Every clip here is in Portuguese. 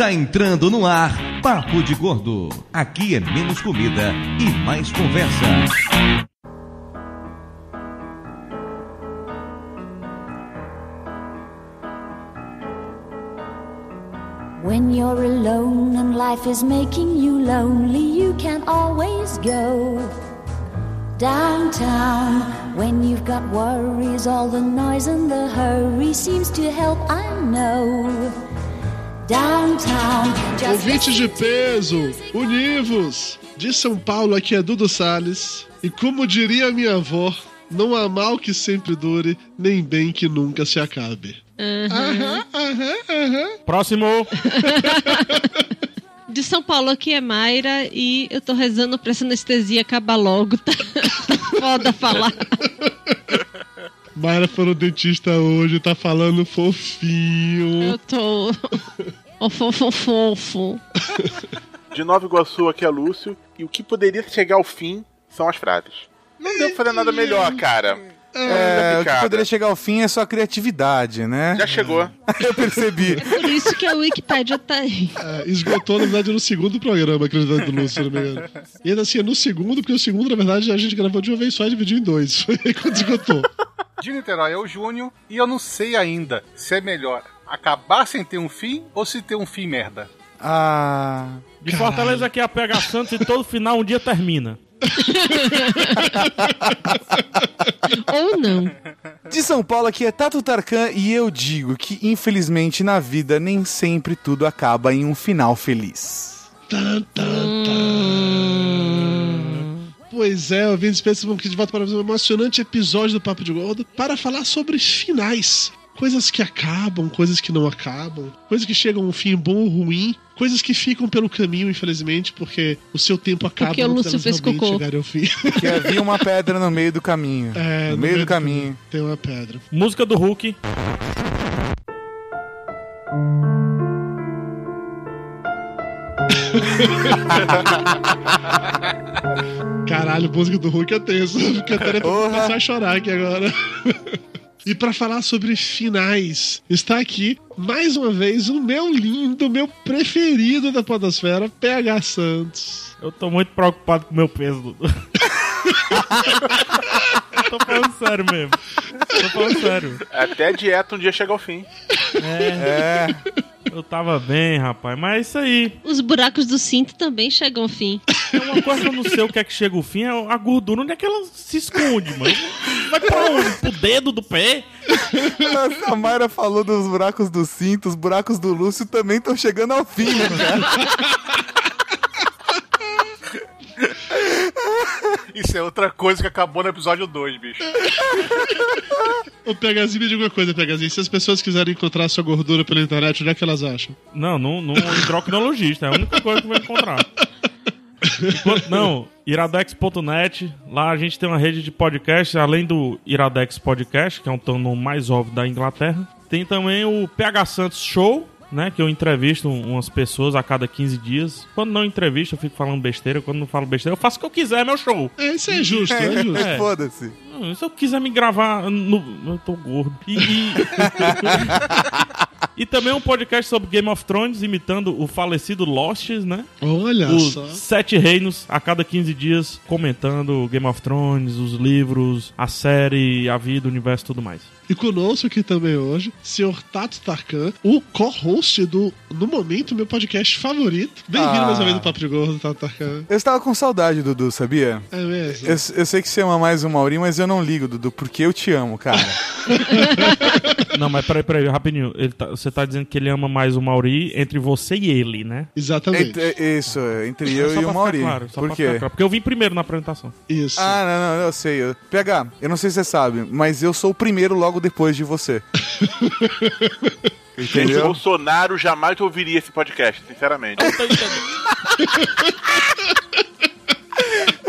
Está entrando no ar Papo de Gordo. Aqui é menos comida e mais conversa. When you're alone and life is making you lonely, you can always go downtown. When you've got worries, all the noise and the hurry seems to help, I know. Downtown. Ouvintes de peso, univos! De São Paulo, aqui é Dudu Salles. E como diria minha avó, não há mal que sempre dure, nem bem que nunca se acabe. Aham, aham, aham. Próximo. De São Paulo aqui é Mayra e eu tô rezando pra essa anestesia acabar logo, tá? tá foda falar. Mayra foi no dentista hoje, tá falando fofinho. Eu tô. Ô, fofo, fofo. De Nova Iguaçu, aqui é Lúcio. E o que poderia chegar ao fim são as frases. Não deu pra fazer nada melhor, cara. É, o que poderia chegar ao fim é sua criatividade, né? Já chegou. Eu percebi. Por isso que a Wikipédia tá aí. É, esgotou, na verdade, no segundo programa, acreditando do Lúcio, se não me engano. E ainda assim, é no segundo, porque o segundo, na verdade, a gente gravou de uma vez só e dividiu em dois. Foi aí quando esgotou. De Niterói é o Júnior e eu não sei ainda se é melhor acabar sem ter um fim ou se ter um fim merda. Ah. De Fortaleza aqui é a PH Santos e todo final um dia termina. Ou não. De São Paulo aqui é Tato Tarkan e eu digo que, infelizmente, na vida nem sempre tudo acaba em um final feliz. Tan, tan, tan. Pois é, ouvintes, pensam que de volta para mais um emocionante episódio do Papo de Gordo para falar sobre finais. Coisas que acabam, coisas que não acabam, coisas que chegam a um fim bom ou ruim, coisas que ficam pelo caminho, infelizmente, porque o seu tempo acaba Porque o Lúcio fez cocô. chegarem ao fim. Que havia uma pedra no meio do caminho. É, no, meio do caminho. Tem uma pedra. Música do Hulk. Caralho, música do Hulk é tenso. Fiquei até começar a chorar aqui agora. E pra falar sobre finais, está aqui mais uma vez o meu lindo, meu preferido da Podosfera, PH Santos. Eu tô muito preocupado com o meu peso, Dudu. tô falando sério mesmo. Tô falando sério. Até a dieta um dia chega ao fim. É. Eu tava bem, rapaz. Mas é isso aí. Os buracos do cinto também chegam ao fim. É uma coisa que eu não sei o que é que chega o fim, é a gordura. Onde é que ela se esconde, mano? Vai pra onde? Pro dedo do pé? A Mayra falou dos buracos do cinto, os buracos do Lúcio também estão chegando ao fim, né, cara? Isso é outra coisa que acabou no episódio 2, bicho. Ô, PHzinho, me diga uma coisa, PHzinho. Se as pessoas quiserem encontrar sua gordura pela internet, onde é que elas acham? Não, não, não endocrinologista. É a única coisa que vai encontrar. Enquanto, não, iradex.net. Lá a gente tem uma rede de podcasts, além do Iradex Podcast, que é um tono mais óbvio da Inglaterra. Tem também o PH Santos Show, né? Que eu entrevisto umas pessoas a cada 15 dias. Quando não entrevisto, eu fico falando besteira. Quando não falo besteira, eu faço o que eu quiser, é meu show. É, isso é justo, é justo. É. Foda-se. Se eu quiser me gravar no. Eu tô gordo. E, e... também um podcast sobre Game of Thrones, imitando o falecido Lost, né? Olha Os só. Sete Reinos, a cada 15 dias, comentando Game of Thrones, os livros, a série, a vida, o universo e tudo mais. E conosco aqui também hoje, Sr. Tato Tarkan, o co-host do, no momento, meu podcast favorito. Bem-vindo Ah. mais uma vez do Papo de Gordo, Tato Tarkan. Eu estava com saudade, Dudu, sabia? É mesmo? Eu, eu sei que você ama mais o Mauri, mas eu não ligo, Dudu, porque eu te amo, cara. Não, mas peraí, peraí, rapidinho. Ele tá- você tá dizendo que ele ama mais o Mauri entre você e ele, né? Exatamente. Entre- isso, entre eu Só e pra o ficar Mauri. Claro, só Por pra quê? ficar claro. Porque eu vim primeiro na apresentação. Isso. Ah, não, não, eu sei. Eu... PH, eu não sei se você sabe, mas eu sou o primeiro logo depois de você. Gente, Entendeu? Bolsonaro jamais ouviria esse podcast, sinceramente. Eu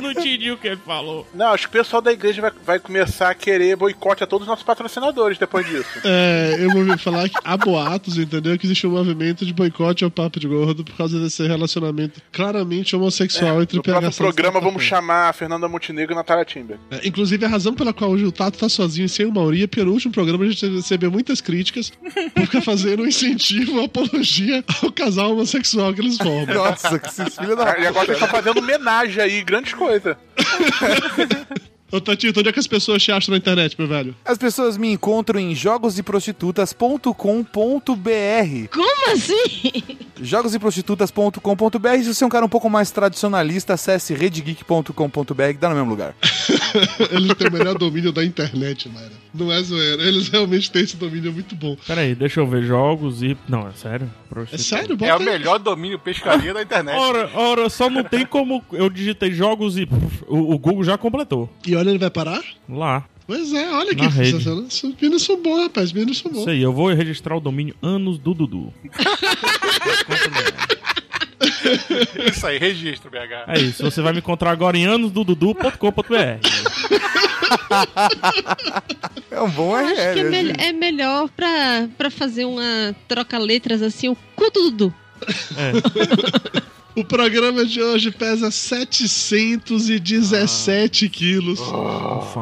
não entendi o que ele falou. Não, acho que o pessoal da igreja vai, vai começar a querer boicote a todos os nossos patrocinadores depois disso. É, eu ouvi falar que há boatos, entendeu? Que existe um movimento de boicote ao papo de gordo por causa desse relacionamento claramente homossexual entre No próximo PH e programa vamos chamar a Fernanda Montenegro e Natália Timber. É, inclusive, a razão pela qual hoje o Tato tá sozinho e sem o Mauri é no último programa a gente recebeu muitas críticas por ficar fazendo um incentivo, uma apologia ao casal homossexual que eles formam. Nossa, que esses filhos da. E agora ele tá fazendo homenagem aí, grandes coisas. Ô, Tatito, onde é que as pessoas te acham na internet, meu velho? As pessoas me encontram em jogosdeprostitutas.com.br. Como assim? Jogosdeprostitutas.com.br. Se você é um cara um pouco mais tradicionalista, acesse redgeek.com.br, que dá no mesmo lugar. Eles têm o melhor domínio da internet, Mayra. Não é zoeira. Eles realmente têm esse domínio muito bom. Pera aí, deixa eu ver jogos e. Não, é sério? É Prostituta. sério? Bota É o aí. melhor domínio pescaria da internet. Ora, ora, só não tem como. Eu digitei jogos e. O, o Google já completou. E olha, ele vai parar? Lá. Pois é, olha que Na rede. sensacional. São rapaz. Meninos são. Isso aí, eu vou registrar o domínio anos do Dudu. Isso aí, registro, BH. É isso, você vai me encontrar agora em anosdodudu.com.br. É um bom Acho que é, mel- é melhor pra, pra fazer uma troca-letras assim, o cu do Dudu. O programa de hoje pesa 717 quilos.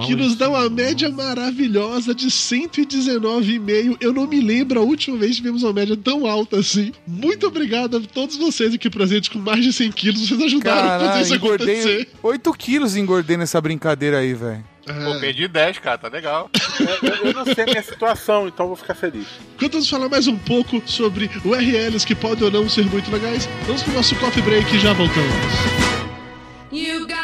Que nos dá uma média maravilhosa de 119,5. Eu não me lembro a última vez que tivemos uma média tão alta assim. Muito obrigado a todos vocês aqui presentes com mais de 100 quilos. Vocês ajudaram a fazer Caralho, isso acontecer. 8 quilos engordei nessa brincadeira aí, velho. Pô, perdi 10, cara, tá legal. Eu, eu não sei a minha situação, então vou ficar feliz. Enquanto vamos falar mais um pouco sobre URLs que podem ou não ser muito legais, vamos pro nosso coffee break e já voltamos. You gotta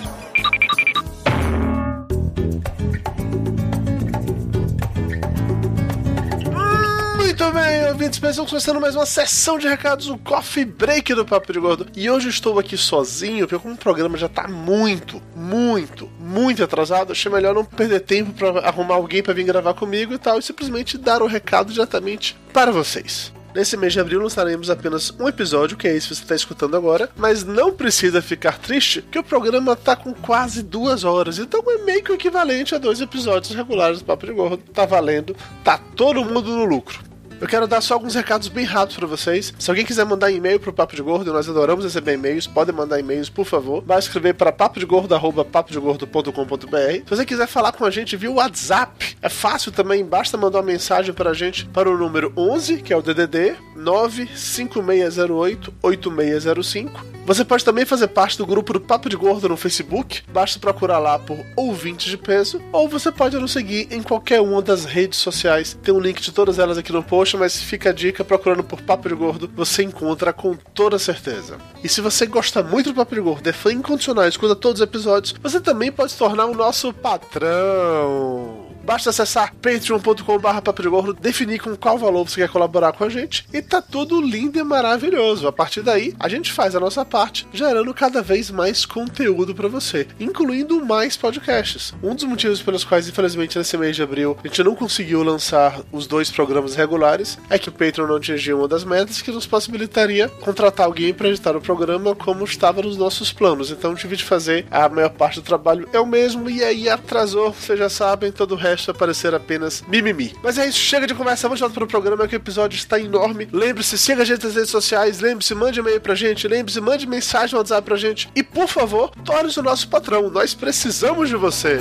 ouvintes, estamos começando mais uma sessão de recados, o Coffee Break do Papo de Gordo. E hoje estou aqui sozinho, porque como o programa já tá muito, muito, muito atrasado, achei melhor não perder tempo para arrumar alguém para vir gravar comigo e tal, e simplesmente dar o recado diretamente para vocês. Nesse mês de abril lançaremos apenas um episódio, que é esse que você está escutando agora, mas não precisa ficar triste, que o programa tá com quase duas horas, então é meio que o equivalente a dois episódios regulares do Papo de Gordo. Tá valendo, tá todo mundo no lucro. Eu quero dar só alguns recados bem rápidos pra vocês. Se alguém quiser mandar e-mail pro Papo de Gordo, nós adoramos receber e-mails. Podem mandar e-mails, por favor. Vai escrever para papodegordo@papodegordo.com.br. Se você quiser falar com a gente via WhatsApp, é fácil também. Basta mandar uma mensagem pra gente para o número 11, que é o DDD 95608 8605. Você pode também fazer parte do grupo do Papo de Gordo no Facebook. Basta procurar lá por Ouvintes de Peso. Ou você pode nos seguir em qualquer uma das redes sociais. Tem um link de todas elas aqui no post, mas fica a dica procurando por Papo de Gordo. Você encontra com toda certeza. E se você gosta muito do Papo de Gordo, é fã incondicional, escuta todos os episódios, você também pode se tornar o nosso patrão. Basta acessar patreon.com.br papo de gordo, definir com qual valor você quer colaborar com a gente e tá tudo lindo e maravilhoso. A partir daí, a gente faz a nossa parte, gerando cada vez mais conteúdo para você, incluindo mais podcasts. Um dos motivos pelos quais, infelizmente, nesse mês de abril, a gente não conseguiu lançar os dois programas regulares é que o Patreon não atingiu uma das metas que nos possibilitaria contratar alguém para editar o programa como estava nos nossos planos. Então tive de fazer a maior parte do trabalho eu mesmo e aí atrasou, vocês já sabem, todo o resto basta parecer apenas mimimi. Mas é isso, chega de conversa, vamos voltar pro programa que o episódio está enorme. Lembre-se, siga a gente nas redes sociais, lembre-se, mande e-mail pra gente, lembre-se, mande mensagem no WhatsApp pra gente. E por favor, torne-se o nosso patrão, nós precisamos de você.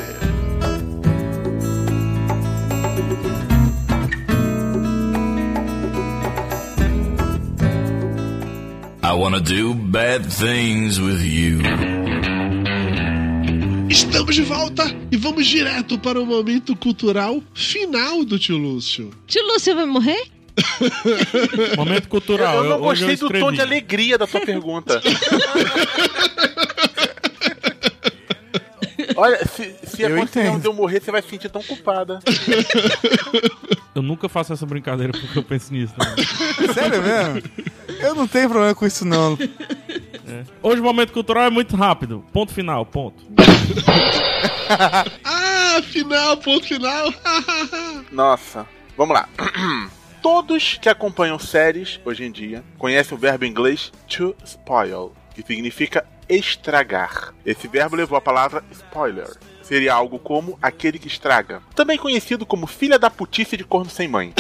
I wanna do bad things with you. Estamos de volta e vamos direto para o momento cultural final do tio Lúcio. Tio Lúcio vai morrer? Momento cultural. Eu não hoje gostei do escrevi. tom de alegria da tua pergunta. Olha, se, se Eu acontecer entendo. de eu morrer, você vai se sentir tão culpada. Eu nunca faço essa brincadeira porque eu penso nisso. né? Sério mesmo? Eu não tenho problema com isso, não. Hoje o momento cultural é muito rápido. Ponto final, ponto. Ah, final, ponto final. Nossa, vamos lá. Todos que acompanham séries hoje em dia conhecem o verbo inglês to spoil, que significa estragar. Esse verbo levou a palavra spoiler. Seria algo como aquele que estraga. Também conhecido como filha da putice de corno sem mãe.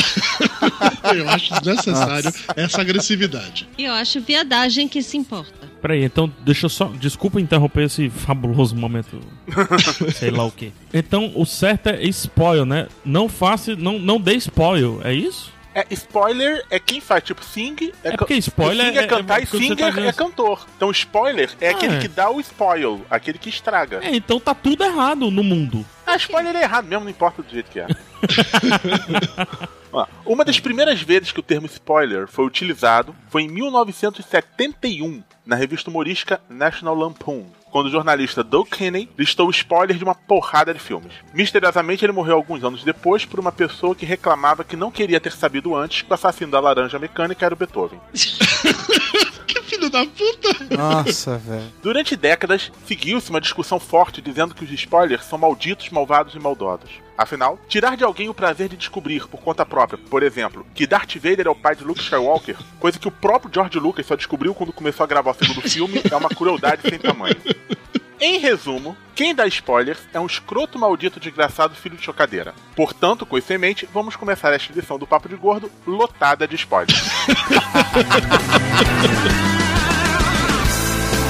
Eu acho desnecessário essa agressividade. E eu acho viadagem que se importa. Peraí, então deixa eu só. Desculpa interromper esse fabuloso momento. sei lá o quê. Então o certo é spoil, né? Não faça. Não, não dê spoil, é isso? É, spoiler é quem faz, tipo, sing é, É porque spoiler sing é, é- cantar é e tá singer dizendo é assim. cantor. Então spoiler é Ah, aquele é. que dá o spoil, aquele que estraga. É, então tá tudo errado no mundo. Ah, spoiler é errado mesmo, não importa do jeito que é. Uma das primeiras vezes que o termo spoiler foi utilizado foi em 1971, na revista humorística National Lampoon, quando o jornalista Doug Kinney listou o spoiler de uma porrada de filmes. Misteriosamente, ele morreu alguns anos depois por uma pessoa que reclamava que não queria ter sabido antes que o assassino da laranja mecânica era o Beethoven. Que filho da puta. Nossa, velho. Durante décadas, seguiu-se uma discussão forte dizendo que os spoilers são malditos, malvados e maldosos. Afinal, tirar de alguém o prazer de descobrir por conta própria, por exemplo, que Darth Vader é o pai de Luke Skywalker, coisa que o próprio George Lucas só descobriu quando começou a gravar o segundo filme, é uma crueldade sem tamanho. Em resumo, quem dá spoilers é um escroto maldito desgraçado filho de chocadeira. Portanto, com isso em mente, vamos começar esta edição do Papo de Gordo lotada de spoilers.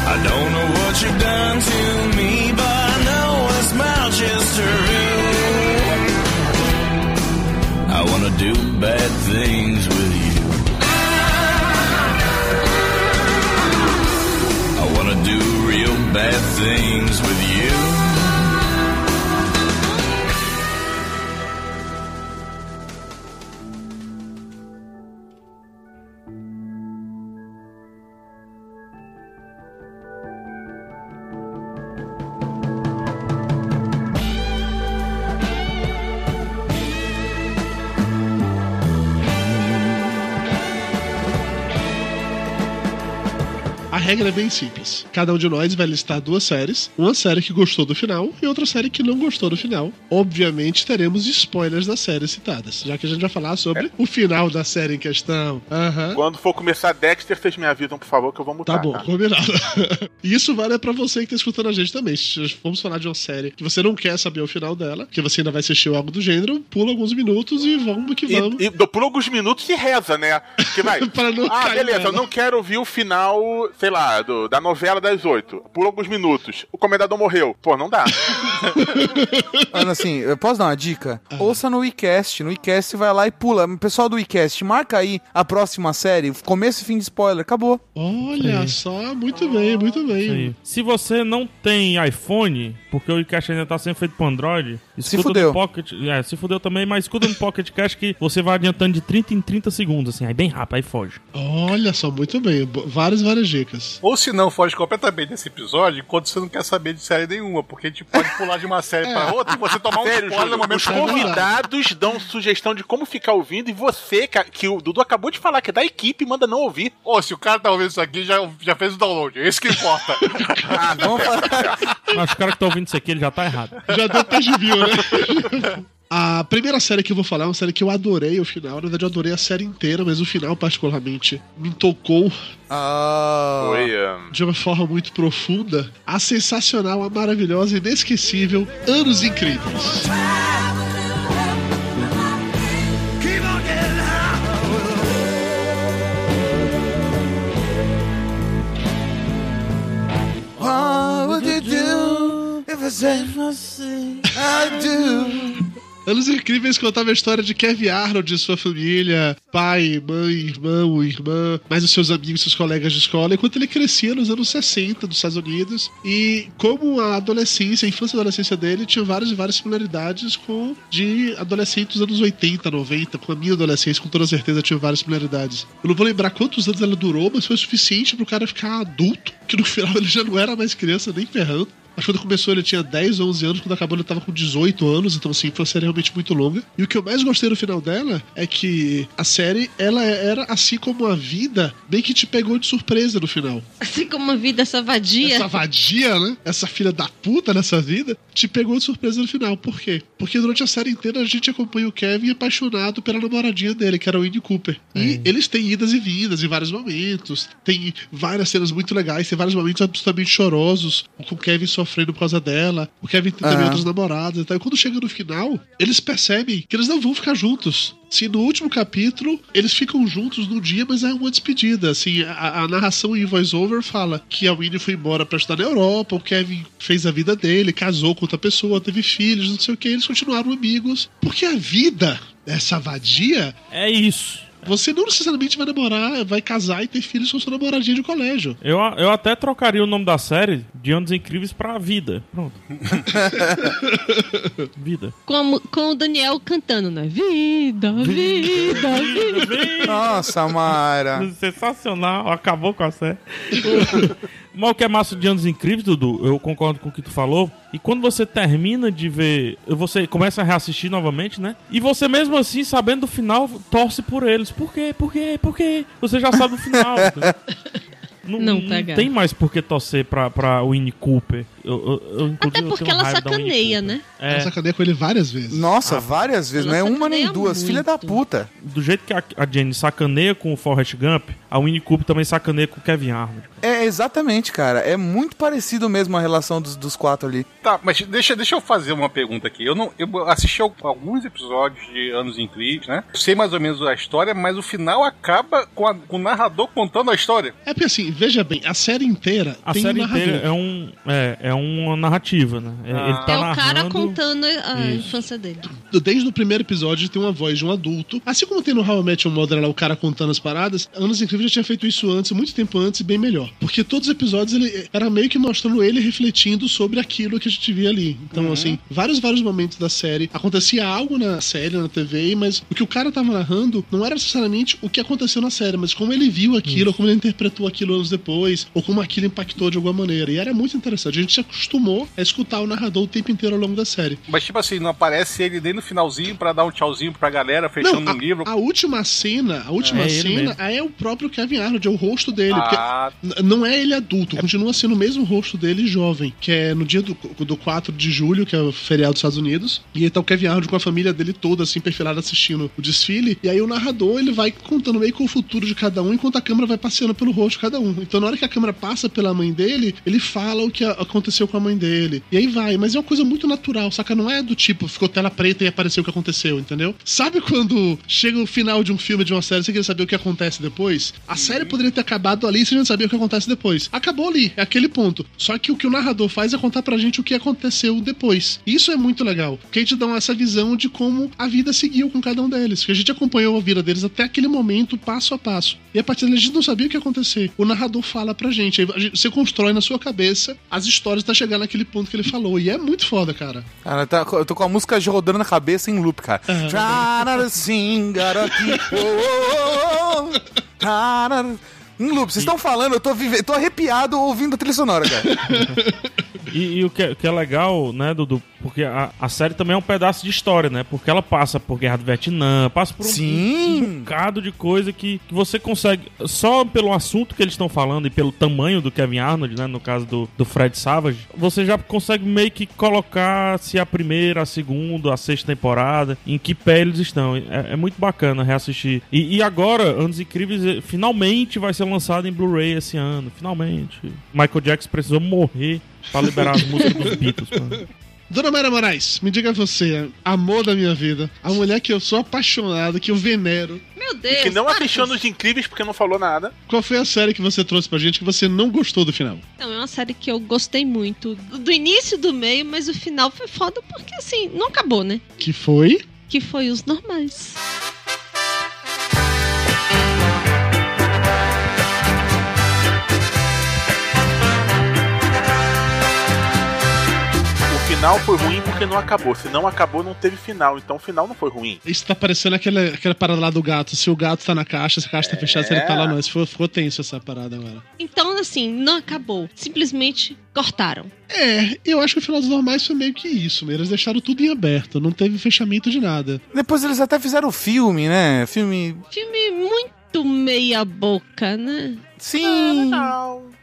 I don't know what you've done to me, but I know it's Manchester. I wanna do bad things with you. I wanna do real bad things with you. Regra é bem simples. Cada um de nós vai listar duas séries. Uma série que gostou do final e outra série que não gostou do final. Obviamente teremos spoilers das séries citadas, já que a gente vai falar sobre o final da série em questão. Aham. Quando for começar Dexter, vocês me avisam, por favor, que eu vou mutar. Tá bom, combinado. E isso vale pra você que tá escutando a gente também. Se vamos falar de uma série que você não quer saber o final dela, que você ainda vai assistir algo do gênero, pula alguns minutos e vamos que vamos. E, e por alguns minutos se reza, né? Que vai. Ah, beleza, nela. eu não quero ouvir o final, sei lá, do- da novela das oito. Por alguns minutos. O comendador morreu. Pô, não dá. Mano, assim, eu posso dar uma dica? Ouça no WeCast. No WeCast vai lá e pula. Pessoal do WeCast, marca aí a próxima série, começo e fim de spoiler. Acabou. Olha só, muito bem, muito bem. Aí. Se você não tem iPhone, porque o iCash ainda tá sendo feito pro Android, escuta fudeu. no Pocket. É, se fudeu também, mas escuta no Pocket Cash que você vai adiantando de 30 em 30 segundos, assim, aí bem rápido, aí foge. Olha só, muito bem. Várias, várias dicas. Ou se não, foge completamente desse episódio enquanto você não quer saber de série nenhuma, porque a gente pode pular de uma série pra outra e você tomar um Sério, spoiler no momento os que você convidados dão sugestão de como ficar ouvindo e você, que o Dudu acabou de falar que é da equipe, manda não ouvir. Ô, se o cara tá ouvindo isso aqui, já, já fez o download. É isso que importa. Ah, não. Mas o cara que tá ouvindo isso aqui, ele já tá errado. Já deu page view, né? A primeira série que eu vou falar é uma série que eu adorei o final. Na verdade, eu adorei a série inteira, mas o final, particularmente, me tocou Ah. Foi. ahn, de uma forma muito profunda. A sensacional, a maravilhosa, inesquecível Anos Incríveis. Anos Incríveis contava a história de Kevin Arnold e sua família, pai, mãe, irmão, irmã, mais os seus amigos, seus colegas de escola, enquanto ele crescia nos anos 60 dos Estados Unidos. E como a adolescência, a infância e adolescência dele tinha várias e várias similaridades com de adolescentes dos anos 80, 90, com a minha adolescência, com toda certeza tinha várias similaridades. Eu não vou lembrar quantos anos ela durou, mas foi o suficiente pro cara ficar adulto, que no final ele já não era mais criança nem ferrando. Acho que quando começou ele tinha 10, 11 anos, quando acabou ele tava com 18 anos, então assim, foi uma série realmente muito longa. E o que eu mais gostei no final dela é que a série, ela era assim como a vida, bem que te pegou de surpresa no final. Assim como a vida essa vadia. Essa vadia, né? Essa filha da puta nessa vida, te pegou de surpresa no final. Por quê? Porque durante a série inteira a gente acompanha o Kevin apaixonado pela namoradinha dele, que era o Winnie Cooper. E eles têm idas e vindas em vários momentos. Tem várias cenas muito legais, tem vários momentos absolutamente chorosos, com o Kevin sofrendo por causa dela, o Kevin tem também Aham. outras namoradas e tal. E quando chega no final, eles percebem que eles não vão ficar juntos. Se no último capítulo eles ficam juntos num dia, mas é uma despedida. Assim, a, a narração em voice-over fala que a Winnie foi embora pra estudar na Europa, o Kevin fez a vida dele, casou com outra pessoa, teve filhos, não sei o que, eles continuaram amigos. Porque a vida dessa vadia É isso. Você não necessariamente vai namorar, vai casar e ter filhos com sua namoradinha de colégio. Eu, eu até trocaria o nome da série de Anos Incríveis pra Vida. Pronto. Vida. Com, a- com o Daniel cantando, né? Vida, vida, vida. Nossa, Mara. Sensacional, acabou com a série. Mas o que é massa de Anos Incríveis, Dudu, eu concordo com o que tu falou. E quando você termina de ver, você começa a reassistir novamente, né? E você mesmo assim, sabendo do final, torce por eles. Por quê? Por quê? Por quê? Você já sabe o final. Não, Não não tem mais por que torcer pra, pra Winnie Cooper. Eu, eu, eu, Até porque ela sacaneia, né? É. Eu sacanei com ele várias vezes. Nossa, várias vezes. Não é Ela uma nem sacaneia duas. muito. Filha da puta. Do jeito que a, a Jenny sacaneia com o Forrest Gump, a Winnie Cooper também sacaneia com o Kevin Arnold. É, exatamente, cara. É muito parecido mesmo a relação dos, dos quatro ali. Tá, mas deixa, deixa eu fazer uma pergunta aqui. Eu não, eu assisti al- alguns episódios de Anos Incríveis, né? Sei mais ou menos a história, mas o final acaba com, a- com o narrador contando a história. É porque assim, veja bem, a série inteira A tem série um narrador. inteira é, um, é, é uma narrativa, né? É- Ele tá é o cara narrando... contando a Isso. infância dele. Desde o primeiro episódio tem uma voz de um adulto. Assim como tem no How I Met Your Mother lá, o cara contando as paradas, Anos Incríveis já tinha feito isso antes, muito tempo antes, e bem melhor. Porque todos os episódios ele era meio que mostrando ele refletindo sobre aquilo que a gente via ali. Então, assim, vários, vários momentos da série acontecia algo na série, na TV, mas o que o cara tava narrando não era necessariamente o que aconteceu na série, mas como ele viu aquilo, como ele interpretou aquilo anos depois, ou como aquilo impactou de alguma maneira. E era muito interessante. A gente se acostumou a escutar o narrador o tempo inteiro ao longo da série. Mas, tipo assim, não aparece ele nem no finalzinho pra dar um tchauzinho pra galera, fechando Não, um livro. a, a última cena, a última É cena é o próprio Kevin Arnold, é o rosto dele. Ah. porque não é ele adulto, continua sendo o mesmo rosto dele jovem, que é no dia do, do 4 de julho, que é o feriado dos Estados Unidos. E aí tá o Kevin Arnold com a família dele toda, assim, perfilada assistindo o desfile. E aí o narrador, ele vai contando meio com o futuro de cada um, enquanto a câmera vai passeando pelo rosto de cada um. Então na hora que a câmera passa pela mãe dele, ele fala o que a- aconteceu com a mãe dele. E aí vai, mas é uma coisa muito natural, saca? Não é do tipo, ficou tela preta e apareceu o que aconteceu, entendeu? Sabe quando chega o final de um filme, de uma série, você quer saber o que acontece depois? A série poderia ter acabado ali e você já sabia o que acontece depois. Acabou ali, é aquele ponto. Só que o que o narrador faz é contar pra gente o que aconteceu depois. Isso é muito legal, porque a gente dá essa visão de como a vida seguiu com cada um deles. Que a gente acompanhou a vida deles até aquele momento, passo a passo. E a partir dali a gente não sabia o que ia acontecer. O narrador fala pra gente. Você constrói na sua cabeça as histórias até chegar naquele ponto que ele falou. E é muito foda, cara. Cara, tá- eu tô com a música rodando na cabeça em loop, cara. Trying Em loop, vocês estão falando, eu tô, vive... tô arrepiado ouvindo a trilha sonora, cara. E, e o que é, que é legal, né, Dudu? Porque a, a série também é um pedaço de história, né? Porque ela passa por Guerra do Vietnã, passa por um, Sim. um bocado de coisa que, que você consegue, só pelo assunto que eles estão falando e pelo tamanho do Kevin Arnold, né? No caso do, do Fred Savage, você já consegue meio que colocar se a primeira, a segunda, a sexta temporada, em que pé eles estão. É, é muito bacana reassistir. E, e agora, Anos Incríveis eh, finalmente vai ser lançado em Blu-ray esse ano. Finalmente. Michael Jackson precisou morrer pra liberar as músicas dos Beatles. mano. Dona Mayra Moraes, me diga você, amor da minha vida, a mulher que eu sou apaixonado, que eu venero. Meu Deus. que não para assistiu com nos Incríveis porque não falou nada. Qual foi a série que você trouxe pra gente que você não gostou do final? Então, é uma série que eu gostei muito. Do do início e do meio, mas o final foi foda porque, assim, não acabou, né? Que foi? Que foi os normais. Final foi ruim porque não acabou. Se não acabou, não teve final. Então o final não foi ruim. Isso tá parecendo aquela, aquela parada lá do gato. Se o gato tá na caixa, se a caixa tá fechada, se ele tá lá, não. Isso ficou, ficou tenso essa parada agora. Então, assim, não acabou. Simplesmente cortaram. É, eu acho que o final dos normais foi meio que isso. mesmo. Eles deixaram tudo em aberto, não teve fechamento de nada. Depois eles até fizeram o filme, né? Filme. Filme muito meia boca, né? Sim.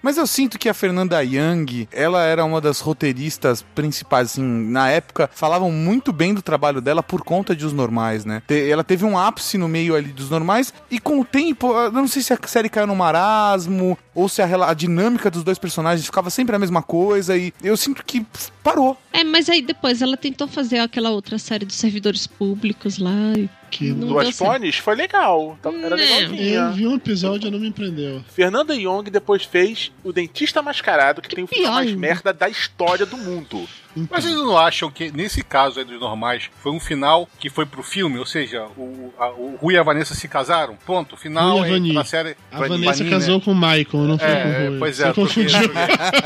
Mas eu sinto que a Fernanda Young, ela era uma das roteiristas principais, assim, na época, falavam muito bem do trabalho dela por conta de Os Normais, né? Te- Ela teve um ápice no meio ali dos Normais, e com o tempo, eu não sei se a série caiu no marasmo, ou se a, a dinâmica dos dois personagens ficava sempre a mesma coisa, e eu sinto que parou. É, mas aí depois ela tentou fazer aquela outra série dos servidores públicos lá. E Que não Duas. Fones foi legal. Era legalzinha. Eu vi um episódio e não me prendeu. Fernanda Young depois fez O Dentista Mascarado, que, tem o pior mais merda da história do mundo. Mas vocês não acham que, nesse caso aí dos normais, foi um final que foi pro filme? Ou seja, o, a- o Rui e a Vanessa se casaram? Ponto. Final Rui e da série. A Vani- Vanessa Vani, casou né? com o Michael, não foi com o É, Rui. pois é, confundiu.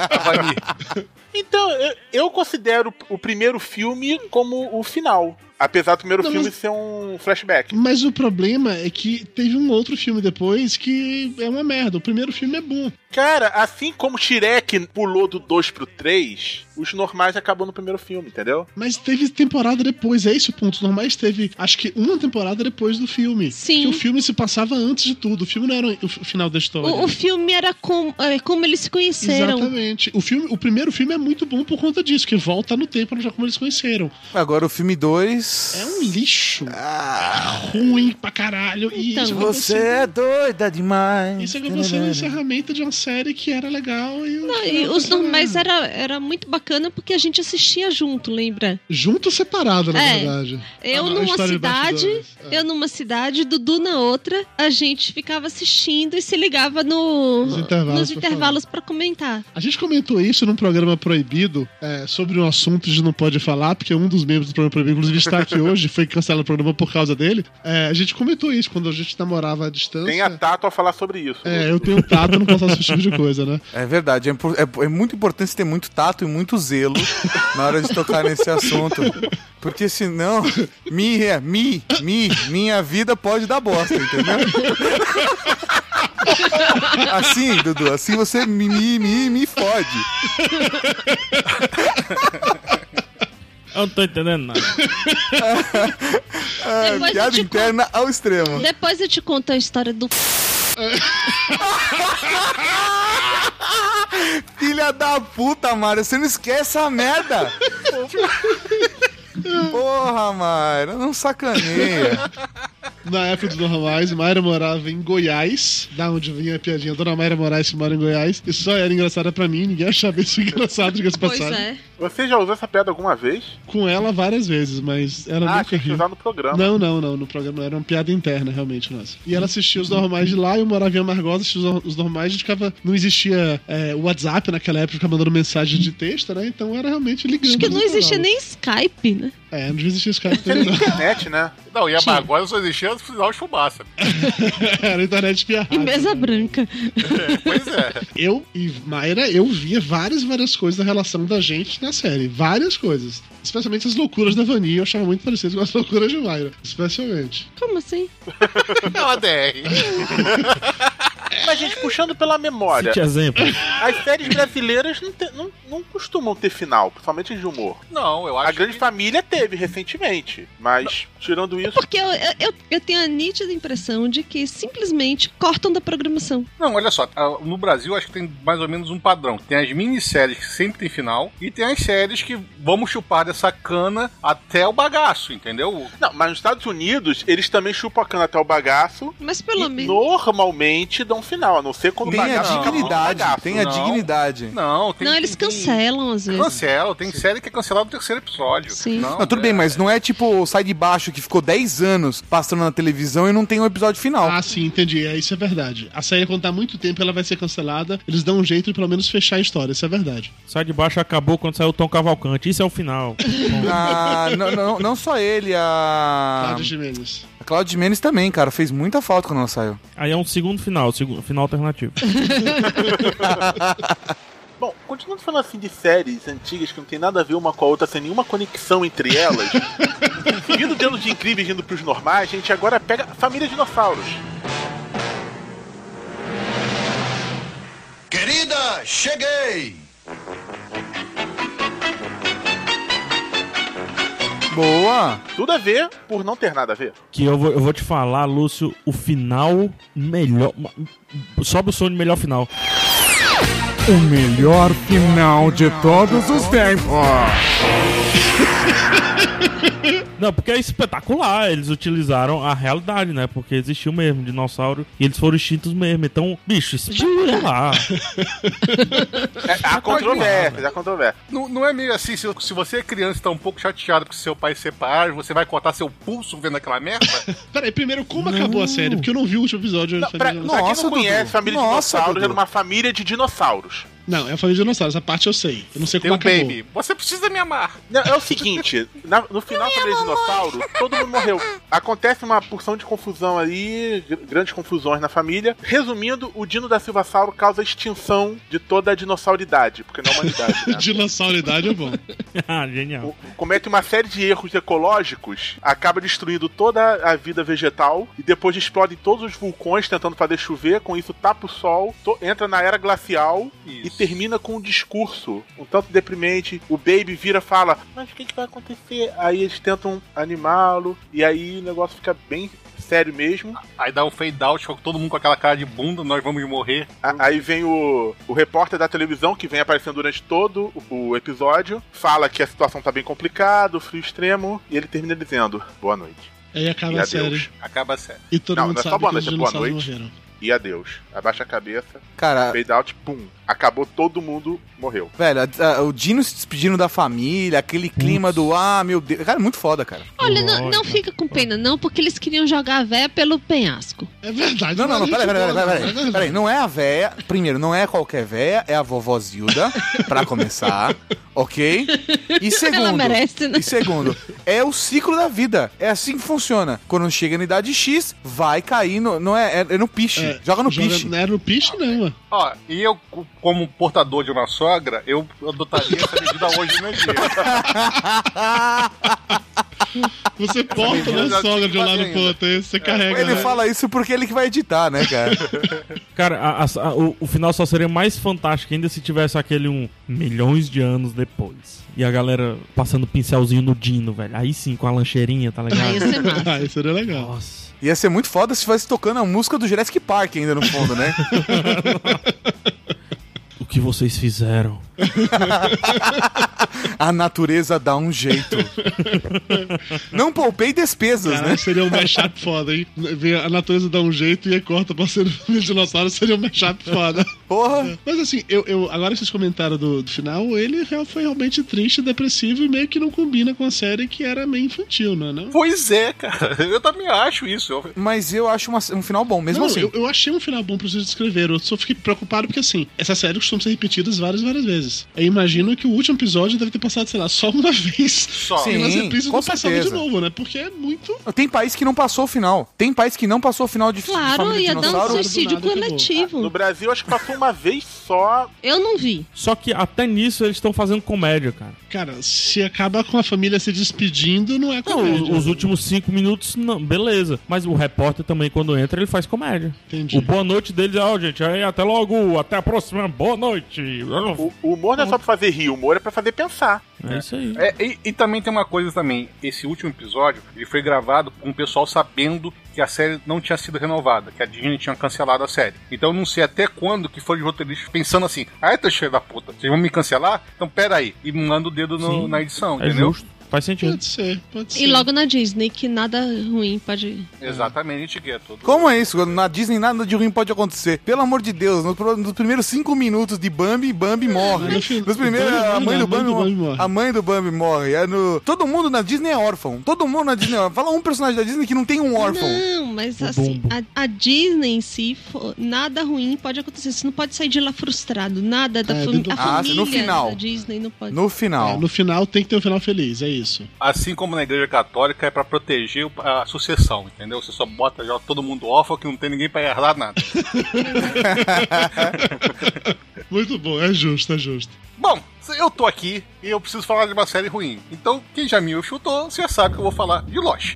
A Vani. Então, eu, eu considero o primeiro filme como o final. Apesar do primeiro Não, filme mas- ser um flashback. Mas o problema é que teve um outro filme depois que é uma merda. O primeiro filme é bom. Cara, assim como Shrek pulou do 2 pro 3, os normais acabou no primeiro filme, entendeu? Mas teve temporada depois, é esse o ponto. Os normais teve, acho que uma temporada depois do filme. Sim. Que o filme se passava antes de tudo. O filme não era o final da história. O, o filme era com, é, como eles se conheceram. Exatamente. O, filme, o primeiro filme é muito bom por conta disso, que volta no tempo já como eles conheceram. Agora o filme 2. É um lixo. ruim pra caralho. E Então. Você é doida demais. Isso acabou sendo o encerramento de uma série que era legal e. Não, e os normais era, era muito bacana porque a gente assistia junto, lembra? Junto ou separado, na É. verdade. Eu Ah, numa cidade. É. eu numa cidade, Dudu na outra, a gente ficava assistindo e se ligava no, Nos intervalos nos pra intervalos pra comentar. A gente comentou isso num programa proibido é, sobre um assunto que a gente não pode falar, porque um dos membros do programa proibido, inclusive, está aqui hoje, foi cancelado o programa por causa dele. É, a gente comentou isso quando a gente namorava à distância. Tem a Tato a falar sobre isso. É, eu tenho tato, não posso esse tipo de coisa, né? É verdade, é, é- é muito importante ter muito tato e muito zelo na hora de tocar nesse assunto. Porque senão, minha, mi, mi, minha vida pode dar bosta, entendeu? Assim, Dudu, assim você me, me, me, me fode. Eu não tô entendendo nada. Ah, Depois eu piada te interna ao extremo. Depois eu te conto a história do. Filha da puta, Mário, você não esquece essa merda. Porra, Mário, não sacaneia. Na época dos normais, Mayra morava em Goiás, da onde vinha a piadinha. Dona Mayra Moraes que mora em Goiás. Isso só era engraçada pra mim, ninguém achava isso engraçado, diga-se de Pois passagem. é. Você já usou essa piada alguma vez? Com ela várias vezes, mas ela ah, nunca riu. usar no programa. Não, não, não. No programa era uma piada interna, realmente, nossa. E ela assistia os normais de lá, eu morava em Amargosa, assistia os, normais, a gente ficava. Não existia é, o WhatsApp naquela época, ficava mandando mensagem de texto, né? Então era realmente ligando. Acho que não existia nem Skype, né? É, não devia existir Skype também, não. internet, né? Não, e Tinha. agora só existia no final de fumaça. era internet via E mesa branca. É, pois é. Eu e Mayra, eu via várias, várias coisas da relação da gente na série. Várias coisas. Especialmente as loucuras da Vani, eu achava muito parecido com as loucuras de Mayra. Especialmente. Como assim? É uma DR. Mas, gente, puxando pela memória, Cite exemplo. as séries brasileiras não, te- não- não costumam ter final, principalmente de humor. Não, eu acho A Grande que... Família teve recentemente, mas tirando isso, Porque eu, eu, eu, tenho a nítida impressão de que simplesmente cortam da programação. Não, olha só, no Brasil acho que tem mais ou menos um padrão. Tem as minisséries que sempre tem final e tem as séries que vamos chupar dessa cana até o bagaço, entendeu? Não, mas nos Estados Unidos, eles também chupam a cana até o bagaço Mas pelo e menos. normalmente dão um final, a não ser quando Tem o a bagaço muito dignidade, bagaço. tem a Não. dignidade. Não, tem Não, eles tem- cancelam às vezes. Cancela, tem série que é cancelada no terceiro episódio. Sim. Não, Não, tudo é- bem, mas não é tipo Sai de Baixo que ficou 10 anos passando na televisão e não tem um episódio final. Ah, sim, entendi. É, isso é verdade. A série, quando tá há muito tempo, ela vai ser cancelada. Eles dão um jeito de pelo menos fechar a história. Isso é verdade. Sai de baixo acabou quando saiu o Tom Cavalcante. Isso é o final. Ah, não, não, não só ele, a. Cláudio Jimenez. A Claudio Jimenez também, cara. Fez muita falta quando ela saiu. Aí é um segundo final, segundo, final alternativo. Bom, continuando falando assim de séries antigas que não tem nada a ver uma com a outra, sem nenhuma conexão entre elas, seguindo de anos de incríveis indo pros normais, a gente agora pega Família Dinossauros. Querida, cheguei! Boa! Tudo a ver por não ter nada a ver. Que eu vou, eu vou te falar, Lúcio, o final melhor. Sobe o som de melhor final. O melhor final de todos os tempos. Não, porque é espetacular. Eles utilizaram a realidade, né? Porque existiu mesmo dinossauro e eles foram extintos mesmo. Então, bicho, espetacular. É, há controvérsias, há controvérsias. Não, não é meio assim, se, se você é criança e tá um pouco chateado porque seu pai se separa, você vai cortar seu pulso vendo aquela merda? Peraí, primeiro, como acabou a série? Porque eu não vi o último episódio. Não, de pra, pra quem não conhece, Dudu. Família de Nossa, Dinossauros Dudu. era uma família de dinossauros. Não, é a família de dinossauros. Essa parte eu sei. Eu não sei Tem como o acabou. baby. Você precisa me amar. Não, é o seguinte, na- no final da Família de Dinossauros, todo mundo morreu. Acontece uma porção de confusão aí, gr- grandes confusões na família. Resumindo, o Dino da Silva Sauro causa a extinção de toda a dinossauridade, porque não a humanidade, né? Dinossauridade é bom. ah, genial. O- comete uma série de erros ecológicos, acaba destruindo toda a vida vegetal e depois explode todos os vulcões tentando fazer chover, com isso tapa o sol, to- entra na era glacial e Isso. Termina com um discurso um tanto deprimente. O Baby vira e fala: Mas o que, que vai acontecer? Aí eles tentam animá-lo e aí o negócio fica bem sério mesmo. Aí dá um fade out, todo mundo com aquela cara de bunda, nós vamos morrer. A- Aí vem o, o repórter da televisão, que vem aparecendo durante todo o, o episódio, fala que a situação tá bem complicada, o frio extremo, e ele termina dizendo: Boa noite. Aí acaba E a adeus. série. Acaba a série. E todo Não, mundo não é só boa noite, é boa noite. E adeus. Abaixa a cabeça, Cara, fade out, pum. Acabou, todo mundo morreu. velho, a- a- o Dino se despedindo da família, aquele clima do ah, meu Deus. Cara, é muito foda, cara. Olha, não, não fica com pena, não, porque eles queriam jogar a véia pelo penhasco. É verdade. Não, não, não, peraí, peraí, peraí, peraí, né? peraí. Peraí, não é a véia. Primeiro, não é qualquer véia, é a vovó Zilda, pra começar, ok? E segundo. merece, né? E segundo, é o ciclo da vida. É assim que funciona. Quando chega na idade X, vai cair no. Não é, é, é no piche. É, joga no piche. Não era no piche, não, mano. Ó, e eu, como portador de uma sogra, eu adotaria essa medida hoje no dia. Você porta na já sogra de um lado pro outro, aí você carrega. Ele né? fala isso porque ele que vai editar, né, cara? Cara, a- a- a- o, o final só seria mais fantástico ainda se tivesse aquele um milhões de anos depois. E a galera passando pincelzinho no Dino, velho. Aí sim, com a lancheirinha, tá ligado? Aí ia ser massa. Ah, isso seria legal. Nossa. Ia ser muito foda se estivesse tocando a música do Jurassic Park ainda no fundo, né? Que vocês fizeram? A natureza dá um jeito. Não poupei despesas, Cara, né? seria um mashup foda, hein? A natureza dá um jeito e aí corta pra ser um dinossauro, seria um mashup foda. Porra. Mas assim, eu, eu agora vocês comentaram do, do final, ele foi realmente triste, depressivo e meio que não combina com a série que era meio infantil, não é? Não? Pois é, cara. Eu também acho isso. Mas eu acho uma- um final bom, mesmo Não, assim. eu, eu achei um final bom pra vocês descreveram. Eu só fiquei preocupado porque, assim, essa série costuma ser repetida várias, várias vezes. Eu imagino que o último episódio deve ter passado, sei lá, só uma vez. Só. Sim. E nas reprises com não passava de novo, né? Porque é muito. Tem país que não passou o final. Tem país que não passou o final de de Claro, Família ia dar um suicídio nada acabou. No coletivo. Brasil, acho que passou uma vez só. Eu não vi. Só que até nisso eles estão fazendo comédia, cara. Cara, se acaba com a família se despedindo, não é Não, comédia. os, os últimos cinco minutos, não, beleza. Mas o repórter também, quando entra, ele faz comédia. Entendi. O boa noite deles é, ó, gente, aí até logo, até a próxima, boa noite. O, o humor não é só pra fazer rir, o humor é pra fazer pensar. É isso aí. É, e, e também tem uma coisa também. Esse último episódio, ele foi gravado com o pessoal sabendo que a série não tinha sido renovada, que a Disney tinha cancelado a série. Então eu não sei até quando que foi os roteiristas pensando assim, ah, tá cheio da puta, vocês vão me cancelar? Então pera aí. E manda o dedo no- na edição, É entendeu? justo. Faz sentido. Pode ser, pode ser. E logo na Disney, que nada ruim pode. Exatamente, que é tudo. Como é isso? Na Disney nada de ruim pode acontecer. Pelo amor de Deus, nos primeiros cinco minutos de Bambi, Bambi morre. Nos primeiros, a mãe do Bambi morre. A mãe do Bambi morre. É no... Todo mundo na Disney é órfão. Todo mundo na Disney é órfão. Fala um personagem da Disney que não tem um órfão. Não, mas assim, a, a Disney em si, nada ruim pode acontecer. Você não pode sair de lá frustrado. Nada da É, fami- do- a Ah, família no final. da Disney não pode. No final. É, no final tem que ter um final feliz, é isso. Assim como na igreja católica é pra proteger a sucessão, entendeu? Você só bota já todo mundo órfão que não tem ninguém pra herdar nada. Muito bom, é justo, é justo. Bom, eu tô aqui e eu preciso falar de uma série ruim. Então, quem já me chutou, você já sabe que eu vou falar de Lost.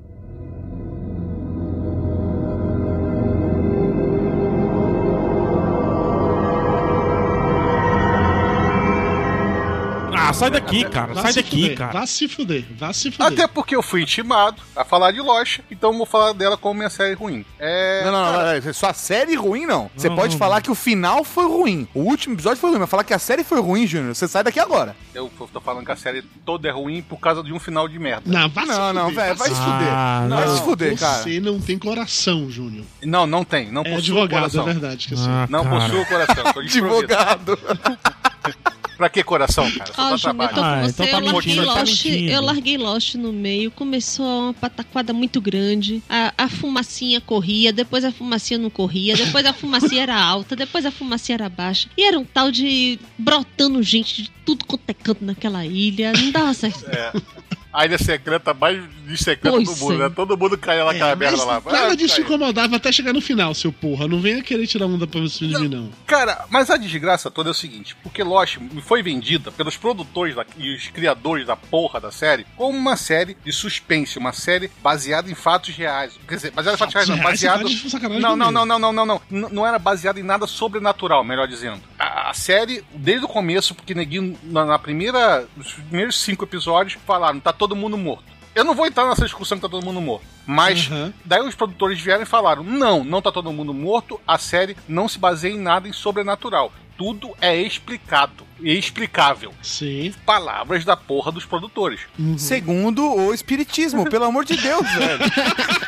Sai daqui, cara. Vá Sai daqui, fuder, cara. Vá se fuder, vá se fuder. Até porque eu fui intimado a falar de Lost, então eu vou falar dela como minha série ruim. É. Não, não, não, não, Sua série ruim, não. Você Não, pode não, falar não. que o final foi ruim. O último episódio foi ruim, mas falar que a série foi ruim, Júnior, você sai daqui agora. Eu tô falando que a série toda é ruim por causa de um final de merda. Não, vá se Não, não, fuder, velho, vai se fuder. Ah, Vai não. se fuder, cara. Você não tem coração, Júnior. Não, não tem. Não É advogado, é coração. verdade. Que assim. Ah, Não cara. possui o coração. Tô. Advogado. Pra que coração, cara? Só dá Júnior, eu tô. Ah, com então você. tá eu, larguei mentindo, tá Lost, eu larguei Lost no meio. Começou uma pataquada muito grande. A, a fumacinha corria, depois a fumacinha não corria, depois a fumacinha era alta, depois a fumacinha era baixa. E era um tal de brotando gente de tudo quanto é canto naquela ilha. Não dava certo. É. A ilha secreta mais de secreta Pois do mundo, é. né? Todo mundo caía naquela É, merda lá. nada Ah, disso incomodava até chegar no final, seu porra. Não venha querer tirar onda pra cima de mim, não. Cara, mas a desgraça toda é o seguinte: porque Lost foi vendida pelos produtores da- e os criadores da porra da série como uma série de suspense, uma série baseada em fatos reais. Quer dizer, baseada em fatos reais, não, você baseado. Não, não, não, não, não, não, não. Não era baseada em nada sobrenatural, melhor dizendo. A, a série, desde o começo, porque neguinho, na, na primeira. Nos primeiros cinco episódios, falaram: tá todo mundo morto. Eu não vou entrar nessa discussão que tá todo mundo morto. Mas Uhum. daí os produtores vieram e falaram: não, não tá todo mundo morto, a série não se baseia em nada em sobrenatural. Tudo é explicado e explicável. Sim. Palavras da porra dos produtores. Segundo o espiritismo, pelo amor de Deus, velho.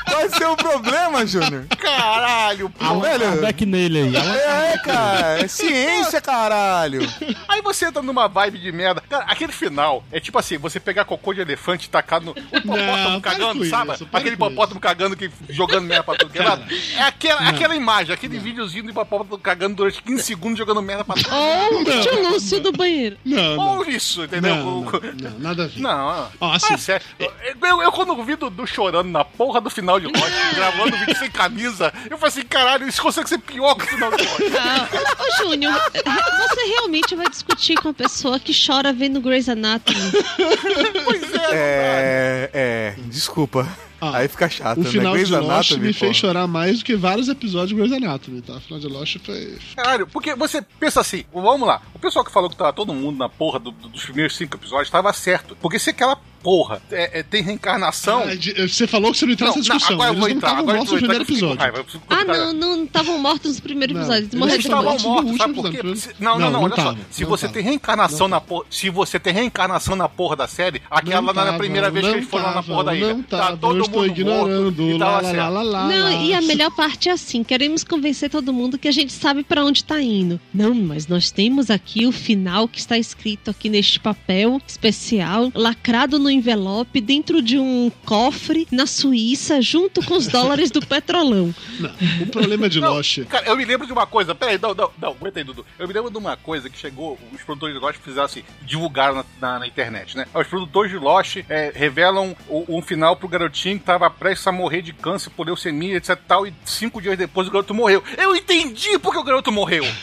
Qual é o seu problema, Júnior? Caralho, pô. Ah, velho. Back nele aí. É, cara, é ciência, caralho. Aí você entra numa vibe de merda. Cara, aquele final é tipo assim: você pegar cocô de elefante e tacar no. O hipopótamo Não, cagando, sabe? aquele hipopótamo cagando, que, jogando merda pra tudo que é lado. É aquela, aquela imagem, aquele videozinho do hipopótamo cagando durante 15 segundos jogando merda pra tudo. Ou o Lúcio do banheiro. Não, não. Ou isso, entendeu? Não, não, não, nada a ver. Não, Ó, assim, ah, sério. Eu, eu, quando vi do, do chorando na porra do final de Lost, gravando o vídeo sem camisa, eu falei assim, caralho, isso consegue ser pior que o final de Lost. Ah, ô, Júnior, você realmente vai discutir com a pessoa que chora vendo Grey's Anatomy? Pois é, É, é, desculpa. Ah, Aí fica chato, O né? final Grey's de Lost Anatomy, me pô. fez chorar mais do que vários episódios de Grey's Anatomy, tá? O final de Lost foi... Caralho, porque você pensa assim, vamos lá, o pessoal que falou que tava todo mundo na porra do- do- dos primeiros cinco episódios tava certo. Porque se aquela porra é- é- tem reencarnação. Ah, Você falou que você não entrou nessa discussão. agora eu Eles vou não entrar, estavam agora eu mortos vou no primeiro eu episódio. raiva, eu Ah, não, não estavam mortos nos primeiros Não, episódios. eles estavam estavam no mortos, sabe último por quê? episódio, Se- Não, não, não, não, não olha só. Se não você tem reencarnação na porra. Se você tem reencarnação na porra da série, aquela Não não era a tava, primeira vez que não eles foram lá na porra da ilha. Não tá todo eu estou mundo ignorando. Lá, lá, lá, lá, lá, Não, lá. e a melhor parte é assim: queremos convencer todo mundo que a gente sabe pra onde tá indo. Não, mas nós temos aqui o final que está escrito aqui neste papel especial, lacrado no envelope, dentro de um cofre na Suíça, junto com os dólares do petrolão. Não, o problema de Não, Lost... Cara, eu me lembro de uma coisa. Peraí, não, não, não, aguenta aí, Dudu. Eu me lembro de uma coisa que chegou, os produtores de Lost fizeram assim, divulgaram na, na- na internet, né? Os produtores de Lost é, revelam o- um final pro garotinho que tava prestes a morrer de câncer por leucemia, etc e tal, e cinco dias depois o garoto morreu. Eu entendi porque o garoto morreu.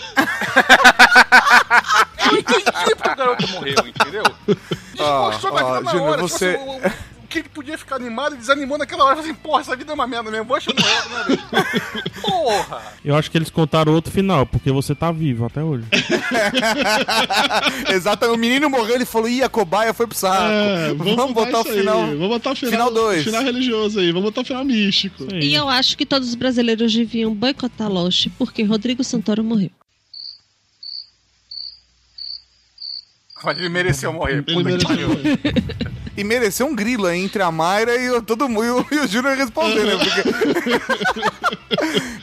eu entendi porque o garoto morreu, entendeu? Na vida na Júnior, hora, tipo você- assim, o- o- o que ele podia ficar animado e desanimou naquela hora. Assim, porra, essa vida é uma merda mesmo. Vou achar morrer, né? Porra! Eu acho que eles contaram outro final, porque você tá vivo até hoje. Exato, o menino morreu, ele falou, ih, a cobaia foi pro saco. É, vamos, botar o isso aí, final. Vamos botar o final. Final dois. Final religioso aí. Vamos botar o final místico. Sim. E eu acho que todos os brasileiros deviam boicotar Lost, porque Rodrigo Santoro morreu. Mas ele mereceu morrer. Ele Puta que mereceu. E mereceu um grilo aí entre a Mayra e o, todo mundo, e o, e o Júnior responder, né? Porque...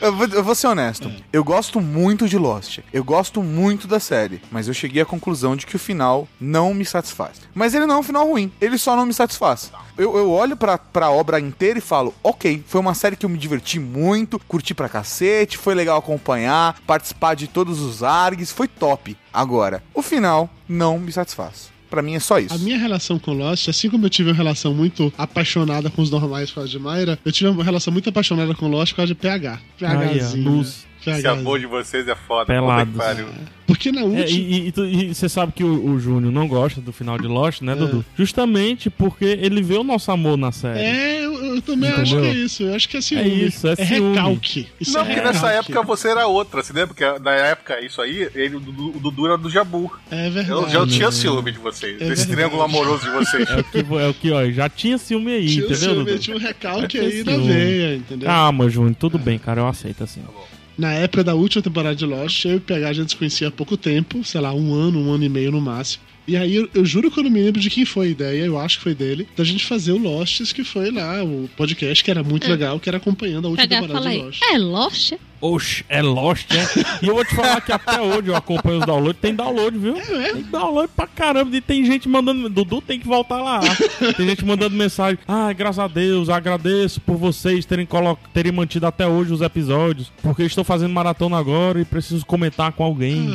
eu, vou, eu vou ser honesto. Eu gosto muito de Lost. Eu gosto muito da série. Mas eu cheguei à conclusão de que o final não me satisfaz. Mas ele não é um final ruim. Ele só não me satisfaz. Eu, eu olho pra, pra obra inteira e falo, ok, foi uma série que eu me diverti muito, curti pra cacete, foi legal acompanhar, participar de todos os ARGs, foi top. Agora, o final não me satisfaz. Pra mim é só isso. A minha relação com Lost, assim como eu tive uma relação muito apaixonada com os normais por causa de Mayra, eu tive uma relação muito apaixonada com Lost por causa de PH. Aí, ó, PHzinho. luz. Esse amor de vocês é foda. Pelados. Puta que pariu. Porque na última. É, e, e e você sabe que o, o Júnior não gosta do final de Lost, né, Dudu? Justamente porque ele vê o nosso amor na série. É, eu, eu também Entendeu? acho que é isso. Eu acho que é ciúme. É isso, é ciúme. recalque. Isso Não, é porque recalque. nessa época você era outra, você lembra? Porque na época, isso aí, ele, o Dudu, o Dudu era do Jabu. É verdade. Eu já tinha ciúme de vocês, É desse verdade. triângulo amoroso de vocês. É o que, é o que ó, já tinha ciúme aí, Tinha, entendeu, ciúme, Dudu? tinha um recalque Tinha aí na veia, entendeu? Calma, Júnior, tudo bem, cara, eu aceito assim. Na época da última temporada de Lost, eu e o PH a gente se conhecia há pouco tempo, sei lá, um ano, um ano e meio no máximo. E aí eu, eu juro que eu não me lembro de quem foi a ideia, eu acho que foi dele, da gente fazer o Losts, que foi lá, o podcast, que era muito É. legal, que era acompanhando a última Pegar temporada de. Lost. É Lost? Oxe, é Lost, é? E eu vou te falar que até hoje eu acompanho os downloads. Tem download, viu? É, Tem download pra caramba. E tem gente mandando. Dudu tem que voltar lá. Tem gente mandando mensagem. Ah, graças a Deus, agradeço por vocês terem, colo... terem mantido até hoje os episódios. Porque estou fazendo maratona agora e preciso comentar com alguém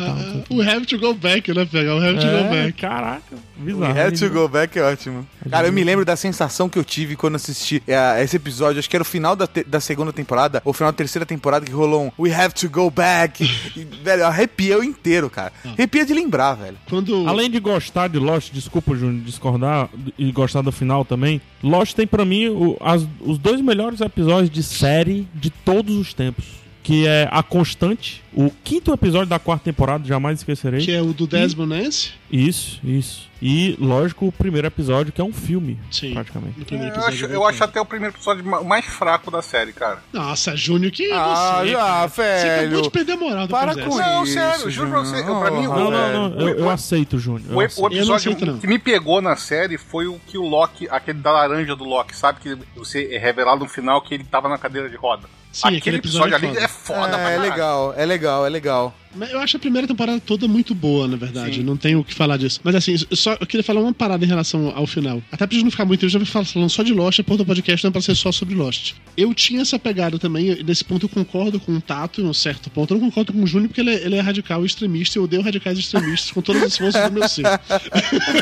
tal. O Have to Go Back, né, PH? O Have to Go É, Back. caraca, We bizarro. had to go back é ótimo. Cara, eu me lembro da sensação que eu tive quando assisti é, esse episódio. Acho que era o final da, te- da segunda temporada, ou final da terceira temporada, que rolou um We have to go back. E, velho, eu arrepiei eu inteiro, cara. Arrepia de lembrar, velho. Quando. Além de gostar de Lost, desculpa, Júnior, discordar e gostar do final também, Lost tem pra mim o- as- os dois melhores episódios de série de todos os tempos. Que é A Constante, o quinto episódio da quarta temporada, jamais esquecerei. Que é o do Desmond Nance? Isso, isso. E, lógico, o primeiro episódio, que é um filme, Sim. praticamente. Primeiro Eu acho, episódio. eu acho até o primeiro episódio ma- mais fraco da série, cara. Nossa, Júnior, que é Ah, você? já, cara? Você acabou velho. de perder a moral Para com dessa. Não, isso, sério, juro pra você, Júnior. pra mim, Não, não, velho. não, eu, eu aceito, Júnior. eu O, aceito. o episódio aceito, que me pegou na série foi o que o Loki, aquele da laranja do Loki, sabe? Que você é revelado no final que ele tava na cadeira de roda. Sim, aquele, aquele episódio, episódio ali é é foda, É, é legal, é legal, é legal. Eu acho a primeira temporada toda muito boa, na verdade. Sim. Não tenho o que falar disso. Mas assim, eu só eu queria falar uma parada em relação ao final. Até pra gente não ficar muito, eu já vim falando só de Lost, a porra do podcast não é pra ser só sobre Lost. Eu tinha essa pegada também, nesse ponto eu concordo com o Tato, em um certo ponto. Eu não concordo com o Júnior porque ele é, ele é radical e extremista, e eu odeio radicais extremistas com todas as forças do meu ser.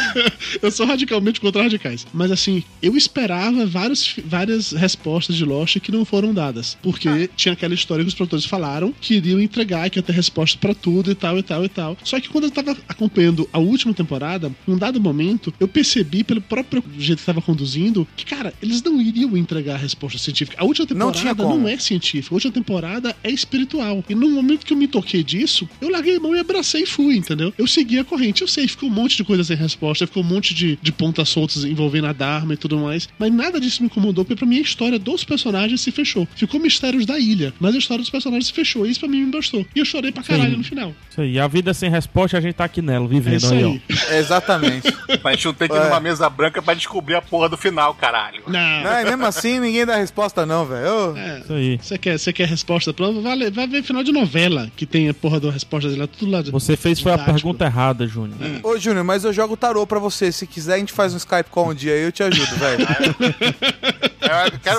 eu sou radicalmente contra radicais. Mas assim, eu esperava vários, várias respostas de Lost que não foram dadas. Porque tinha aquela história que os produtores falaram que iriam entregar, que ia ter resposta pra tudo e tal, e tal, e tal. Só que quando eu tava acompanhando a última temporada, num dado momento, eu percebi pelo próprio jeito que tava conduzindo que, cara, eles não iriam entregar a resposta científica. A última Não temporada não, como. é científica, a última temporada é espiritual. E no momento que eu me toquei disso, eu larguei a mão e abracei e fui, entendeu? Eu segui a corrente. Eu sei, ficou um monte de coisa sem resposta, ficou um monte de, de pontas soltas envolvendo a Dharma e tudo mais. Mas nada disso me incomodou, porque pra mim a história dos personagens se fechou. Ficou mistérios da ilha, mas a história dos personagens se fechou. E isso pra mim me bastou. E eu chorei pra caralho Sim. no final. Isso aí. A vida sem resposta, a gente tá aqui nela, É vivendo isso aí, aí. ó. Exatamente. Mas a gente não tem que ir É. numa mesa branca pra descobrir a porra do final, caralho. Não. Não, e mesmo assim, ninguém dá resposta, não, velho. É. Isso aí. Você quer, você quer resposta pronta? Vai, ler- vai ver final de novela, que tem a porra da resposta dele lá, tudo lá. de- Você fez foi a pergunta errada, Júnior. Ô, Júnior, mas eu jogo tarô pra você. Se quiser, a gente faz um Skype call um dia aí, eu te ajudo, velho.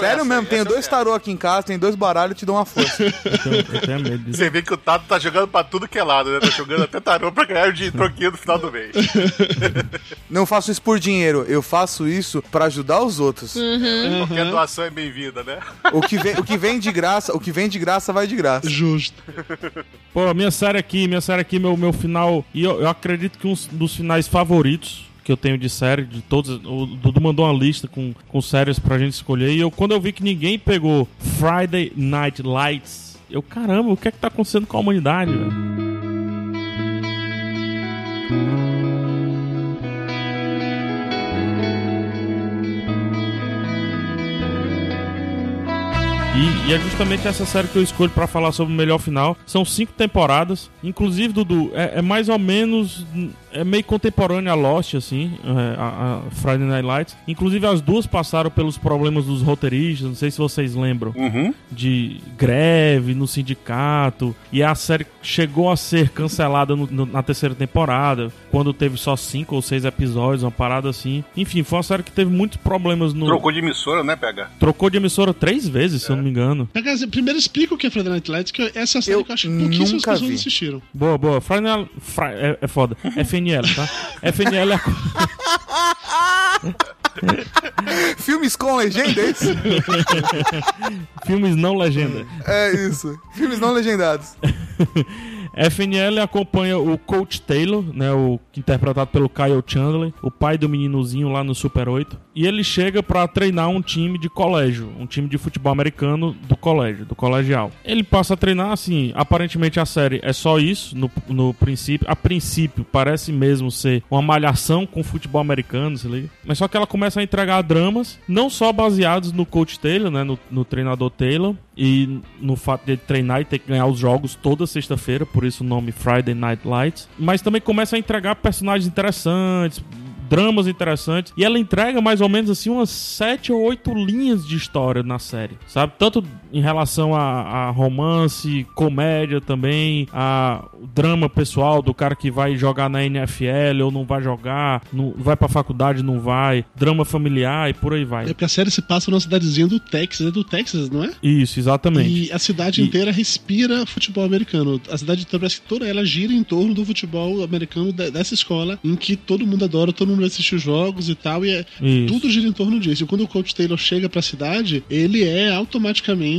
Sério essa, mesmo, tenho dois tarô aqui em casa, tem dois baralhos, eu te dou uma força. Então, eu tenho medo disso. Você vê que o Tato tá jogando pra tudo que é lado, né? Tá jogando até tarô pra ganhar o de troquinho no final do mês. Não faço isso por dinheiro, eu faço isso pra ajudar os outros. Qualquer doação é bem-vinda, né? O, que vem, o que vem de graça, o que vem de graça vai de graça. Justo. Pô, minha série aqui, minha série aqui, meu, meu final. E eu, eu acredito que um dos finais favoritos que eu tenho de série, de todos. O Dudu mandou uma lista com, com séries pra gente escolher. E eu, quando eu vi que ninguém pegou Friday Night Lights, eu, caramba, o que é que tá acontecendo com a humanidade, velho? E, e é justamente essa série que eu escolho pra falar sobre o melhor final. São cinco temporadas. Inclusive, Dudu, é, é mais ou menos. É meio contemporânea a Lost, assim, é, a, a Friday Night Lights. Inclusive, as duas passaram pelos problemas dos roteiristas, não sei se vocês lembram, Uhum. de greve no sindicato. E a série chegou a ser cancelada no- no- na terceira temporada, quando teve só cinco ou seis episódios, uma parada assim. Enfim, foi uma série que teve muitos problemas no. Trocou de emissora, né, PH? Trocou de emissora três vezes, se eu não me engano. Dizer, Primeiro explica o que é Friday Night Lights, que essa é a série que eu acho que pouquíssimas pessoas vi. assistiram. Boa, boa. Friday Night- Fri- é, é foda. FNL, tá? FNL é. Filmes com legenda, é isso? Filmes não legenda. É isso. Filmes não legendados. FNL acompanha o Coach Taylor, né, o interpretado pelo Kyle Chandler, o pai do meninozinho lá no Super 8, e ele chega pra treinar um time de colégio, um time de futebol americano do colégio, do colegial. Ele passa a treinar assim, aparentemente a série é só isso no, no princípio, a princípio parece mesmo ser uma malhação com futebol americano, se liga? Mas só que ela começa a entregar dramas, não só baseados no Coach Taylor, né, no, no treinador Taylor, e no fato de treinar e ter que ganhar os jogos toda sexta-feira, por isso o nome Friday Night Lights. Mas também começa a entregar personagens interessantes, dramas interessantes. E ela entrega mais ou menos assim umas sete ou oito linhas de história na série, sabe? Tanto em relação a, a romance, comédia também, a drama pessoal do cara que vai jogar na NFL ou não vai jogar, não, vai pra faculdade, não vai, drama familiar e por aí vai. É porque a série se passa numa cidadezinha do Texas, é do Texas, não é? Isso, exatamente. E a cidade E- inteira respira futebol americano. A cidade toda, parece que toda ela gira em torno do futebol americano de- dessa escola, em que todo mundo adora, todo mundo assiste os jogos e tal, e é- tudo gira em torno disso. E quando o Coach Taylor chega pra cidade, ele é automaticamente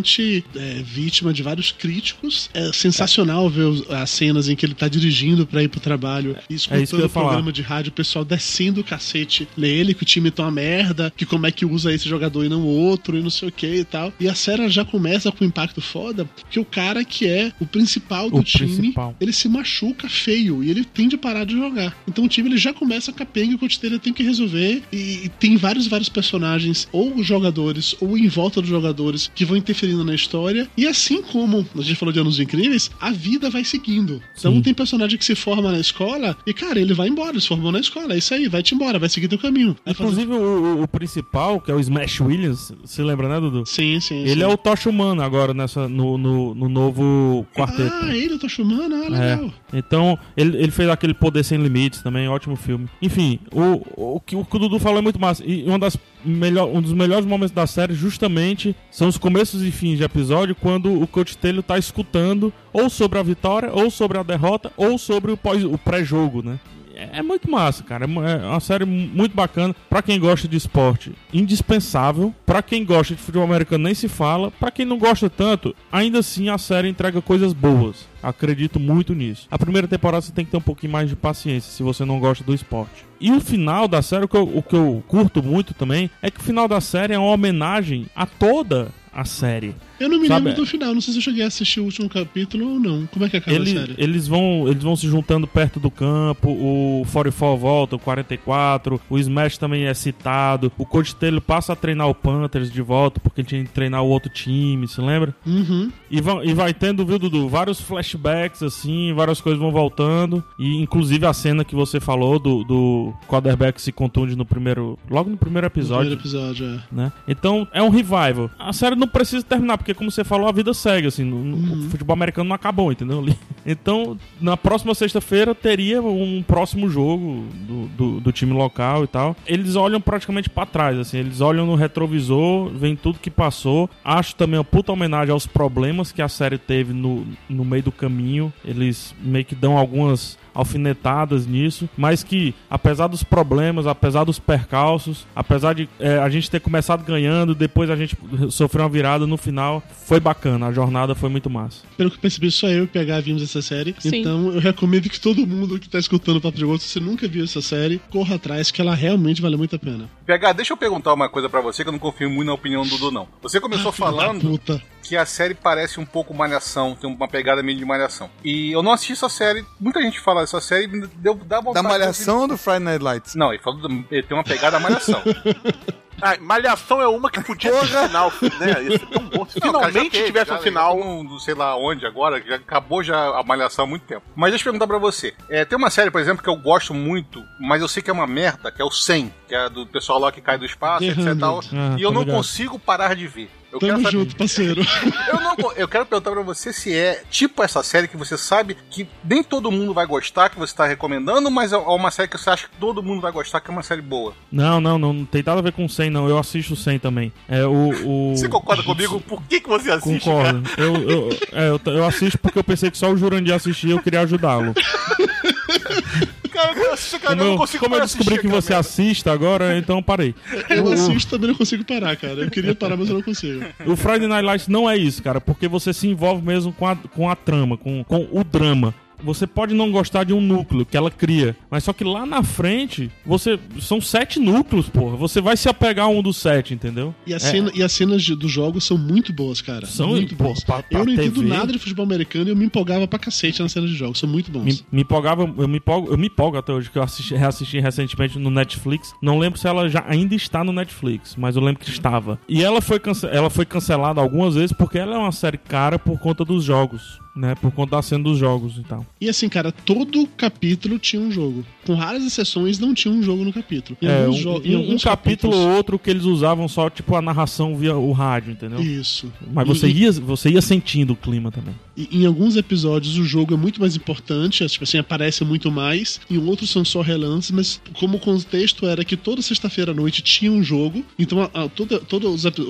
é, vítima de vários críticos. É sensacional ver as cenas em que ele tá dirigindo pra ir pro trabalho e É que eu escutando o programa de rádio, o pessoal descendo o cacete nele, que o time tá uma merda, que como é que usa esse jogador e não o outro, e não sei o que e tal. E a série já começa com um impacto foda, porque o cara que é o principal do O time, principal. ele se machuca feio e ele tem de parar de jogar. Então o time ele já começa capenga e o coach dele tem que resolver. E, e tem vários, vários personagens, ou jogadores, ou em volta dos jogadores, que vão interferindo na história. E assim como a gente falou de Anos Incríveis, a vida vai seguindo. Então Sim. tem personagem que se forma na escola e, cara, ele vai embora, ele se formou na escola. É isso aí, vai-te embora, vai seguir teu caminho. Vai fazer- Inclusive o, o- o principal, que é o Smash Williams, se lembra, né, Dudu? Sim, sim. Ele sim. é o Tocha Humano agora nessa, no, no, no novo quarteto. Ah, ele, eu tô chamando, ah, É. legal. Então, ele, ele fez aquele Poder Sem Limites também, ótimo filme. Enfim, o, o, que, o que o Dudu falou é muito massa. E uma das melhor, um dos melhores momentos da série, justamente, são os começos e fins de episódio, quando o Coach Taylor tá escutando ou sobre a vitória, ou sobre a derrota, ou sobre o, pós- o pré-jogo, né? É é muito massa, cara. É É uma série muito bacana. Pra quem gosta de esporte, indispensável. Pra quem gosta de futebol americano, nem se fala. Pra quem não gosta tanto, ainda assim a série entrega coisas boas. Acredito muito nisso. A primeira temporada você tem que ter um pouquinho mais de paciência se você não gosta do esporte. E o final da série, o que eu, o que eu curto muito também, é que o final da série é uma homenagem a toda a série. Eu não me Sabe, lembro do final, não sei se eu cheguei a assistir o último capítulo ou não. Como é que acaba Ele- a série? eles vão eles vão se juntando perto do campo, o 44 volta, o 44, o Smash também é citado, o Coach Taylor passa a treinar o Panthers de volta, porque ele tinha que treinar o outro time, se lembra? Uhum. E, vão, e vai tendo, viu, Dudu, vários flashbacks, assim, várias coisas vão voltando, e inclusive a cena que você falou do, do quarterback se contunde no primeiro, logo no primeiro No episódio, primeiro episódio, é. né? Então é um revival. A série não precisa terminar, porque como você falou, a vida segue, assim, no- o futebol americano não acabou, entendeu? Então, na próxima sexta-feira teria um próximo jogo do, do, do time local e tal. Eles olham praticamente pra trás, assim, eles olham no retrovisor, veem tudo que passou. Acho também uma puta homenagem aos problemas que a série teve no, no meio do caminho. Eles meio que dão algumas alfinetadas nisso, mas que apesar dos problemas, apesar dos percalços, apesar de eh, a gente ter começado ganhando, depois a gente sofreu uma virada no final, foi bacana, a jornada foi muito massa. Pelo que eu percebi, só eu e o PH vimos essa série. Sim. Então eu recomendo que todo mundo que tá escutando o Papo de Gosto, se você nunca viu essa série, corra atrás, que ela realmente vale muito a pena. PH, deixa eu perguntar uma coisa pra você que eu não confio muito na opinião do Dudu, não. Você começou Ah, falando Puta. Que a série parece um pouco malhação, tem uma pegada meio de malhação. E eu não assisti essa série, muita gente fala dessa série e deu dá Da vontade Malhação de... ou do Friday Night Lights? Não, ele falou do- ele tem uma pegada malhação. Ah, Malhação é uma que podia ter final, né? Ia ser tão bom. Se Não, finalmente teve, tivesse um final. num- sei lá onde agora, que já acabou já a malhação há muito tempo. Mas deixa eu perguntar pra você. É, tem uma série, por exemplo, que eu gosto muito, mas eu sei que é uma merda, que é o 100, que é do pessoal lá que cai do espaço, etc e tal. Ah, e eu não ligado. consigo parar de ver. Eu Tamo quero saber- junto, parceiro. eu, não, eu quero perguntar pra você se é tipo essa série que você sabe que nem todo mundo vai gostar, que você tá recomendando, mas é uma série que você acha que todo mundo vai gostar, que é uma série boa. Não, não, não, não tem nada a ver com 100, não. Eu assisto 100 também. É o. o... Você concorda comigo? Por que, que você assiste? Concordo. Eu, eu, é, eu, eu assisto porque eu pensei que só o Jurandir assistia e eu queria ajudá-lo. Cara, eu assisto, cara, Como eu não consigo como eu descobri de que você cara. assista agora, então parei. Eu O- assisto também não consigo parar, cara. Eu queria parar, mas eu não consigo. O Friday Night Lights não é isso, cara, porque você se envolve mesmo com a, com a trama, com, com o drama. Você pode não gostar de um núcleo que ela cria, mas só que lá na frente, você. São sete núcleos, porra. Você vai se apegar a um dos sete, entendeu? E, a É. cena, e as cenas de- dos jogos são muito boas, cara. São, muito pô, boas. pra- pra eu não entendo TV. nada de futebol americano e eu me empolgava pra cacete nas cenas de jogos. São muito bons. Me, me empolgava, eu me empolgo, eu me empolgo até hoje, que eu assisti, reassisti recentemente no Netflix. Não lembro se ela já ainda está no Netflix, mas eu lembro que estava. E ela foi, cance- ela foi cancelada algumas vezes porque ela é uma série cara por conta dos jogos, né? Por conta da cena dos jogos e tal. E assim, cara, todo capítulo tinha um jogo. Com raras exceções, não tinha um jogo no capítulo. Em É, um, jo- em um- um capítulo ou outro que eles usavam só, tipo, a narração via o rádio, entendeu? Isso. Mas você E- ia, você ia sentindo o clima também. E em alguns episódios o jogo é muito mais importante, tipo assim, aparece muito mais. Em outros são só relances, mas como o contexto era que toda sexta-feira à noite tinha um jogo, então a, a- todo,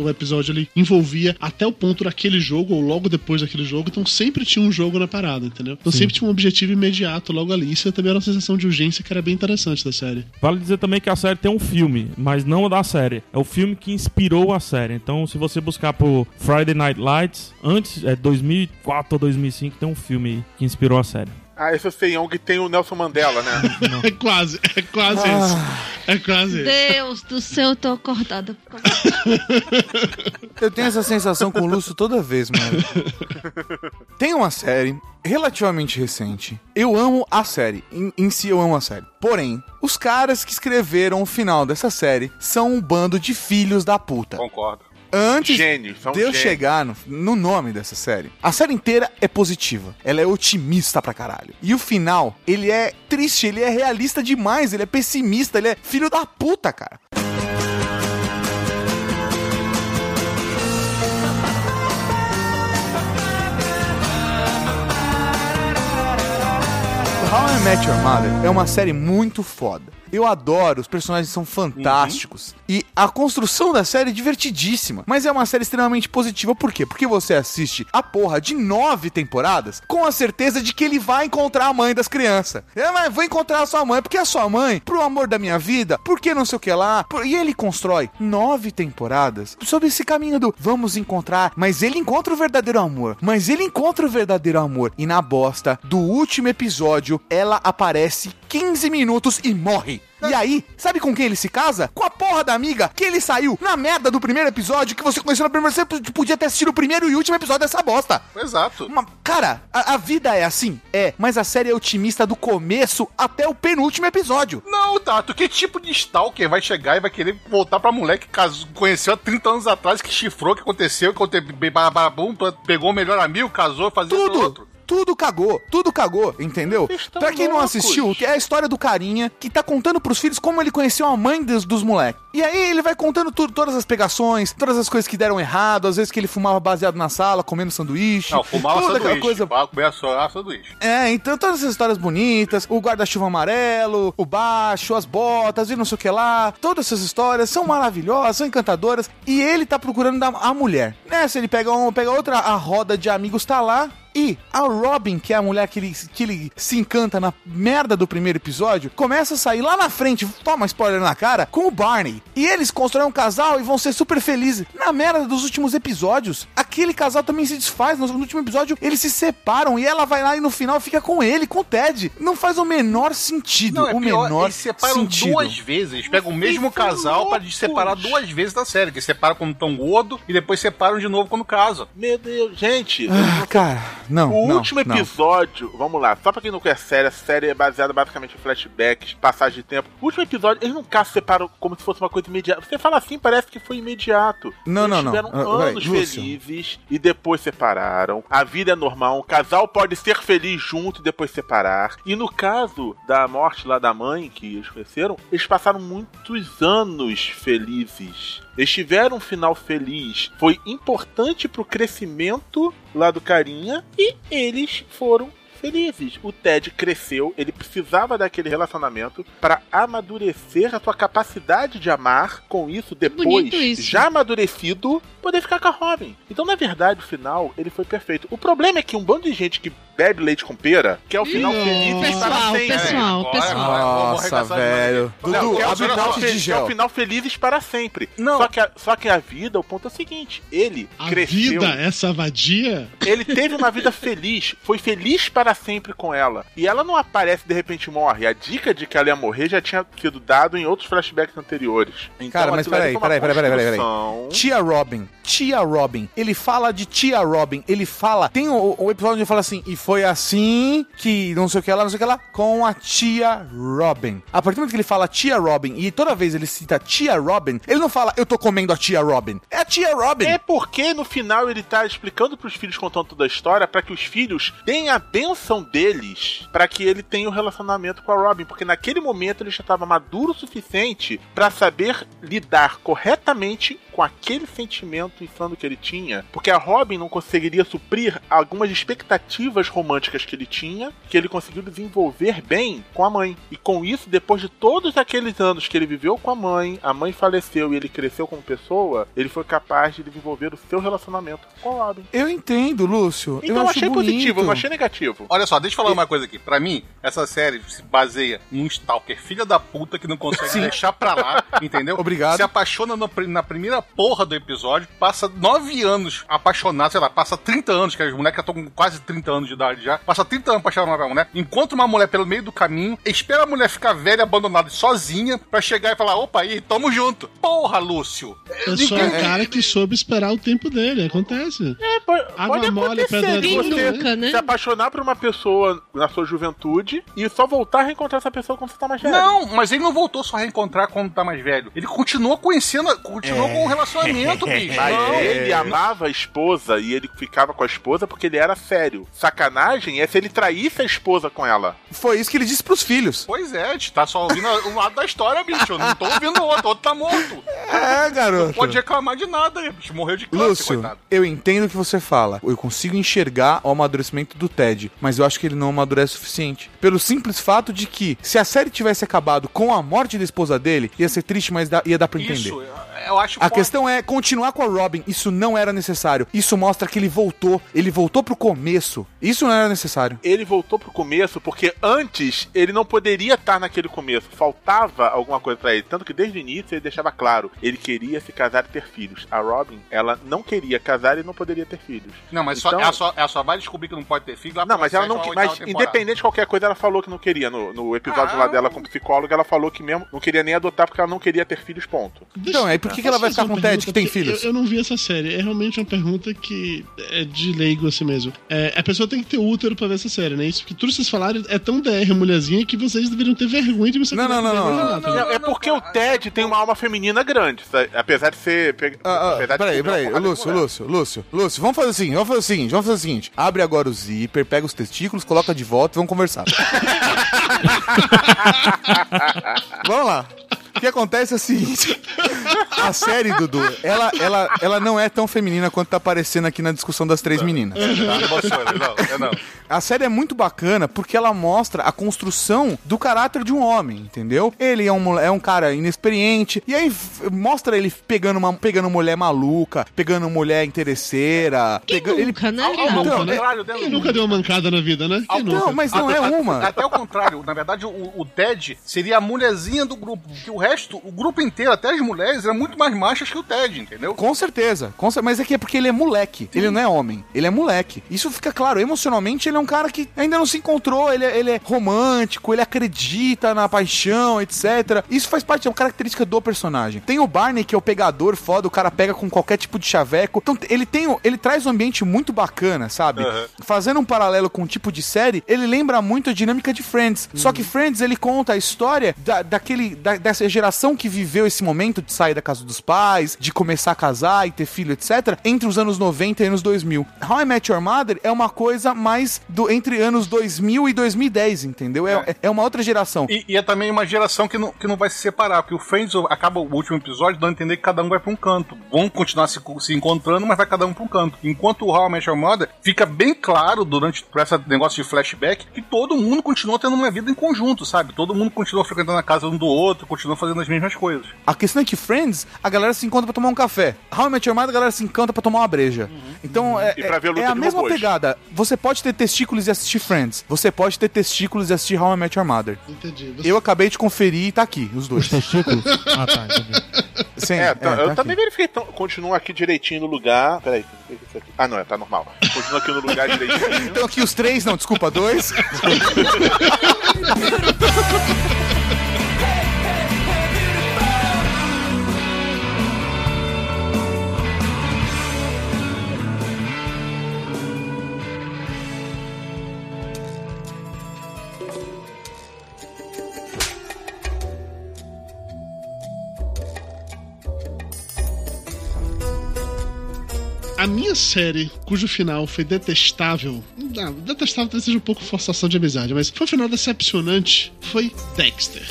o episódio ele envolvia até o ponto daquele jogo ou logo depois daquele jogo, então sempre tinha um jogo na parada, entendeu? Então Sim. sempre tinha um objetivo imediato logo ali. Isso também era uma sensação de urgência que era bem interessante da série. Vale dizer também que a série tem um filme, mas não da série. É o filme que inspirou a série. Então, se você buscar por Friday Night Lights, antes, é 2004 ou 2005, tem um filme aí que inspirou a série. Ah, esse é o Feião que tem o Nelson Mandela, né? É quase, é quase Ah. isso. É quase isso. Deus do céu, eu tô acordada. Eu tenho essa sensação com o Lúcio toda vez, mano. Tem uma série relativamente recente. Eu amo a série. Em, em si, eu amo a série. Porém, os caras que escreveram o final dessa série são um bando de filhos da puta. Concordo. Antes Gênios, são de eu gênios. chegar no, no nome dessa série, a série inteira é positiva. Ela é otimista pra caralho. E o final, ele é triste, ele é realista demais, ele é pessimista, ele é filho da puta, cara. How I Met Your Mother é uma série muito foda. Eu adoro, os personagens são fantásticos. E a construção da série é divertidíssima. Mas é uma série extremamente positiva. Por quê? Porque você assiste a porra de nove temporadas com a certeza de que ele vai encontrar a mãe das crianças. É, mas vou encontrar a sua mãe, porque a sua mãe, pro amor da minha vida, porque não sei o que lá. por- E ele constrói nove temporadas sobre esse caminho do vamos encontrar. Mas ele encontra o verdadeiro amor. Mas ele encontra o verdadeiro amor. E na bosta do último episódio, ela aparece 15 minutos e morre. E aí, sabe com quem ele se casa? Com a porra da amiga que ele saiu na merda do primeiro episódio, que você conheceu no primeiro. Você podia ter assistido o primeiro e último episódio dessa bosta. Exato. Uma- cara, a, a vida é assim? É, mas a série é otimista do começo até o penúltimo episódio. Não, Tato, que tipo de stalker vai chegar e vai querer voltar pra mulher que casou, conheceu há 30 anos atrás, que chifrou, que aconteceu, que pegou o melhor amigo, casou, fazia Tudo. outro. Tudo cagou, tudo cagou, entendeu? Pra quem não assistiu, que é a história do carinha que tá contando pros filhos como ele conheceu a mãe dos, dos moleques. E aí ele vai contando tudo, todas as pegações, todas as coisas que deram errado, às vezes que ele fumava baseado na sala, comendo sanduíche. Não, fumava toda sanduíche. aquela coisa Fumava, comia só sanduíche. É, então todas essas histórias bonitas, o guarda-chuva amarelo, o baixo, as botas e não sei o que lá, todas essas histórias são maravilhosas, são encantadoras, e ele tá procurando a mulher. Nessa ele pega, um, pega outra, a roda de amigos tá lá, e a Robin, que é a mulher que ele, que ele se encanta na merda do primeiro episódio, começa a sair lá na frente, toma spoiler na cara, com o Barney. E eles constroem um casal e vão ser super felizes. Na merda dos últimos episódios, aquele casal também se desfaz. No, no último episódio, eles se separam e ela vai lá e no final fica com ele, com o Ted. Não faz o menor sentido. Não, é o pior, menor eles separam sentido. duas vezes. Pegam o mesmo casal pra separar duas vezes da série. Que separam quando estão gordo e depois separam de novo quando casam. Meu Deus, gente. Ah, cara, não. O não, último não. episódio, vamos lá, só pra quem não conhece a série, a série é baseada basicamente em flashbacks, passagem de tempo. O último episódio, eles nunca se separam como se fosse uma coisa imediata. Você fala assim, parece que foi imediato. Não, eles não, não. tiveram vai, anos Lúcio. felizes e depois separaram. A vida é normal, um casal pode ser feliz junto e depois separar. E no caso da morte lá da mãe, que eles conheceram, eles passaram muitos anos felizes. Eles tiveram um final feliz. Foi importante pro crescimento lá do carinha e eles foram felizes. O Ted cresceu, ele precisava daquele relacionamento para amadurecer a sua capacidade de amar. Com isso, depois, isso. já amadurecido, poder ficar com a Robin. Então, na verdade, o final ele foi perfeito. O problema é que um bando de gente que bebe leite com pera, que é o final Ih, feliz para pessoal, sempre. pessoal, agora, pessoal. vou Nossa, velho. Dudu, é o abre o final feliz- que é o final felizes para sempre. Não. Só que, a, só que a vida, o ponto é o seguinte: ele A cresceu. vida, essa vadia. Ele teve uma vida feliz, foi feliz para sempre com ela. E ela não aparece e de repente morre. A dica de que ela ia morrer já tinha sido dado em outros flashbacks anteriores. Então, Cara, mas peraí, peraí, peraí, peraí, peraí, peraí. Tia Robin, Tia Robin, ele fala de Tia Robin, ele fala, tem o, o episódio onde ele fala assim, e foi assim que não sei o que lá, não sei o que lá, com a Tia Robin. A partir do momento que ele fala Tia Robin, e toda vez ele cita Tia Robin, ele não fala, eu tô comendo a Tia Robin. É a Tia Robin. É porque no final ele tá explicando pros filhos, contando toda a história, para que os filhos tenham a benção deles, para que ele tenha um relacionamento com a Robin. Porque naquele momento ele já estava maduro o suficiente para saber lidar corretamente com aquele sentimento insano que ele tinha. Porque a Robin não conseguiria suprir algumas expectativas românticas que ele tinha, que ele conseguiu desenvolver bem com a mãe. E com isso, depois de todos aqueles anos que ele viveu com a mãe, a mãe faleceu e ele cresceu como pessoa, ele foi capaz de desenvolver o seu relacionamento com a Robin. Eu entendo, Lúcio. Então eu achei bonito. positivo, eu não achei negativo. Olha só, deixa eu falar uma coisa aqui. Pra mim, essa série se baseia num stalker filha da puta que não consegue Sim. deixar pra lá, entendeu? Obrigado. Se apaixona no na primeira porra do episódio, passa nove anos apaixonado, sei lá, passa 30 anos, que as mulheres já estão com quase 30 anos de idade já, passa 30 anos apaixonado pela mulher, encontra uma mulher pelo meio do caminho, espera a mulher ficar velha, abandonada, sozinha, pra chegar e falar, opa, aí, tamo junto. Porra, Lúcio! É só um cara que soube esperar o tempo dele, acontece. É, pode, Água pode mole, acontecer pedra você Nunca, né? se apaixonar por uma pessoa na sua juventude e só voltar a reencontrar essa pessoa quando você tá mais velho. Não, mas ele não voltou só a reencontrar quando tá mais velho. Ele continuou conhecendo, continuou com o relacionamento, bicho. Mas Não. ele amava a esposa e ele ficava com a esposa porque ele era sério. Sacanagem é se ele traísse a esposa com ela. Foi isso que ele disse pros filhos. Pois é, a gente tá só ouvindo um lado da história, bicho. Eu não tô ouvindo o outro, o outro tá morto. É, garoto. Não pode reclamar de nada, bicho. Morreu de câncer, Lúcio, coitado. eu entendo o que você fala. Eu consigo enxergar o amadurecimento do Ted, mas eu acho que ele não amadurece o suficiente. Pelo simples fato de que, se a série tivesse acabado com a morte da esposa dele, ia ser triste, mas ia dar pra entender. Isso, eu acho A questão é continuar com a Robin. Isso não era necessário. Isso mostra que ele voltou. Ele voltou pro começo. Isso não era necessário. Ele voltou pro começo porque antes ele não poderia estar naquele começo. Faltava alguma coisa pra ele. Tanto que desde o início ele deixava claro: ele queria se casar e ter filhos. A Robin, ela não queria casar e não poderia ter filhos. Não, mas Então- só, ela, só, ela só vai descobrir que não pode ter filho lá Não, mas ela não. Mas independente de qualquer coisa, ela falou que não queria. No, no episódio Ah. lá dela como psicóloga, ela falou que mesmo não queria nem adotar porque ela não queria ter filhos, ponto. Então, aí por que, que ela vai ficar fazer com o Ted que tem filhos? Eu, eu não vi essa série. É realmente uma pergunta que é de leigo assim mesmo. É, a pessoa tem que ter útero pra ver essa série, né? Isso porque tudo que vocês falaram é tão DR, mulherzinha, que vocês deveriam ter vergonha de me Não, não, não, não, não, Não, é porque o Ted tem uma alma feminina grande, sabe? apesar de ser. pe- Ah, ah, apesar de peraí, peraí, de Lúcio. Lúcio, Lúcio, Lúcio, vamos fazer assim, vamos fazer o seguinte, vamos fazer o seguinte, abre agora o zíper, pega os testículos, coloca de volta e vamos conversar. vamos lá. O que acontece é o seguinte, a série, Dudu, ela, ela, ela não é tão feminina quanto tá aparecendo aqui na discussão das três meninas. Tá, não, não, não, é não. A série é muito bacana porque ela mostra a construção do caráter de um homem, entendeu? Ele é um, é um cara inexperiente, e aí mostra ele pegando uma pegando mulher maluca, pegando mulher interesseira. pegando, ele, Nunca, né? Ao- ao Não. contrário dela, Quem nunca deu uma mancada na vida, né? Quem nunca? Não, mas não é uma. Até o contrário, na verdade, o, o Ted seria a mulherzinha do grupo, porque o resto, o grupo inteiro, até as mulheres, eram muito mais machas que o Ted, entendeu? Com certeza, com cer- mas é que é porque ele é moleque. Ele não é homem, ele é moleque. Isso fica claro, emocionalmente ele é um cara que ainda não se encontrou, ele é, ele é romântico, ele acredita na paixão, etc. Isso faz parte, é uma característica do personagem. Tem o Barney, que é o pegador foda, o cara pega com qualquer tipo de chaveco. Então ele tem, ele traz um ambiente muito bacana, sabe? Fazendo um paralelo com o tipo de série, ele lembra muito a dinâmica de Friends. Só que Friends, ele conta a história da, daquele, da- dessa geração que viveu esse momento de sair da casa dos pais, de começar a casar e ter filho, etc., entre os anos 90 e anos 2000. How I Met Your Mother é uma coisa mais do entre anos 2000 e 2010, entendeu? É, é- é uma outra geração. E, e é também uma geração que não, que não vai se separar, porque o Friends acaba o último episódio dando a entender que cada um vai pra um canto. Vão continuar se, se encontrando, mas vai cada um pra um canto. Enquanto o How I Met Your Mother fica bem claro durante esse negócio de flashback que todo mundo continua tendo uma vida em conjunto, sabe? Todo mundo continua frequentando a casa um do outro, continua fazendo as mesmas coisas. A questão é que Friends, a galera se encontra pra tomar um café. How I Met Your Mother, a galera se encontra pra tomar uma breja. Então, é, E pra ver a é- luta é a mesma pegada. Você pode ter testículos e assistir Friends. Você pode ter testículos e assistir How I Met Your Mother. Entendi. Você- Eu acabei de conferir e tá aqui, os dois. Testículo? Ah, tá, entendi. Sim, É, tá- eu tá também aqui. verifiquei. Então, continua aqui direitinho no lugar. Peraí, é isso aqui? Ah, não, é, tá normal. Continua aqui no lugar direitinho. Então aqui os três, não, desculpa, dois. A minha série, cujo final foi detestável, não, detestável talvez seja um pouco forçação de amizade, mas foi um final decepcionante, foi Dexter.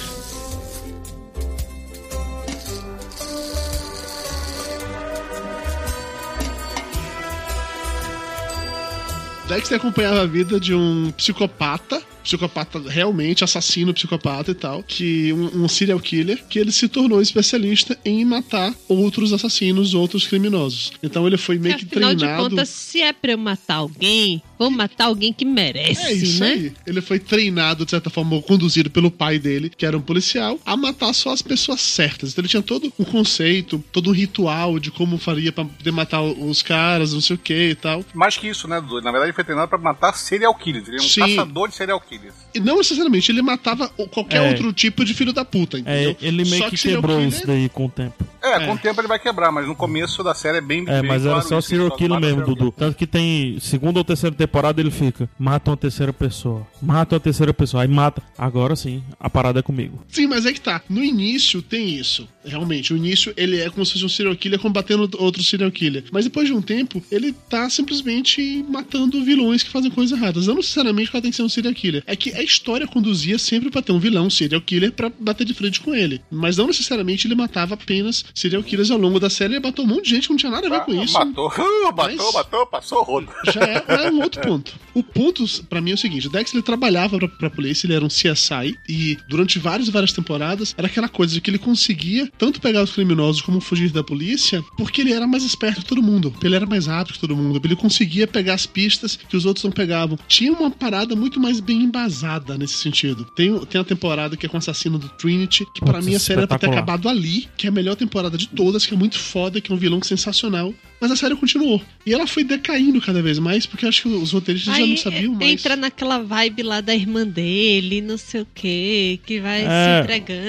Dexter acompanhava a vida de um psicopata, psicopata realmente, assassino, psicopata e tal, que um, um serial killer, que ele se tornou especialista em matar outros assassinos, outros criminosos. Então ele foi meio que Afinal de treinado. contas, se é pra eu matar alguém, vou matar alguém que merece, É isso né? aí. Ele foi treinado, de certa forma, ou conduzido pelo pai dele, que era um policial, a matar só as pessoas certas. Então ele tinha todo um conceito, todo um ritual de como faria pra poder matar os caras, não sei o que e tal. Mais que isso, né, Dudu? Na verdade, ele foi treinado pra matar serial killers. Ele é um Sim. caçador de serial killers. E não necessariamente ele matava o- qualquer É. outro tipo de filho da puta, entendeu? É, ele meio Só que serial quebrou killer- isso daí com o tempo. É, com o tempo ele vai quebrar, mas no começo da série é bem. É, bem mas era claro só isso, serial killer mesmo, serial Dudu. Tanto que tem segunda ou terceira temporada ele fica, mata uma terceira pessoa, mata uma terceira pessoa, aí mata. Agora sim, a parada é comigo. Sim, mas é que tá. No início tem isso. Realmente, o início ele é como se fosse um serial killer combatendo outro serial killer. Mas depois de um tempo, ele tá simplesmente matando vilões que fazem coisas erradas. Não necessariamente que ela tem que ser um serial killer. É que a história conduzia sempre pra ter um vilão, um serial killer, pra bater de frente com ele. Mas não necessariamente ele matava apenas serial killers ao longo da série. Ele matou um monte de gente que não tinha nada a ver com killer. isso. Ah, Matou, matou, matou, passou rodo. já é, é um outro ponto. O ponto, pra mim, é o seguinte: o Dex ele trabalhava pra, pra polícia, ele era um CSI, e durante várias e várias temporadas era aquela coisa de que ele conseguia tanto pegar os criminosos como fugir da polícia, porque ele era mais esperto que todo mundo, ele era mais rápido que todo mundo, ele conseguia pegar as pistas que os outros não pegavam. Tinha uma parada muito mais bem embasada nesse sentido. Tem, tem a temporada que é com o assassino do Trinity, que pra Putz, mim a série era pra ter acabado ali, que é a melhor temporada de todas, que é muito foda, que é um vilão sensacional. Mas a série continuou. E ela foi decaindo cada vez mais, porque eu acho que os roteiristas já Aí não sabiam mais. entra naquela vibe lá da irmã dele, não sei o que, que vai É. se entregando.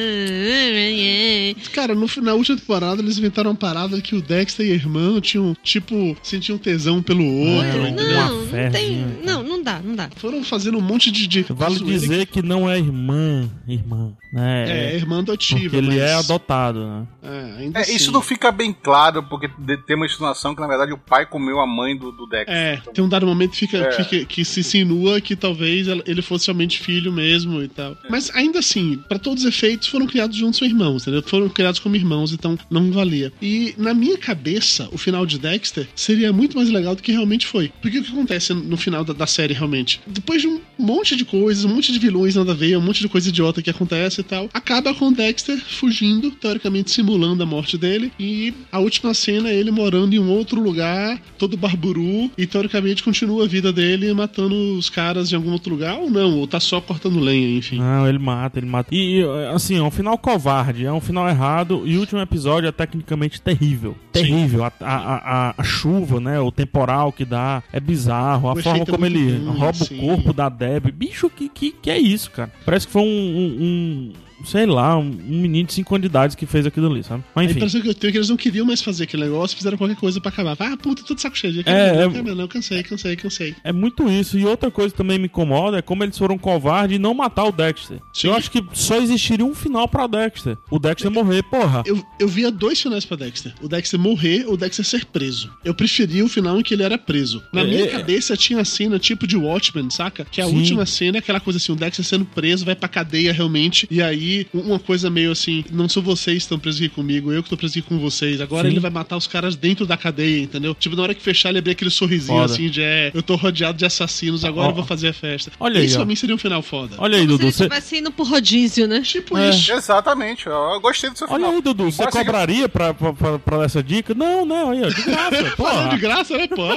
Cara, no, na última temporada eles inventaram uma parada que o Dexter e a irmã tinham, tipo, sentiam tesão pelo outro. É? Não, não tem. Não, não dá, não dá. Foram fazendo um monte de. de Vale dizer que não é irmã, irmã, né? É, é irmã adotiva, Porque ele mas- é adotado, né? É, ainda É, assim. isso não fica bem claro, porque de- tem uma isso na que, na verdade, o pai comeu a mãe do, do Dexter. É, tem um dado momento que, fica, É. fica- que se insinua que talvez ele fosse realmente filho mesmo e tal. Mas ainda assim, pra todos os efeitos, foram criados juntos com irmãos, entendeu? Foram criados como irmãos, então não valia. E na minha cabeça, o final de Dexter seria muito mais legal do que realmente foi. Porque o que acontece no final da, da série, realmente? Depois de um monte de coisas, um monte de vilões nada a ver, um monte de coisa idiota que acontece e tal, acaba com Dexter fugindo, teoricamente simulando a morte dele, e a última cena é ele morando em um outro lugar, todo barburu, e teoricamente continua a vida dele matando os caras em algum outro lugar, ou não, ou tá só cortando lenha, enfim. Não, ele mata, ele mata. E, assim, é um final covarde, é um final errado. E o último episódio é tecnicamente terrível. Terrível. A, a, a, a chuva, né? O temporal que dá é bizarro. A O forma é como ele ruim, rouba sim. o corpo da Deb. Bicho, que, que, que é isso, cara? Parece que foi um. um- um- sei lá, um, um menino de 5 anos de idade que fez aquilo ali, sabe? Mas A enfim. impressão que eu tenho é que eles não queriam mais fazer aquele negócio, fizeram qualquer coisa pra acabar. Ah, puta, tô de saco cheio. É, não, é- não, não, cansei, cansei, cansei. É muito isso. E outra coisa que também me incomoda é como eles foram covardes e não matar o Dexter. Eu acho que só existiria um final pra Dexter. O Dexter morrer, porra. Eu, eu via dois finais pra Dexter. O Dexter morrer ou o Dexter ser preso. Eu preferia o final em que ele era preso. Na É, minha é. cabeça tinha a cena tipo de Watchmen, saca? Que a Sim. última cena é aquela coisa assim, o Dexter sendo preso, vai pra cadeia realmente, e aí uma coisa meio assim, não sou vocês que estão presos aqui comigo, eu que tô preso aqui com vocês. Agora Sim. ele vai matar os caras dentro da cadeia, entendeu? Tipo, na hora que fechar, ele abrir aquele sorrisinho Foda. assim de, é, eu tô rodeado de assassinos, agora Ó, eu vou fazer a festa. olha aí, Isso ó. pra mim seria um final foda. Olha aí, Se Dudu. ele Você... estivesse indo pro rodízio, né? Tipo É. isso. Exatamente, eu eu gostei do seu Olha final. aí, Dudu. Você cobraria pra, pra, pra, pra essa dica? Não, não, aí, ó. De graça. Falando Porra. de graça, né, pô?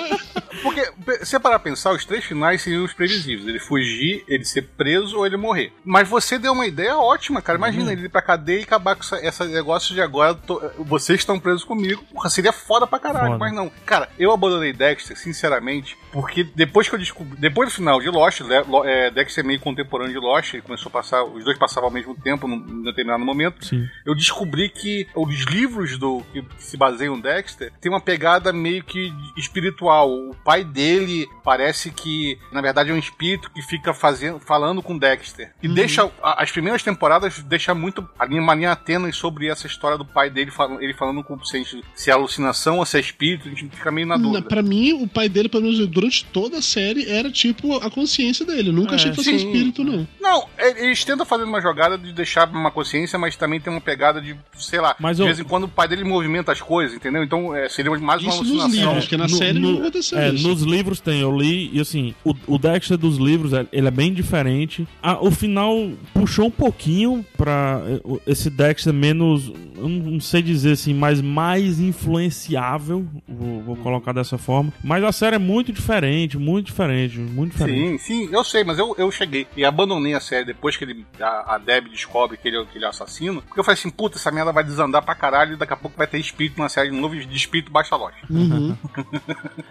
Porque, se parar pra pensar, os três finais seriam os previsíveis. Ele fugir, ele ser preso ou ele morrer. Mas você deu uma ideia ótima, cara. Imagina Uhum. ele ir pra cadeia e acabar com esse negócio de agora tô- vocês estão presos comigo. Porra, seria foda pra caralho. Foda. Mas não. Cara, eu abandonei Dexter, sinceramente, porque depois que eu descobri. Depois do final de Lost, é, Dexter é meio contemporâneo de Lost, ele começou a passar. Os dois passavam ao mesmo tempo, num, num determinado momento. Sim. Eu descobri que os livros do que se baseiam em Dexter tem uma pegada meio que espiritual. O pai dele parece que, na verdade, é um espírito que fica fazendo, falando com Dexter. E deixa. a- As primeiras temporadas deixa muito a linha, uma linha tênue sobre essa história do pai dele, falando, ele falando com se, a gente- se é alucinação ou se é espírito, a gente fica meio na dúvida. pra mim, o pai dele, pelo menos durante toda a série, era tipo a consciência dele. Eu nunca É, achei que fosse um espírito, não. Não, é- eles tentam fazer uma jogada de deixar uma consciência, mas também tem uma pegada de, sei lá, Mas de eu- vez em quando o pai dele movimenta as coisas, entendeu? Então é, seria mais uma Isso nos alucinação. livros, porque na No- série no- não aconteceu É, isso. nos livros tem, eu li, e assim, o, o Dexter dos livros, é- ele é bem diferente. Ah, o final puxou um pouquinho pra eh, o- esse Dexter menos, não sei dizer assim, mas mais influenciável, vou, vou colocar dessa forma. Mas a série é muito diferente, muito diferente, muito diferente. Sim, sim, eu sei, mas eu, eu cheguei e abandonei a série depois que ele, a, a Deb descobre que ele, é- que ele é assassino. Porque eu falei assim, puta, essa merda vai desandar pra caralho e daqui a pouco vai ter espírito na série de novo de espírito baixa loja. Uhum.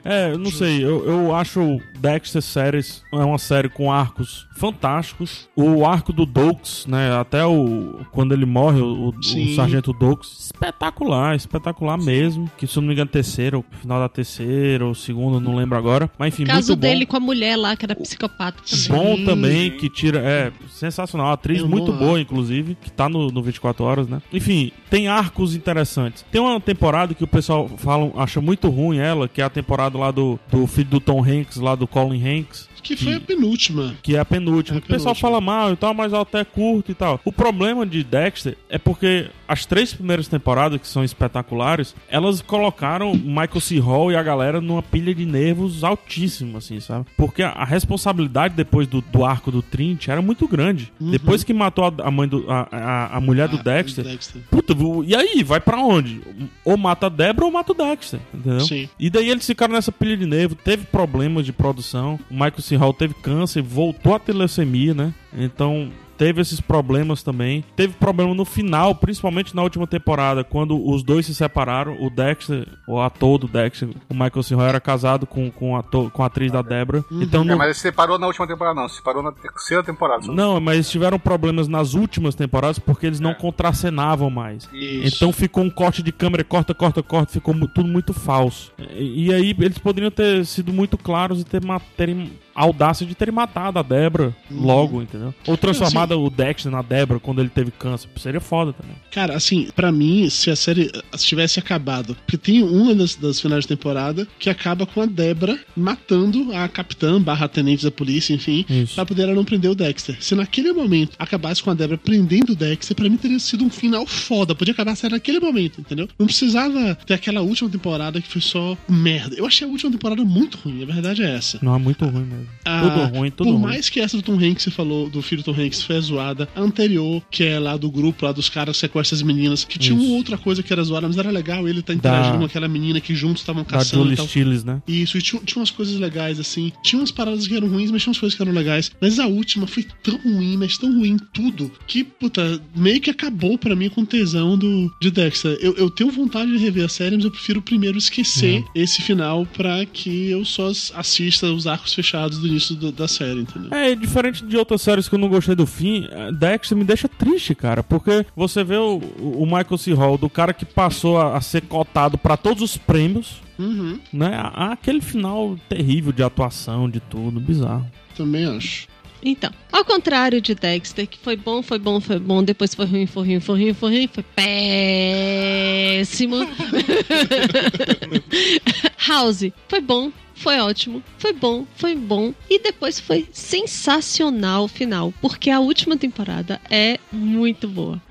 É, eu não sei, eu, eu acho Dexter Series é uma série com arcos fantásticos. O arco do Dokes, né, até o quando ele morre, o, o. Sargento Dokes, espetacular, espetacular mesmo. Que se eu não me engano, terceiro, final da terceira ou segunda, não lembro agora. Mas enfim, caso muito bom. dele com a mulher lá, que era psicopata também. Bom também, que tira. É, sensacional. Atriz um muito boa, inclusive, que tá no, no 24 Horas, né? Enfim, tem arcos interessantes. Tem uma temporada que o pessoal fala, acha muito ruim ela, que é a temporada lá do, do filho do Tom Hanks, lá do Colin Hanks. Que foi a penúltima. Que é a penúltima. É a o pessoal fala mal e tal, mas ela até curto e tal. O problema de Dexter é porque as três primeiras temporadas, que são espetaculares, elas colocaram Michael C. Hall e a galera numa pilha de nervos altíssima, assim, sabe? Porque a, a responsabilidade depois do, do arco do Trint era muito grande. Uhum. Depois que matou a, a mãe do. A, a, mulher do Ah, Dexter. Dexter. Puta, e aí? Vai pra onde? Ou mata a Debra ou mata o Dexter, entendeu? Sim. E daí eles ficaram nessa pilha de nervo, teve problemas de produção. O Michael C. Hall teve câncer, voltou a ter leucemia, né? Então teve esses problemas também. Teve problema no final, principalmente na última temporada, quando os dois se separaram. O Dexter, o ator do Dexter, o Michael C. Hall, era casado com, com, a, ator- com a atriz da Debra. Então É, no- mas ele se separou na última temporada, não. Se separou na terceira temporada. só. não, mas tiveram problemas nas últimas temporadas porque eles não contracenavam mais. Isso. Então ficou um corte de câmera, corta, corta, corta, ficou tudo muito falso. E, e aí eles poderiam ter sido muito claros e ter terem audácia de terem matado a Débora logo, entendeu? Ou transformado o Dexter na Débora quando ele teve câncer. Seria foda também. Cara, assim, pra mim, se a série tivesse acabado. Porque tem uma das, das finais de temporada que acaba com a Débora matando a capitã barra tenente da polícia, enfim, Isso. pra poder ela não prender o Dexter. Se naquele momento acabasse com a Débora prendendo o Dexter, pra mim teria sido um final foda. Podia acabar a série naquele momento, entendeu? Não precisava ter aquela última temporada que foi só merda. Eu achei a última temporada muito ruim, a verdade é essa. Não, é muito ruim mesmo. Ah, tudo ruim, tudo Por ruim. mais que essa do Tom Hanks você falou, do filho do Tom Hanks, foi a zoada. A anterior, que é lá do grupo, lá dos caras que sequestram as meninas, que tinha Isso. uma outra coisa que era zoada, mas era legal ele tá interagindo Da- com aquela menina que juntos estavam Da caçando. e Julie. Stiles, né? Isso, e tinha, tinha umas coisas legais, assim. Tinha umas paradas que eram ruins, mas tinha umas coisas que eram legais. Mas a última foi tão ruim, mas tão ruim tudo, que, puta, meio que acabou pra mim com o tesão do, de Dexter. Eu, eu tenho vontade de rever a série, mas eu prefiro primeiro esquecer esse final pra que eu só assista os arcos fechados do início do- da série, entendeu? É, diferente de outras séries que eu não gostei do fim, Dexter me deixa triste, cara. Porque você vê o, o Michael C. Hall, do cara que passou a, a ser cotado pra todos os prêmios, Uhum, né? Aquele final terrível de atuação, de tudo, bizarro. também acho. Então, ao contrário de Dexter, que foi bom, foi bom, foi bom, depois foi ruim, foi ruim, foi ruim, foi ruim, foi péssimo. House, foi bom, foi ótimo, foi bom, foi bom, e depois foi sensacional o final, porque a última temporada é muito boa.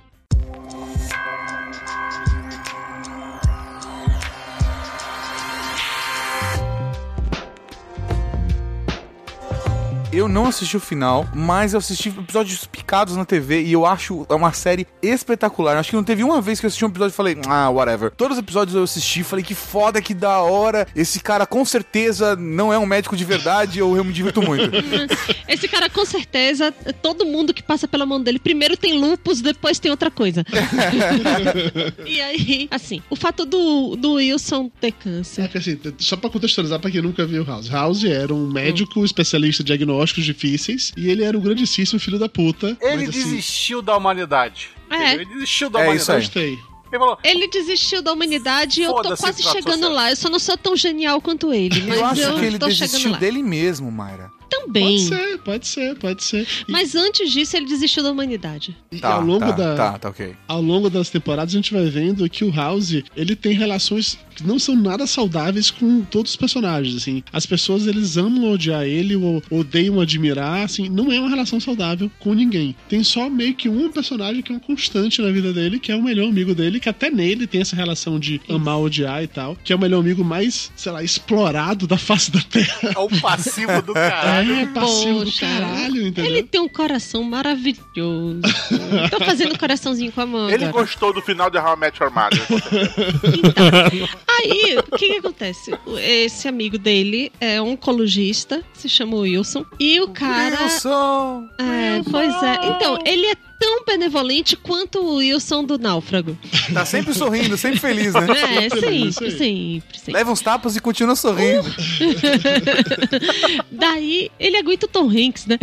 Eu não assisti o final, mas eu assisti episódios picados na TV e eu acho é uma série espetacular. Acho que não teve uma vez que eu assisti um episódio e falei, ah, whatever. Todos os episódios eu assisti, falei que foda, que da hora. Esse cara com certeza não é um médico de verdade, eu, eu me divirto muito. Esse cara, com certeza, todo mundo que passa pela mão dele, primeiro tem lupus, depois tem outra coisa. e aí, assim, o fato do, do Wilson ter câncer. É que assim, só pra contextualizar pra quem nunca viu House. House era um médico especialista em diagnósticos difíceis e ele era um grandíssimo filho da puta. Ele mas, assim, desistiu da humanidade. É. Ele desistiu da É humanidade. isso aí. Gostei. Ele falou, Ele desistiu da humanidade e eu tô quase chegando lá. Eu só não sou tão genial quanto ele, mas eu acho eu que ele desistiu lá. dele mesmo, Mayra. Também. Pode ser, pode ser, pode ser. E, Mas antes disso, ele desistiu da humanidade. e Tá, ao longo tá, da. tá, tá, ok. Ao longo das temporadas a gente vai vendo que o House, ele tem relações que não são nada saudáveis com todos os personagens, assim. As pessoas, eles amam odiar ele ou odeiam admirar, assim, não é uma relação saudável com ninguém. Tem só meio que um personagem que é um constante na vida dele, que é o melhor amigo dele, que até nele tem essa relação de amar, odiar e tal, que é o melhor amigo mais, sei lá, explorado da face da Terra. é o passivo do caralho. É, passivo do Poxa, caralho, entendeu? Ele tem um coração maravilhoso. Tô fazendo coraçãozinho com a mão. Ele agora. gostou do final de How I Met Your Mother. certeza. Aí, o que que acontece? Esse amigo dele é um oncologista, se chama Wilson. E o cara. Wilson! É, pois é. Então, ele é tão benevolente quanto o Wilson do Náufrago. Tá sempre sorrindo, sempre feliz, né? É, sempre, sempre, sempre. Leva uns tapas e continua sorrindo. Daí, ele aguenta o Tom Hanks, né?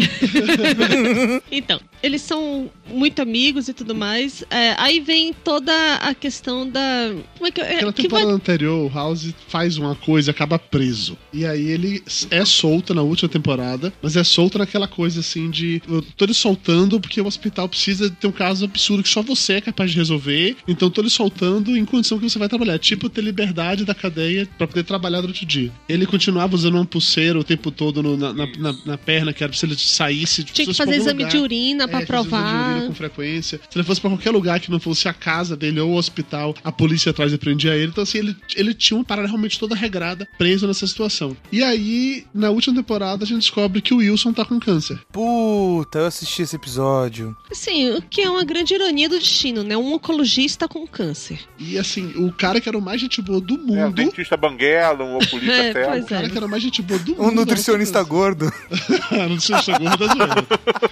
então, eles são muito amigos e tudo mais. É, aí vem toda a questão da. Como é que, é, Aquela que vai temporada anterior, o House faz uma coisa e acaba preso. E aí ele é solto na última temporada, mas é solto naquela coisa assim de. Eu tô lhe soltando porque o hospital precisa ter um caso absurdo que só você é capaz de resolver. Então tô lhe soltando em condição que você vai trabalhar. Tipo, ter liberdade da cadeia pra poder trabalhar durante o dia. Ele continuava usando uma pulseira o tempo todo no- na, na, na- na perna, que era se ele saísse. tinha que fazer exame lugar. de urina pra É, fazer exame de provar. urina com frequência. Se ele fosse pra qualquer lugar que não fosse a casa dele ou o hospital, a polícia atrás e prendia ele. Então, assim, ele, ele tinha uma parada realmente toda regrada, preso nessa situação. E aí, na última temporada, a gente descobre que o Wilson tá com câncer. Puta, eu assisti esse episódio. Assim, o que é uma grande ironia do destino, né? Um oncologista com câncer. E assim, o cara que era o mais gente boa do É, um mundo. dentista banguela, um oculista É, cego. pois o cara é. que era o mais gente boa do mundo. Um nutricionista gordo. Ah, nutricionista gordo é zoeira.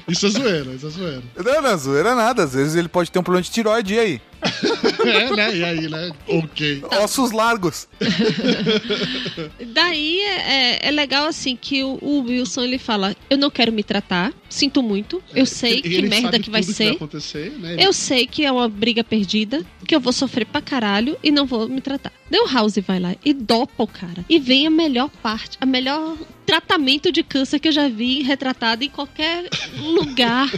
Isso é zoeira, isso é zoeira. Não, não, zoeira nada. Às vezes ele pode ter um problema de tiroide e aí. É, né? E aí, né? Ok. Ossos largos. Daí é, é legal assim que o, o Wilson ele fala: Eu não quero me tratar, sinto muito, eu sei que merda que vai ser. acontecer, né? Ele- Eu sei que é uma briga perdida, que eu vou sofrer pra caralho e não vou me tratar. Daí o House vai lá e dopa o cara. E vem a melhor parte, a melhor tratamento de câncer que eu já vi retratado em qualquer lugar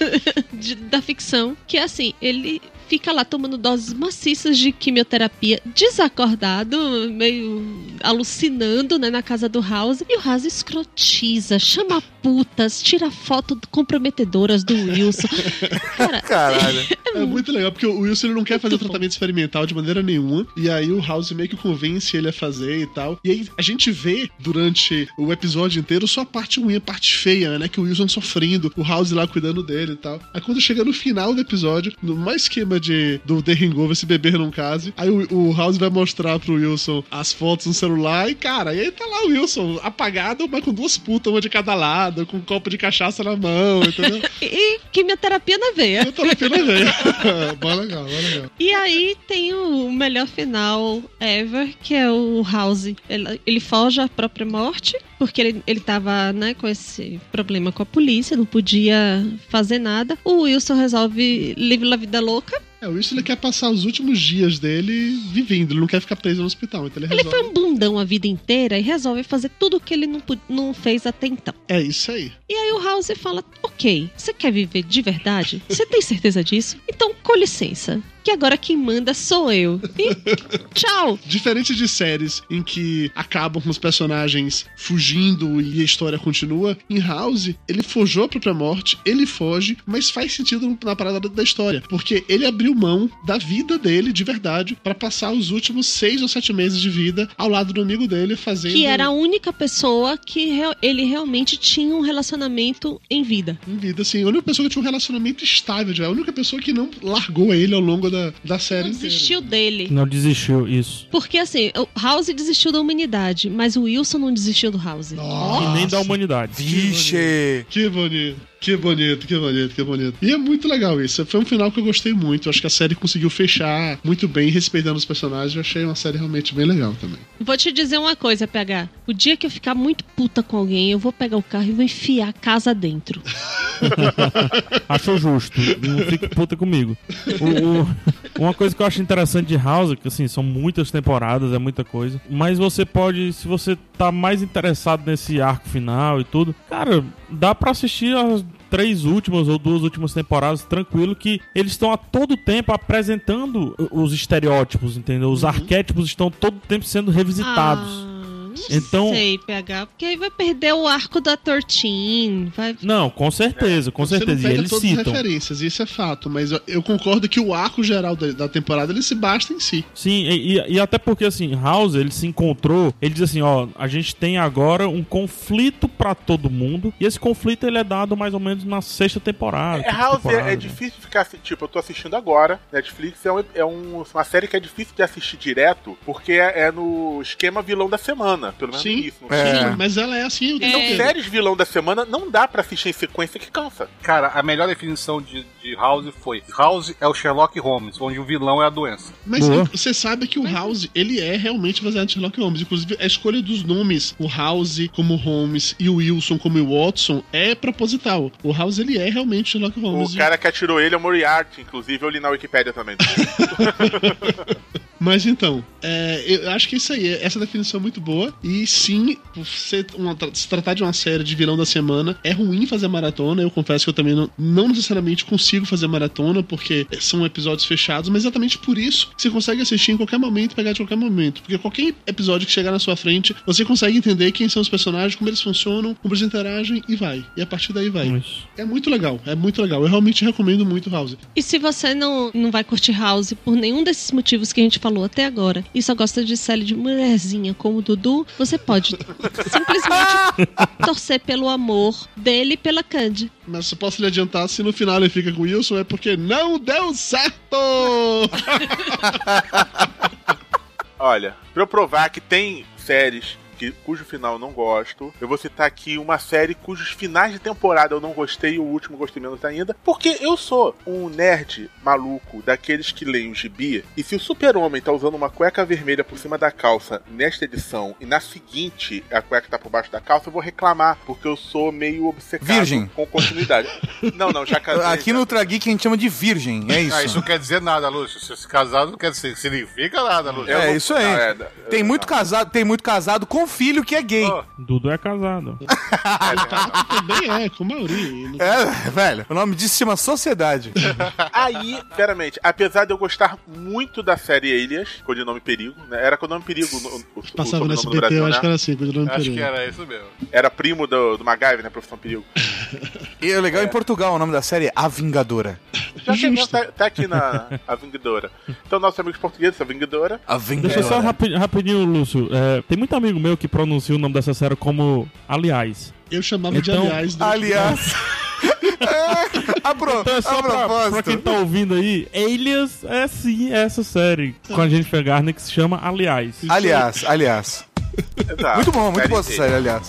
de- da ficção. Que é assim, ele fica lá tomando doses maciças de quimioterapia, desacordado, meio alucinando, né, na casa do House. E o House escrotiza, chama putas, tira foto comprometedoras do Wilson. Cara, Caralho. É muito legal, porque o Wilson ele não quer fazer o tratamento experimental de maneira nenhuma. E aí o House meio que convence ele a fazer e tal. E aí a gente vê durante o episódio inteiro só a parte ruim, a parte feia, né? Que o Wilson sofrendo, o House lá cuidando dele e tal. Aí quando chega no final do episódio, no mais esquema de do The Hangover, se beber não case, aí o, o House vai mostrar pro Wilson as fotos no celular e, cara, e aí tá lá o Wilson apagado, mas com duas putas, uma de cada lado, com um copo de cachaça na mão, entendeu? E quimioterapia na veia. Quimioterapia na veia. Bom legal, bom legal. E aí tem o melhor final ever, que é o House. Ele, ele foge à própria morte, porque ele, ele tava, né, com esse problema com a polícia, não podia fazer nada. O Wilson resolve livre a vida louca. É, o ele quer passar os últimos dias dele vivendo, ele não quer ficar preso no hospital, então ele Ele resolve. foi um bundão a vida inteira e resolve fazer tudo o que ele não, não fez até então. É isso aí. E aí o House fala: Ok, você quer viver de verdade? Você tem certeza disso? Então, com licença. Que agora quem manda sou eu. E tchau! Diferente de séries em que acabam com os personagens fugindo e a história continua, em House, ele forjou a própria morte, ele foge, mas faz sentido na parada da história, porque ele abriu mão da vida dele de verdade pra passar os últimos seis ou sete meses de vida ao lado do amigo dele fazendo. Que era a única pessoa que re- ele realmente tinha um relacionamento em vida. Em vida, assim, a única pessoa que tinha um relacionamento estável, já, a única pessoa que não largou ele ao longo da, da série inteira. Desistiu dele. Não desistiu, isso. Porque assim, o House desistiu da humanidade, mas o Wilson não desistiu do House. E nem da humanidade. Vixe! Que bonito. Que bonito, que bonito, que bonito. E é muito legal isso. Foi um final que eu gostei muito. Acho que a série conseguiu fechar muito bem, respeitando os personagens. Eu achei uma série realmente bem legal também. Vou te dizer uma coisa, PH. O dia que eu ficar muito puta com alguém, eu vou pegar o carro e vou enfiar a casa dentro. Achou justo. Não fique puta comigo. O- o- uma coisa que eu acho interessante de House, que assim, são muitas temporadas, é muita coisa. Mas você pode, se você tá mais interessado nesse arco final e tudo, cara, dá pra assistir as três últimas ou duas últimas temporadas tranquilo que eles estão a todo tempo apresentando os estereótipos, entendeu? Os arquétipos estão todo tempo sendo revisitados. Não Então- sei, PH, porque aí vai perder o arco da Tortin. Vai... Não, com certeza, com Você certeza. não E pega eles todas as citam. referências, isso é fato. Mas eu, eu concordo que o arco geral da, da temporada ele se basta em si. Sim, e, e- e até porque assim, House, ele se encontrou, ele diz assim, ó, a gente tem agora um conflito pra todo mundo, e esse conflito ele é dado mais ou menos na sexta temporada. É, House temporada. é, é difícil de ficar. Tipo, eu tô assistindo agora. Netflix é, um- é um- uma série que é difícil de assistir direto, porque é, é no esquema vilão da semana. Pelo menos Sim, isso. não É. Sim, mas ela é assim o tempo Então, séries vilão da semana não dá pra assistir em sequência que cansa. Cara, a melhor definição de, de House foi: House é o Sherlock Holmes, onde o vilão é a doença. Mas Boa. você sabe que o House, ele é realmente baseado em Sherlock Holmes. Inclusive, a escolha dos nomes, o House como Holmes e o Wilson como Watson, é proposital. O House, ele é realmente Sherlock Holmes. O cara que atirou ele é o Moriarty, inclusive eu li na Wikipédia também. Mas então, é, eu acho que isso aí, essa definição é muito boa. E sim, por ser uma- se tratar de uma série de vilão da semana, é ruim fazer maratona. Eu confesso que eu também não, não necessariamente consigo fazer maratona, porque são episódios fechados, mas exatamente por isso você consegue assistir em qualquer momento e pegar de qualquer momento. Porque qualquer episódio que chegar na sua frente, você consegue entender quem são os personagens, como eles funcionam, como eles interagem e vai. E a partir daí vai. Isso. É muito legal, é muito legal. Eu realmente recomendo muito House. E se você não, não vai curtir House por nenhum desses motivos que a gente falou até agora e só gosta de série de mulherzinha como o Dudu, você pode simplesmente torcer pelo amor dele e pela Candy. Mas eu posso lhe adiantar, se no final ele fica com o Wilson, é porque não deu certo! Olha, pra eu provar que tem séries que, cujo final eu não gosto. Eu vou citar aqui uma série cujos finais de temporada eu não gostei e o último gostei menos ainda. Porque eu sou um nerd maluco daqueles que leem o gibi. E se o super-homem tá usando uma cueca vermelha por cima da calça nesta edição e na seguinte a cueca tá por baixo da calça, eu vou reclamar. Porque eu sou meio obcecado Virgem. com continuidade. não, não, já casei. Aqui no Ultra Geek a gente chama de virgem, é isso. Ah, isso não quer dizer nada, Lúcio. Se esse casado não quer dizer, significa nada, Lúcio. É isso aí. Ah, é, tem muito casado, tem muito casado com filho que é gay. Dudu é casado. Também é, com a maioria. É, velho, o nome disso se chama Sociedade. Aí, sinceramente, apesar de eu gostar muito da série Alias, codinome Perigo, né? Era codinome Perigo no, o, o Passava no sobrenome SBT, no Brasil, eu acho né? que era assim, com o nome Acho que era isso mesmo. Era primo do, do MacGyver, né? Profissão Perigo. E o legal em Portugal, o nome da série é A Vingadora. Já que mesmo tá, tá aqui na A Vingadora. Então, nossos amigos portugueses, a Vingadora. A Deixa eu só rapi- rapidinho, Lúcio. É, tem muito amigo meu que pronuncia o nome dessa série como aliás. Eu chamava de Então, aliás. durante aliás. a, pro, Então é só a pra, pra quem tá ouvindo aí, Alias é sim essa série com a Jennifer Garner que se chama Aliás. Aliás, aliás. Exato. Muito bom, muito boa essa série, aliás.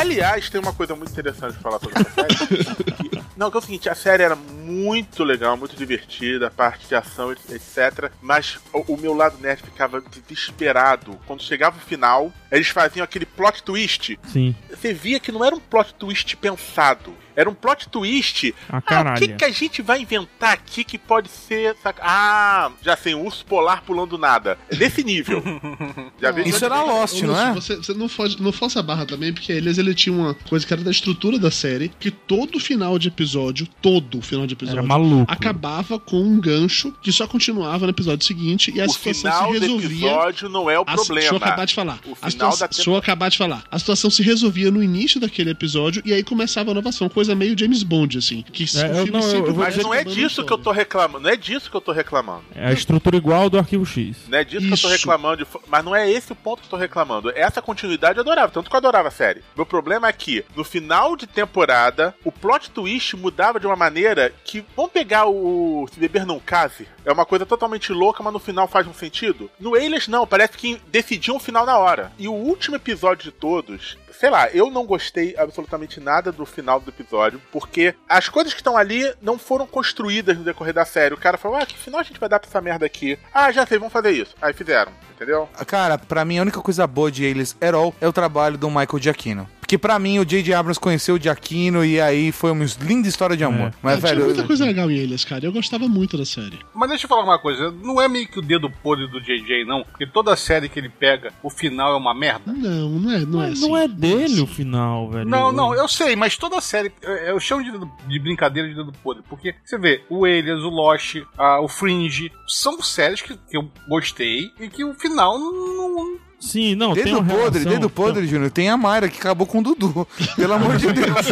Aliás, tem uma coisa muito interessante de falar sobre essa série. Que- Não, que é o seguinte, a série era muito legal, muito divertida, a parte de ação, etc. Mas o, o meu lado nerd ficava desesperado. Quando chegava o final, eles faziam aquele plot twist. Sim. Você via que não era um plot twist pensado. Era um plot twist. A Ah, o que, que a gente vai inventar aqui que pode ser. saca- Ah, já sei, um urso polar pulando nada. É desse nível. Já vi Isso era Lost, não é? Você, você não, foge, não força a barra também, porque eles ele tinha uma coisa que era da estrutura da série, que todo final de episódio, todo final de episódio, Era maluco. acabava com um gancho que só continuava no episódio seguinte e a O situação final se resolvia. episódio não é o A- problema. Deixa eu acabar de falar. O A final situação, da deixa eu acabar de falar. A situação se resolvia no início daquele episódio e aí começava a inovação, coisa meio James Bond, assim. Que É, o eu- filme não, eu- sempre eu Mas não é disso que eu tô reclamando. Não é disso que eu tô reclamando. É a estrutura igual do Arquivo X. Não é disso que eu Isso. tô reclamando. Mas não é esse o ponto que eu tô reclamando. Essa continuidade eu adorava. Tanto que eu adorava a série. Meu problema é que, no final de temporada, o plot twist mudava de uma maneira que. Vamos pegar o. Se beber não case. É uma coisa totalmente louca, mas no final faz um sentido. No Alias, não. Parece que decidiam o final na hora. E o último episódio de todos. Sei lá, eu não gostei absolutamente nada do final do episódio, porque as coisas que estão ali não foram construídas no decorrer da série. O cara falou, ah, que final a gente vai dar pra essa merda aqui? Ah, já sei, vamos fazer isso. Aí fizeram, entendeu? Cara, pra mim a única coisa boa de at all é o trabalho do Michael Giacchino. Porque pra mim o J.J. Abrams conheceu o Giacchino e aí foi uma linda história de amor. Mas, É, tinha velho, muita coisa legal em eles, cara. Eu gostava muito da série. Mas deixa eu falar uma coisa, não é meio que o dedo podre do JJ, não? Porque toda série que ele pega, o final é uma merda. Não, não é, não é Mas assim. não é dele o final, velho. Não, não, eu sei, mas toda série, eu eu chamo de, dedo- de brincadeira de dedo podre, porque você vê, o Elias, o Lost, ah, o Fringe, são séries que, que eu gostei e que o final não. Sim, não, tem Dedo uma podre, relação- dedo podre, Júnior. Tem a Mayra que acabou com o Dudu. Pelo amor de Deus.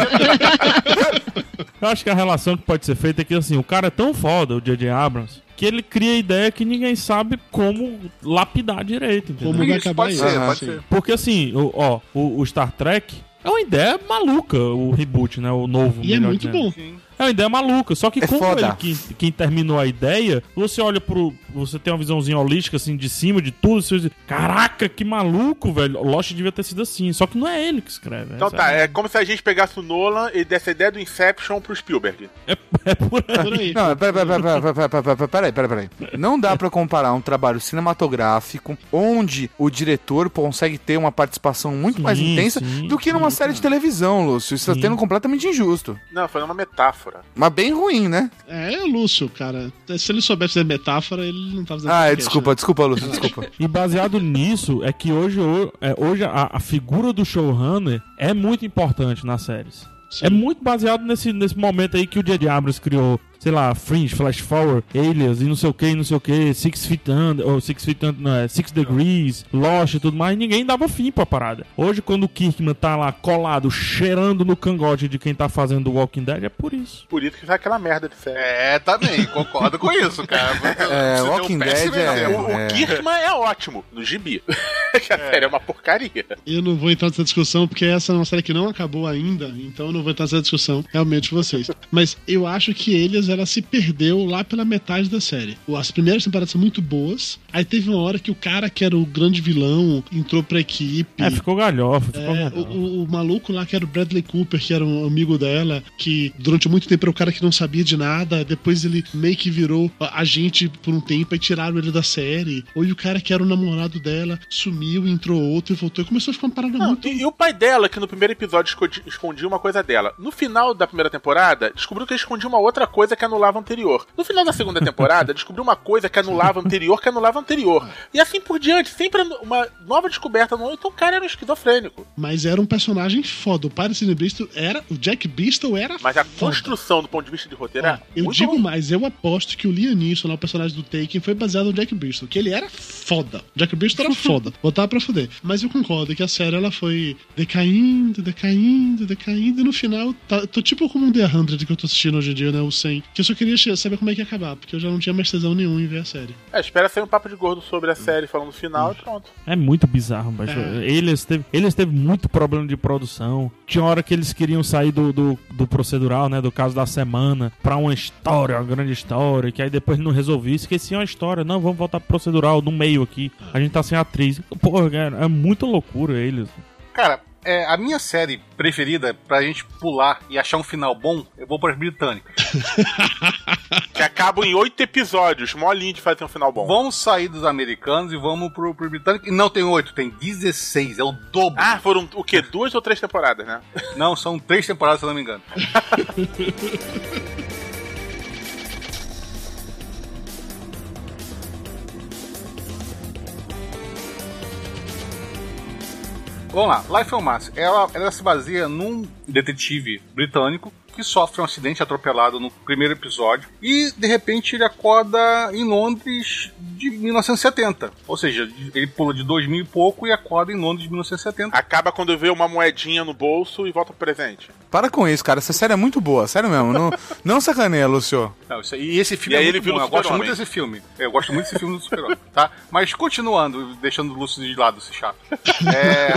Eu acho que a relação que pode ser feita é que, assim, o cara é tão foda, o J.J. Abrams, que ele cria a ideia que ninguém sabe como lapidar direito, entendeu? Como vai Isso, acabar pode isso? ser, pode sim. ser. Porque, assim, o, ó, o, o Star Trek é uma ideia maluca, o reboot, né? O novo. E é muito dizendo. bom. É uma ideia maluca. Só que é como foda. ele quem, quem, terminou a ideia, você olha pro. Você tem uma visãozinha holística, assim, de cima, de tudo. Você diz, Caraca, que maluco, velho. Lost devia ter sido assim. Só que não é ele que escreve. Então tá, é como se a gente pegasse o Nolan e desse a ideia do Inception pro Spielberg. É, é por aí. Não, peraí, peraí, peraí, peraí. Não dá pra comparar um trabalho cinematográfico onde o diretor consegue ter uma participação muito sim, mais intensa sim, do que numa sim, série de televisão, Lúcio. Isso tá tendo completamente injusto. Não, foi uma metáfora. Mas bem ruim, né? É, é Lúcio, cara. Se ele soubesse fazer metáfora, ele não tava fazendo Ah, podcast, desculpa, né? desculpa, Lúcio, desculpa. E baseado nisso, é que hoje, ho- é, hoje a, a figura do showrunner é muito importante nas séries. Sim. É muito baseado nesse, nesse momento aí que o J.J. Abrams criou, sei lá, Fringe, Flash Forward, Alias e não sei o que, não sei o que, Six Feet Under, ou Six Feet Under, não, é Six Degrees, Lost e tudo mais, ninguém dava fim pra parada. Hoje, quando o Kirkman tá lá colado, cheirando no cangote de quem tá fazendo o Walking Dead, é por isso. Por isso que sai aquela merda de série. É, também, concordo com isso, cara. É, Walking um Dead é-. O, o É. Kirkman é ótimo, no gibi. que a série é uma porcaria. Eu não vou entrar nessa discussão, porque essa é uma série que não acabou ainda, então eu não vou entrar nessa discussão, realmente, vocês. Mas eu acho que eles, ela se perdeu lá pela metade da série. As primeiras temporadas são muito boas, aí teve uma hora que o cara que era o grande vilão entrou pra equipe. É, ficou galhofa, ficou É, galhofa. o, o- o maluco lá que era o Bradley Cooper, que era um amigo dela, que durante muito tempo era o cara que não sabia de nada, depois ele meio que virou a- agente por um tempo e tiraram ele da série. Ou e o cara que era o namorado dela sumiu, entrou outro e voltou. E começou a ficar uma parada muito. E, e o pai dela, que no primeiro episódio escondi- escondia uma coisa dela. No final da primeira temporada, descobriu que ele escondia uma outra coisa que anulava a anterior. No final da segunda temporada, descobriu uma coisa que anulava a anterior, que anulava a anterior. E assim por diante, sempre uma nova descoberta. no- Então o cara era um esquizofrênico. Mas era um personagem foda. O Cine Bristol era. O Jack Bristol era. Mas a foda. construção do ponto de vista de roteiro é Eu digo ruim. mais, eu aposto que o Liam Neeson, o personagem do Taken, foi baseado no Jack Bristol, que ele era foda. O Jack Bristol era foda, botava pra fuder. Mas eu concordo que a série ela foi decaindo, decaindo, decaindo, e no final, tá, tô tipo como um The 100 que eu tô assistindo hoje em dia, né? O 100, que eu só queria saber como é que ia acabar, porque eu já não tinha mais tesão nenhum em ver a série. É, espera sair um papo de gordo sobre a série falando no final e pronto. É muito bizarro, mas É. eles, teve, eles teve muito problema de produção. Tinha hora que eles queriam sair do, do, do procedural, né? Do caso da semana, pra uma história, uma grande história, que aí depois não resolvia, esqueciam a história. Não, vamos voltar pro procedural no meio aqui. A gente tá sem atriz. Porra, cara, é muito loucura eles. Cara, é, a minha série preferida pra gente pular e achar um final bom, eu vou para as britânicas. Que acabam em oito episódios, molinho de fazer um final bom. Vamos sair dos americanos e vamos pro, pro britânico. E não tem oito, tem 16, é o dobro. Ah, foram o quê? Duas ou três temporadas, né? Não, são três temporadas, se eu não me engano. Vamos lá, Life on Mars. Ela, ela se baseia num detetive britânico que sofre um acidente atropelado no primeiro episódio e de repente ele acorda em Londres de 1970. Ou seja, ele pula de 2000 e pouco e acorda em Londres de 1970. Acaba quando vê uma moedinha no bolso e volta pro presente. Para com isso, cara. Essa série é muito boa, sério mesmo. Não, não sacaneia, Lúcio. Não, isso e esse filme E aí é ele muito bom. Eu gosto muito desse filme. Eu gosto muito desse filme do Super-Homem, tá? Mas continuando, deixando o Lúcio de lado, esse chato. É...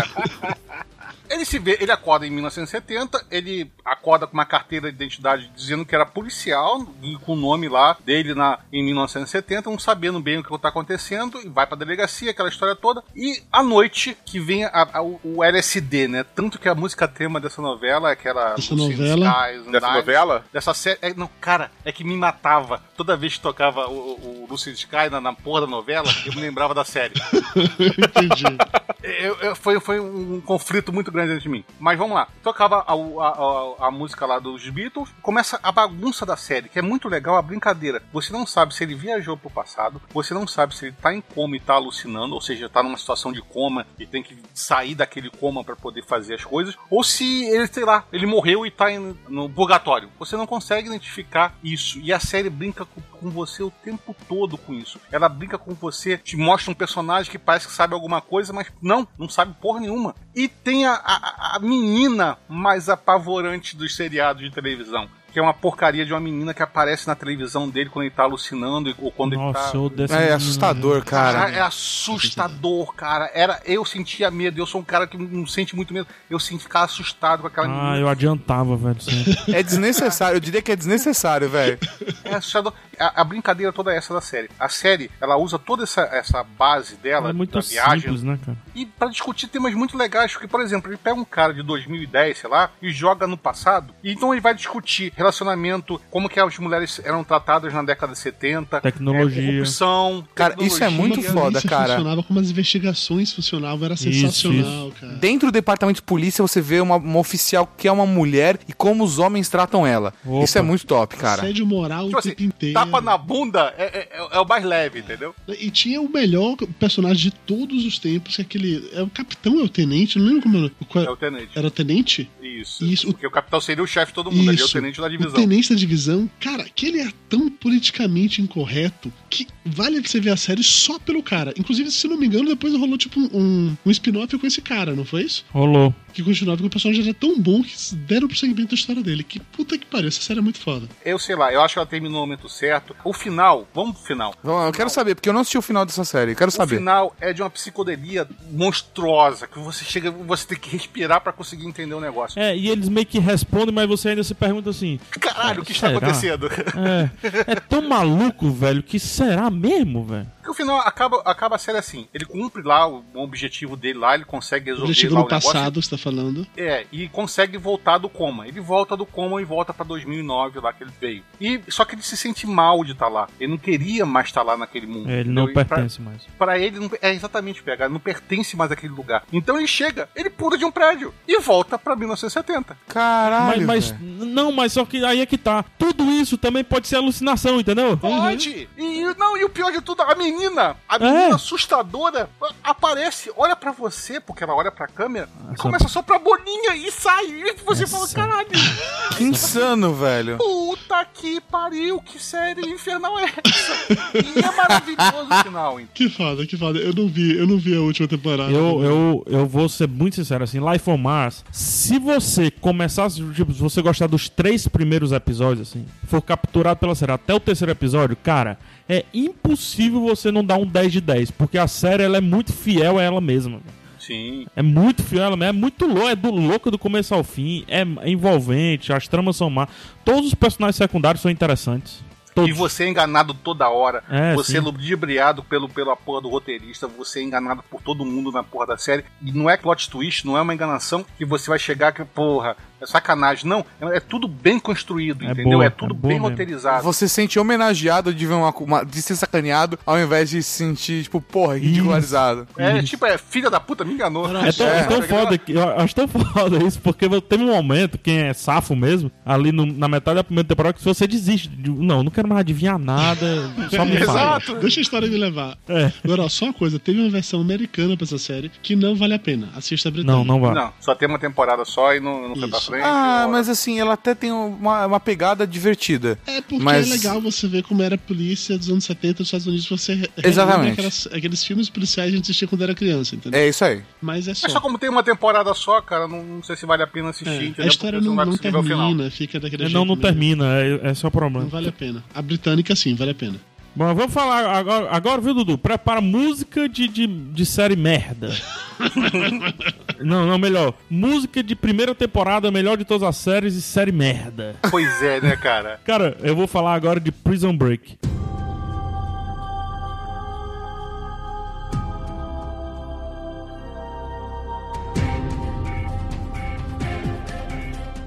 Ele se vê, ele acorda em 1970, ele acorda com uma carteira de identidade dizendo que era policial, e com o nome lá dele na, em 1970, não sabendo bem o que está acontecendo, e vai pra delegacia, aquela história toda. E à noite que vem a- a- o, LSD, né? Tanto que a música tema dessa novela é aquela. Essa Lucy in the novela? Skies Dessa novela? Dessa série. é, não, cara, é que me matava. Toda vez que tocava o, o, o Sky na, na porra da novela, eu me lembrava da série. Entendi. Eu- eu- foi, foi um conflito muito grande dentro de mim. Mas vamos lá. Tocava a, a- a- a música lá dos Beatles. Começa a bagunça da série, que é muito legal a brincadeira. Você não sabe se ele viajou pro passado, você não sabe se ele tá em coma e tá alucinando, ou seja, tá numa situação de coma e tem que sair daquele coma para poder fazer as coisas, ou se ele, sei lá, ele morreu e tá em- no purgatório. Você não consegue identificar isso. E a série brinca com, com você o tempo todo com isso. Ela brinca com você, te mostra um personagem que parece que sabe alguma coisa, mas não, não sabe porra nenhuma. E tem a, a, a menina mais apavorante dos seriados de televisão. Que é uma porcaria de uma menina que aparece na televisão dele quando ele tá alucinando ou quando ele Nossa, tá. eu odeio essa É menina, assustador, né? cara. É assustador, cara. Era, eu sentia medo. Eu sou um cara que não sente muito medo. Eu sinto ficar assustado com aquela Ah, menina. eu adiantava, velho. sempre. É desnecessário, eu diria que é desnecessário, velho. É assustador. A, a brincadeira toda é essa da série. A série, ela usa toda essa, essa base dela, É muito da viagem, simples, né, cara? e pra discutir temas muito legais. Porque, por exemplo, ele pega um cara de 2010, sei lá, e joga no passado. E então ele vai discutir relacionamento, como que as mulheres eram tratadas na década de 70, Tecnologia. é, corrupção. Cara, isso é muito tecnologia. Foda, cara. funcionava, como as investigações funcionavam, era Isso, sensacional, cara. Dentro do departamento de polícia, você vê uma, uma oficial que é uma mulher e como os homens tratam ela. Opa. Isso é muito top, cara. Assédio moral Tipo o assim, tempo inteiro. Tapa na bunda é, é- é o mais leve, entendeu? E tinha o melhor personagem de todos os tempos, que é aquele. É o capitão, é o tenente? Não lembro como era. Qual- É o tenente. Era o tenente? Isso. Isso. Porque o capitão seria o chefe de todo mundo, ali é o Isso. tenente da O divisão. tenente da divisão, cara, que ele é tão politicamente incorreto que vale você ver a série só pelo cara. Inclusive, se não me engano, depois rolou tipo um, um spin-off com esse cara, não foi isso? Rolou. Que continuava com o personagem era tão bom que deram prosseguimento da história dele. Que puta que pariu, essa série é muito foda. Eu sei lá, eu acho que ela terminou no momento certo. O final, vamos pro final. Eu quero saber, porque eu não assisti o final dessa série. Quero O saber. final é de uma psicodelia monstruosa, que você chega, você tem que respirar pra conseguir entender o negócio. É, e eles meio que respondem, mas você ainda se pergunta assim: Caralho, o que está será? acontecendo? É, é tão maluco, velho, que será mesmo, velho? Porque o final acaba, acaba a série assim. Ele cumpre lá o, o objetivo dele lá, ele consegue resolver Ele chegou lá no o negócio. passado, você tá falando. É, e consegue voltar do coma. Ele volta do coma e volta pra 2009 lá que ele veio. E só que ele se sente mal de estar lá. Ele não queria mais estar lá naquele mundo. É, ele não entendeu? Pra- pertence mais. Pra ele, não, é exatamente, PH, não pertence mais àquele lugar. Então ele chega, ele pula de um prédio e volta pra 1970. Caralho. Mas, mas não, mas só que aí é que tá. Tudo isso também pode ser alucinação, entendeu? Pode! E não, e o pior de tudo, a menina, a menina assustadora, a- aparece, olha pra você, porque ela olha pra câmera, e começa só pra bolinha e sai. E você fala, caralho, Que insano, velho. puta que pariu, que série infernal é essa? E é maravilhoso o final, hein? Que foda, que foda. Eu não vi, eu não vi a última temporada. Eu, eu, eu vou ser muito sincero, assim, Life on Mars, se você começasse, tipo, se você gostar dos três primeiros episódios, assim, for capturado pela série até o terceiro episódio, cara, é impossível você não dar um 10 de 10, porque a série, ela é muito fiel a ela mesma. Sim. É muito fiel, a ela mesma, é muito louco, é do louco do começo ao fim, é envolvente, as tramas são má, todos os personagens secundários são interessantes. Todos. E você é enganado toda hora. É, você sim. é ludibriado pelo, pela porra do roteirista. Você é enganado por todo mundo na porra da série. E não é plot twist, não é uma enganação que você vai chegar que, porra, é sacanagem. Não, é, é tudo bem construído, É entendeu? boa, é tudo é bem mesmo. roteirizado. Você se sente homenageado de ver uma, uma- de ser sacaneado, ao invés de se sentir, tipo, porra, ridicularizado. É, tipo, é filha da puta, me enganou. É tão, é tão foda, que, eu acho tão foda isso, porque teve um momento, quem é safo mesmo, ali no- na metade da primeira temporada, que você desiste. de- Não, não quero mais adivinhar nada, só me fala. Deixa a história me levar. É. Agora, ó, só uma coisa: teve uma versão americana pra essa série que não vale a pena. Assista a britânica. Não, não vai. Não, só tem uma temporada só e não, não foi pra frente. Ah, mas assim, ela até tem uma, uma pegada divertida. É porque mas... é legal você ver como era a polícia dos anos 70 dos Estados Unidos. Você Exatamente. Aquelas, aqueles filmes policiais que a gente assistia quando era criança, entendeu? É isso aí. Mas é só. Mas só como tem uma temporada só, cara, não, não sei se vale a pena assistir, É, entendeu? a história não, não conseguir ver o final. termina, fica daquele É, jeito. Não, não mesmo. termina, é, é o problema. Não vale a pena. A britânica, sim, vale a pena. Bom, vamos falar agora, agora viu, Dudu? Prepara música de, de, de série merda. não, não, melhor. Música de primeira temporada, melhor de todas as séries e série merda. Pois é, né, cara? Cara, eu vou falar agora de Prison Break.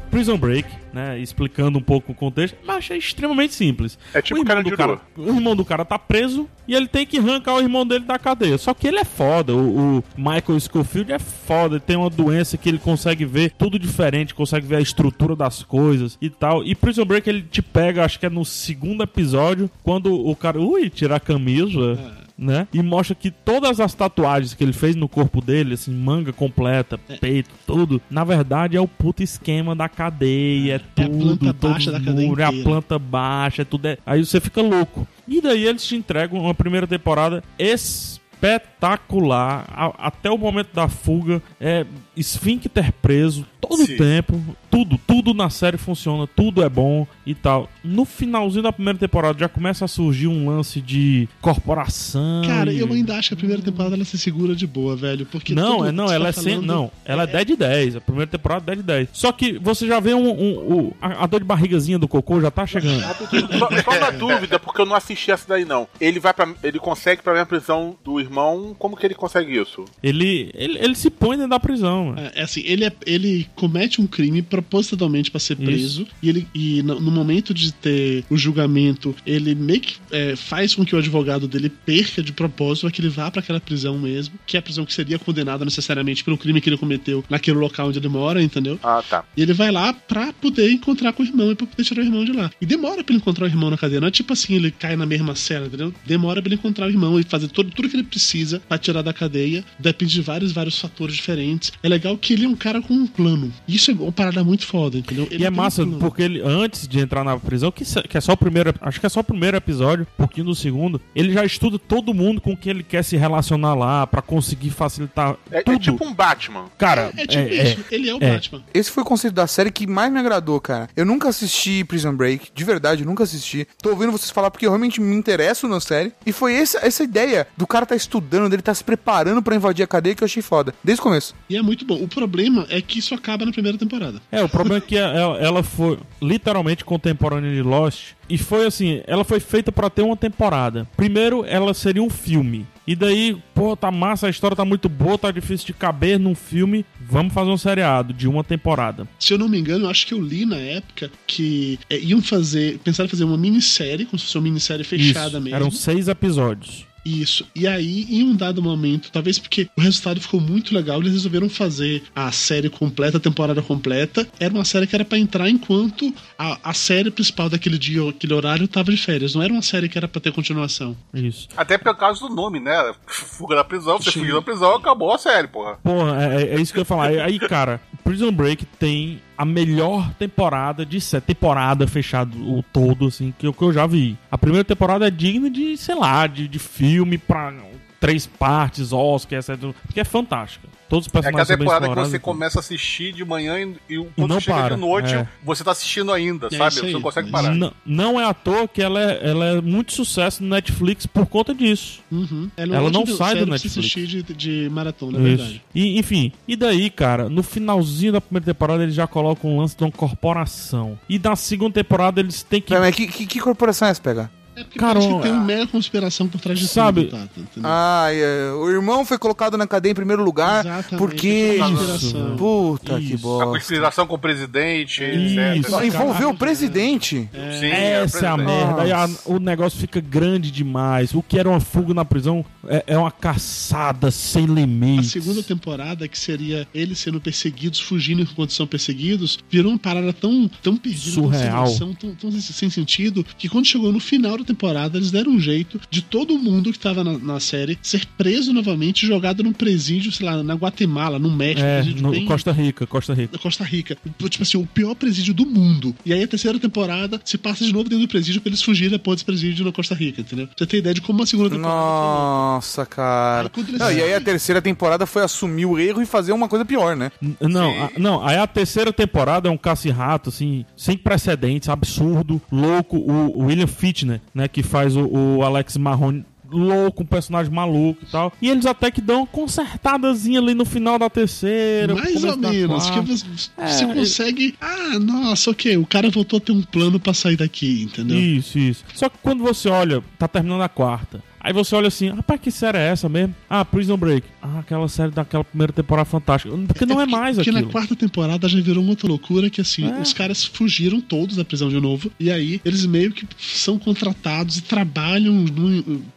Prison Break, né? Explicando um pouco o contexto, mas achei extremamente simples. É tipo o irmão, do cara, o irmão do cara tá preso e ele tem que arrancar o irmão dele da cadeia. Só que ele é foda. O, o Michael Schofield é foda. Ele tem uma doença que ele consegue ver tudo diferente, consegue ver a estrutura das coisas e tal. E Prison Break ele te pega, acho que é no segundo episódio, quando o cara, ui, tira a camisa né? E mostra que todas as tatuagens que ele fez no corpo dele, assim, manga completa, peito, tudo, na verdade é o puto esquema da cadeia, é, tudo, planta todos baixa da os cadeia é a planta baixa, é tudo. É... Aí você fica louco. E daí eles te entregam uma primeira temporada espetacular a- até o momento da fuga. É esfíncter preso todo o tempo. Tudo, tudo na série funciona, tudo é bom e tal. No finalzinho da primeira temporada já começa a surgir um lance de corporação. Cara, e- eu ainda acho que a primeira temporada ela se segura de boa, velho. Porque não, tudo é, não, que você ela tá é sem, falando- não, ela é 10 de 10. A primeira temporada é 10 de 10. Só que você já vê um, um- um- a, a dor de barrigazinha do cocô já tá chegando. Só, só uma dúvida, porque eu não assisti essa daí não. Ele vai para ele consegue pra minha prisão do irmão. Como que ele consegue isso? Ele, ele, ele se põe dentro da prisão, mano. É, é assim, ele, é- ele comete um crime propositalmente pra ser preso e ele e no, no momento de ter o julgamento, ele meio que é, faz com que o advogado dele perca de propósito, é que ele vá pra aquela prisão mesmo, que é a prisão que seria condenada necessariamente pelo crime que ele cometeu naquele local onde ele mora, entendeu? Ah, tá. E ele vai lá pra poder encontrar com o irmão e pra poder tirar o irmão de lá. E demora pra ele encontrar o irmão na cadeia. Não é tipo assim, ele cai na mesma cela, entendeu? Demora pra ele encontrar o irmão e fazer todo, tudo que ele precisa pra tirar da cadeia. Depende de vários, vários fatores diferentes. É legal que ele é um cara com um plano. Isso é uma parada muito foda, entendeu? Ele E é um massa, plano. porque ele, antes de entrar na prisão, que, que é só o primeiro, acho que é só o primeiro episódio, um pouquinho do segundo, ele já estuda todo mundo com quem ele quer se relacionar lá, pra conseguir facilitar É, é tudo. tipo um Batman. Cara, É tipo é- isso, ele é o é. Batman. Esse foi o conceito da série que mais me agradou, cara. Eu nunca assisti Prison Break, de verdade, eu nunca assisti. Tô ouvindo vocês falar porque eu realmente me interesso na série. E foi essa, essa ideia do cara tá estudando, dele tá se preparando pra invadir a cadeia que eu achei foda. Desde o começo. E é muito bom. O problema é que isso acaba na primeira temporada. É, o problema é que ela, ela foi literalmente contemporânea de Lost. E foi assim, ela foi feita pra ter uma temporada. Primeiro, ela seria um filme. E daí, pô, tá massa, a história tá muito boa, tá difícil de caber num filme. Vamos fazer um seriado de uma temporada. Se eu não me engano, eu acho que eu li na época que é, iam fazer. Pensaram em fazer uma minissérie, como se fosse uma minissérie fechada Isso, mesmo. Eram seis episódios. Isso. E aí, em um dado momento, talvez porque o resultado ficou muito legal, eles resolveram fazer a série completa, a temporada completa. Era uma série que era pra entrar enquanto a, a série principal daquele dia, aquele horário, tava de férias. Não era uma série que era pra ter continuação. Isso. Até pelo caso do nome, né? Fuga da prisão, você fugiu da prisão, acabou a série, porra. Porra, é, é- é isso que eu ia falar. Aí, cara, Prison Break tem a melhor temporada de sé- temporada fechado o todo, assim, que eu, que eu já vi. A primeira temporada é digna de, sei lá, de, de filme pra três partes, Oscar, etc. Porque é fantástica. Todos os É aquela personagens são bem temporada que você e começa a assistir de manhã e, e quando não chega para, de noite, é. você tá assistindo ainda, É sabe? Você não consegue é parar. Não, não é à toa que ela é, ela é muito sucesso no Netflix por conta disso. Uhum. Ela uma não sai do Netflix. assistir de, de maratona, é Isso. verdade. E, enfim, e daí, cara, no finalzinho da primeira temporada eles já colocam um lance de uma corporação. E na segunda temporada eles têm que. Pera, mas que, que, que corporação é essa, pega? É porque Cara, parece que tem uma mega conspiração por trás de Sabe- tudo, tá? Entendeu? Ah, é, o irmão foi colocado na cadeia em primeiro lugar Exatamente, porque. é uma Isso, conspiração. Puta que Isso. A conspiração com o presidente, Isso. etc. Não, Envolveu o presidente. Sim, Essa é a presidente. merda. Aí a- o negócio fica grande demais. O que era uma fuga na prisão é, é uma caçada sem A limites. segunda temporada, que seria eles sendo perseguidos, fugindo enquanto são perseguidos, virou uma parada tão, tão perdida, Surreal. tão tão, tão sem- sentido, que quando chegou no final temporada, eles deram um jeito de todo mundo que tava na, na série ser preso novamente e jogado num presídio, sei lá, na Guatemala, no México, É, presídio no bem- Costa Rica, Costa Rica. na Costa Rica. Tipo assim, o pior presídio do mundo. E aí a terceira temporada se passa de novo dentro do presídio pra eles fugirem depois desse presídio na Costa Rica, entendeu? Você tem ideia de como a segunda temporada foi Nossa, cara. Aí eles Não, e aí a terceira temporada foi assumir o erro e fazer uma coisa pior, né? N- Não, a, não, aí a terceira temporada é um caça-rato, assim, sem precedentes, absurdo, louco. O, o William Fitner, né, que faz o, o Alex Marrone, louco, um personagem maluco e tal. E eles até que dão uma consertadazinha ali no final da terceira. Mais ou menos. Que você, É, você consegue. Ah, nossa, ok. O cara voltou a ter um plano pra sair daqui, entendeu? Isso, isso. Só que quando você olha, tá terminando a quarta. Aí você olha assim, rapaz, que série é essa mesmo? Ah, Prison Break. Ah, aquela série daquela primeira temporada fantástica. Porque não é, mais Porque aquilo. na quarta temporada já virou uma outra loucura que assim, É. os caras fugiram todos da prisão de novo. E aí eles meio que são contratados e trabalham